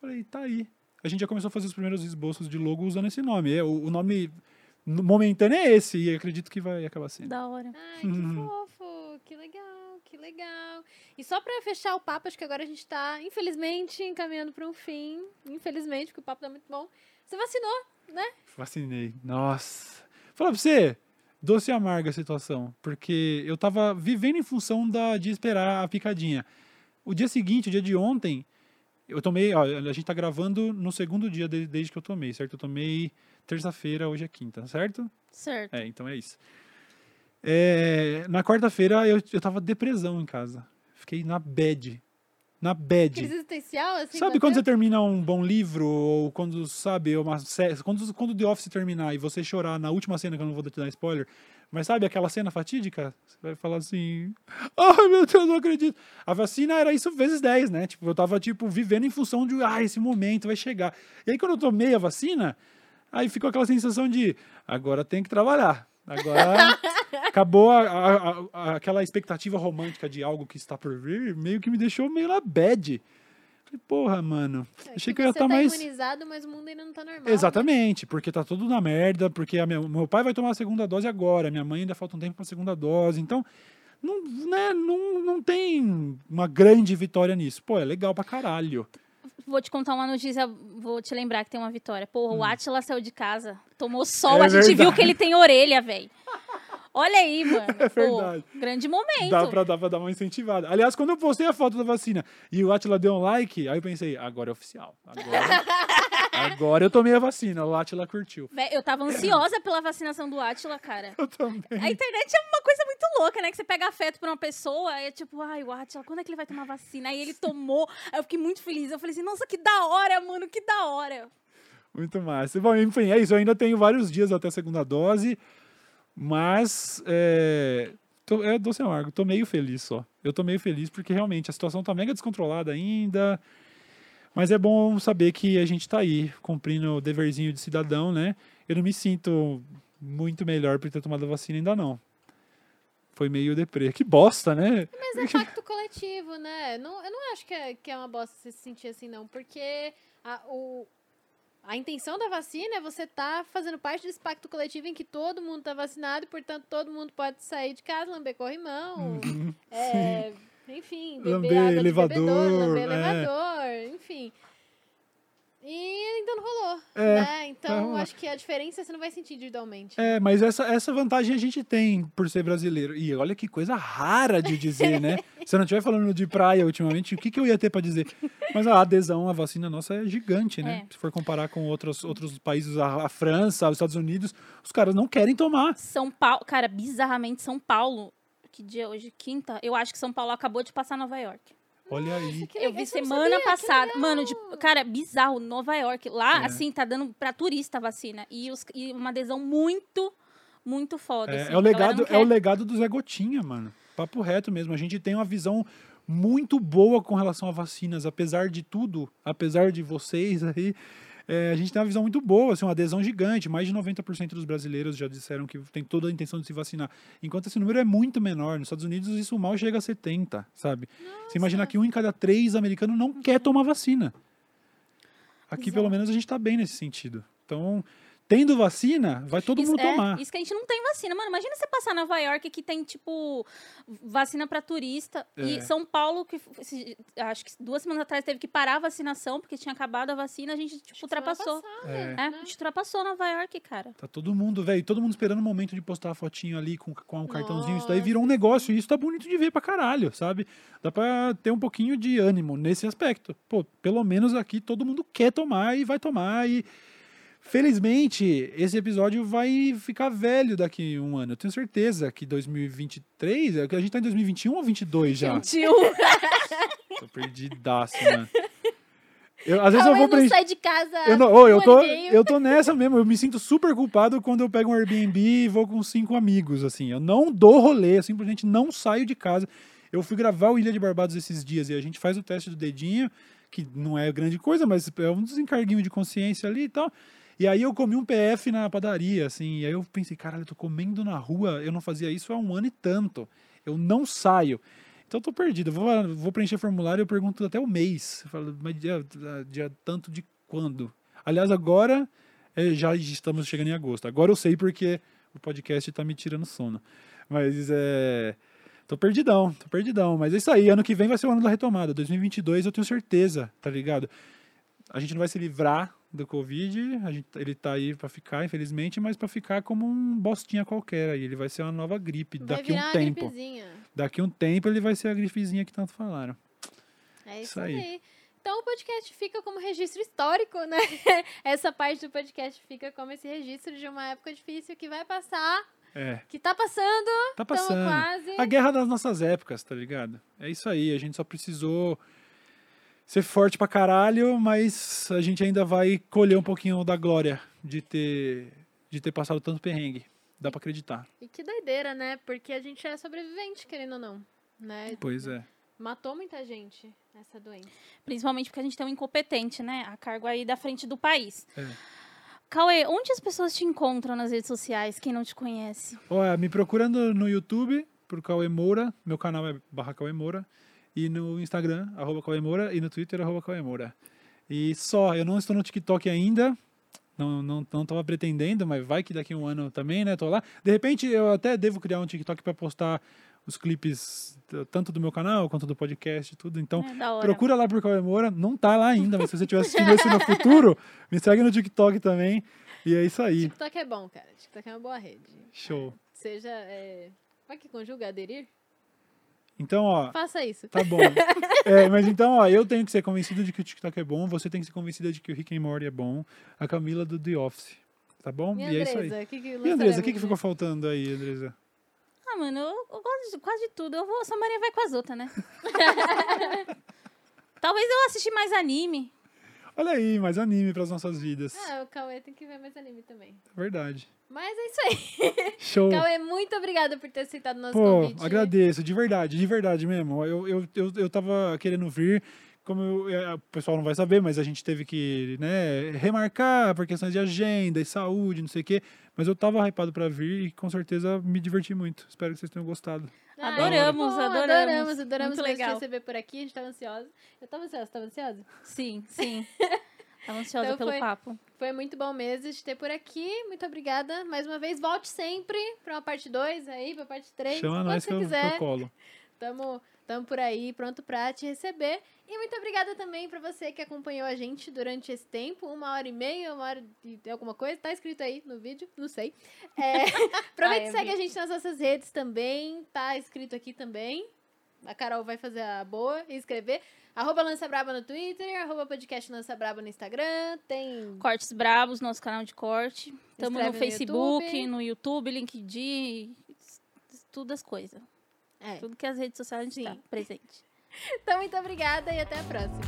Falei, tá aí. A gente já começou a fazer os primeiros esboços de logo usando esse nome. É, o, o nome no- momentâneo é esse, e acredito que vai acabar sendo. Da hora. Ai, que Uhum. fofo, que legal, que legal. E só pra fechar o papo, acho que agora a gente tá, infelizmente, encaminhando pra um fim. Infelizmente, porque o papo tá muito bom. Você vacinou, né? Fascinei. Nossa. Falar pra você, doce e amarga a situação. Porque eu tava vivendo em função da, de esperar a picadinha. O dia seguinte, o dia de ontem, eu tomei. Ó, a gente tá gravando no segundo dia de- desde que eu tomei, certo? Eu tomei terça-feira, hoje é quinta, certo? Certo. É, então é isso. É, na quarta-feira eu, eu tava depressão em casa. Fiquei na bad. Na bad. Crise existencial, assim. Sabe quando bateu? você termina um bom livro, ou quando, sabe, uma série, quando, quando The Office terminar e você chorar na última cena, que eu não vou te dar spoiler, mas sabe aquela cena fatídica? Você vai falar assim, ai meu Deus, não acredito. A vacina era isso vezes 10, né? Tipo, eu tava, tipo, vivendo em função de, ah, esse momento vai chegar. E aí quando eu tomei a vacina, aí ficou aquela sensação de, agora tem que trabalhar. Agora (laughs) acabou a- a- a- aquela expectativa romântica de algo que está por vir, meio que me deixou meio na bad. Falei, porra, mano. É, Achei que eu ia estar tá mais. imunizado, mas o mundo ainda não tá normal. né? Exatamente, porque tá tudo na merda, porque a minha- meu pai vai tomar a segunda dose agora, minha mãe ainda falta um tempo pra segunda dose, então não, né, não, não tem uma grande vitória nisso. Pô, é legal pra caralho. Vou te contar uma notícia, vou te lembrar que tem uma vitória. Porra, Hum. o Atila saiu de casa, tomou sol, É a gente viu verdade. que ele tem orelha, velho. (laughs) Olha aí, mano. (laughs) É Pô, verdade. grande momento. Dá pra, dá pra dar uma incentivada. Aliás, quando eu postei a foto da vacina e o Atila deu um like, aí eu pensei, agora é oficial. Agora, (laughs) agora eu tomei a vacina, o Atila curtiu. Vé, Eu tava ansiosa pela vacinação do Atila, cara. (laughs) Eu também. A internet é uma coisa muito louca, né? Que você pega afeto por uma pessoa, aí é tipo, ai, o Atila, quando é que ele vai tomar vacina? Aí ele tomou, aí eu fiquei muito feliz. Eu falei assim, nossa, que da hora, mano, que da hora. Muito massa. Bom, enfim, é isso. Eu ainda tenho vários dias até a segunda dose, mas é, tô, é doce amargo. Tô meio feliz só. Eu tô meio feliz porque realmente a situação tá mega descontrolada ainda. Mas é bom saber que a gente tá aí, cumprindo o deverzinho de cidadão, né? Eu não me sinto muito melhor por ter tomado a vacina ainda não. Foi meio deprê. Que bosta, né? Mas é pacto coletivo, né? Não, eu não acho que é, que é uma bosta você se sentir assim, não. Porque a, o, a intenção da vacina é você tá fazendo parte desse pacto coletivo em que todo mundo tá vacinado e, portanto, todo mundo pode sair de casa, lamber corrimão, Uhum. é, enfim, beber Lamber água de elevador, bebedouro, lamber é. elevador, enfim. E ainda não rolou, É, né? Então, rolar. acho que a diferença você não vai sentir individualmente. É, mas essa, essa vantagem a gente tem por ser brasileiro. E olha que coisa rara de dizer, né? (laughs) Se eu não estiver falando de praia ultimamente, o que, que eu ia ter pra dizer? Mas a adesão à vacina nossa é gigante, né? É. Se for comparar com outros, outros países, a, a França, os Estados Unidos, os caras não querem tomar. São Paulo, cara, bizarramente, São Paulo, que dia é hoje? Quinta? Eu acho que São Paulo acabou de passar Nova York. Olha aí. Que Eu vi semana sabia, passada. Mano, de, cara, bizarro, Nova York. Lá, É. assim, tá dando pra turista a vacina. E, os- e uma adesão muito, muito foda. É, assim. é o legado, é o legado do Zé Gotinha, mano. Papo reto mesmo. A gente tem uma visão muito boa com relação a vacinas, apesar de tudo, apesar de vocês aí. É, a gente tem uma visão muito boa, assim, uma adesão gigante. Mais de 90% dos brasileiros já disseram que tem toda a intenção de se vacinar. Enquanto esse número é muito menor. Nos Estados Unidos isso mal chega a 70, sabe? Você imagina que um em cada três americanos não quer tomar vacina. Aqui, pelo Exato. menos, a gente tá bem nesse sentido. Então, tendo vacina, vai todo isso, mundo é, tomar. isso que a gente não tem vacina. Mano, imagina você passar Nova York que tem, tipo, vacina pra turista. É. E São Paulo, que acho que duas semanas atrás teve que parar a vacinação, porque tinha acabado a vacina, a gente, tipo, ultrapassou. É. É, a gente ultrapassou Nova York, cara. Tá todo mundo, velho, todo mundo esperando o momento de postar a fotinho ali com, com um cartãozinho. Isso daí Nossa, virou um negócio e isso tá bonito de ver pra caralho, sabe? Dá pra ter um pouquinho de ânimo nesse aspecto. Pô, pelo menos aqui todo mundo quer tomar e vai tomar e. Felizmente, esse episódio vai ficar velho daqui um ano. Eu tenho certeza que 2023, é que a gente tá em 2021 ou 22 já? Tio. (laughs) Tô perdidaço, mano. Eu, às vezes Cauê eu vou sai de casa. Eu, não, ô, eu, tô, eu tô nessa mesmo. Eu me sinto super culpado quando eu pego um Airbnb e vou com cinco amigos, assim. Eu não dou rolê, eu simplesmente não saio de casa. Eu fui gravar o Ilha de Barbados esses dias e a gente faz o teste do dedinho, que não é grande coisa, mas é um desencarguinho de consciência ali e tal. E aí eu comi um PF na padaria, assim, e aí eu pensei, caralho, eu tô comendo na rua, eu não fazia isso há um ano e tanto. Eu não saio. Então eu tô perdido. Vou, vou preencher formulário eu pergunto até o mês. Eu falo, mas dia, dia tanto de quando? Aliás, agora é, já estamos chegando em agosto. Agora eu sei porque o podcast tá me tirando sono. Mas é. Tô perdidão, tô perdidão. Mas é isso aí. Ano que vem vai ser o ano da retomada. 2022 eu tenho certeza, tá ligado? A gente não vai se livrar do Covid. Gente, ele tá aí pra ficar, infelizmente, mas pra ficar como um bostinha qualquer aí. Ele vai ser uma nova gripe Vai daqui um tempo. gripezinha. Daqui um tempo ele vai ser a grifezinha que tanto falaram. É isso, Isso aí. aí. Então o podcast fica como registro histórico, né? (laughs) Essa parte do podcast fica como esse registro de uma época difícil que vai passar, É, que tá passando, tá passando. quase. A guerra das nossas épocas, tá ligado? É isso aí, a gente só precisou ser forte pra caralho, mas a gente ainda vai colher um pouquinho da glória de ter, de ter passado tanto perrengue. Dá pra acreditar. E que doideira, né? Porque a gente é sobrevivente, querendo ou não. Né? Pois é. Matou muita gente essa doença. Principalmente porque a gente tem um incompetente, né? A cargo aí da frente do país. É. Cauê, onde as pessoas te encontram nas redes sociais, quem não te conhece? Olha, me procurando no YouTube por Cauê Moura, meu canal é barra Cauê Moura, e no Instagram, arroba Moura, e no Twitter, arroba Moura. E só, eu não estou no TikTok ainda, não, não, não tava pretendendo, mas vai que daqui a um ano também, né, tô lá. De repente, eu até devo criar um TikTok para postar os clipes tanto do meu canal quanto do podcast, tudo. Então, é, procura lá por Cauê Moura, não tá lá ainda, mas se você estiver assistindo isso no futuro, (laughs) me segue no TikTok também. E é isso aí. TikTok é bom, cara. TikTok é uma boa rede. Show. Seja. É... Como é que conjuga aderir? Então, ó, Faça isso. Tá bom. (laughs) É, mas então, ó, eu tenho que ser convencido de que o TikTok é bom, você tem que ser convencida de que o Rick and Morty é bom, a Camila do The Office. Tá bom? E e é isso aí. Andresa, que que E Andresa, o que, que ficou faltando aí, Andresa? Ah, mano, eu, eu gosto de quase de tudo. Eu vou, sua Maria vai com as outras, né? (laughs) (laughs) Talvez eu assisti mais anime. Olha aí, mais anime pras nossas vidas. Ah, o Cauê tem que ver mais anime também. É verdade. Mas é isso aí. (laughs) Show. Cauê, muito obrigada por ter aceitado o nosso Pô, convite. agradeço, de verdade, de verdade mesmo. Eu, eu, eu, eu tava querendo vir, como eu- é, o pessoal não vai saber, mas a gente teve que né, remarcar por questões de agenda e saúde, não sei o quê. Mas eu tava hypado pra vir e com certeza me diverti muito. Espero que vocês tenham gostado. Ai, Adoramos, pô, adoramos. Adoramos, adoramos Muito te legal. receber por aqui. A gente tava ansiosa. Eu tava ansiosa, tava ansiosa? Sim, sim. (laughs) Tava ansiosa Então pelo foi- papo. Foi muito bom mesmo de ter por aqui. Muito obrigada. Mais uma vez, volte sempre pra uma parte 2 aí, pra parte 3. Chama quando nós você que eu, que quiser. eu colo. Tamo, tamo por aí, pronto pra te receber. E muito obrigada também pra você que acompanhou a gente durante esse tempo. Uma hora e meia, uma hora e alguma coisa. Tá escrito aí no vídeo, não sei. É, (laughs) aproveita (laughs) e segue a gente nas nossas redes também. Tá escrito aqui também. A Carol vai fazer a boa e escrever. Arroba Lança Braba no Twitter, arroba podcast Lança Braba no Instagram. Tem Cortes Brabos, nosso canal de corte. Tamo Inscreve no no Facebook, YouTube. no YouTube, LinkedIn, tudo as coisas. É. Tudo que as redes sociais a gente tá presente. (laughs) Então, muito obrigada e até a próxima.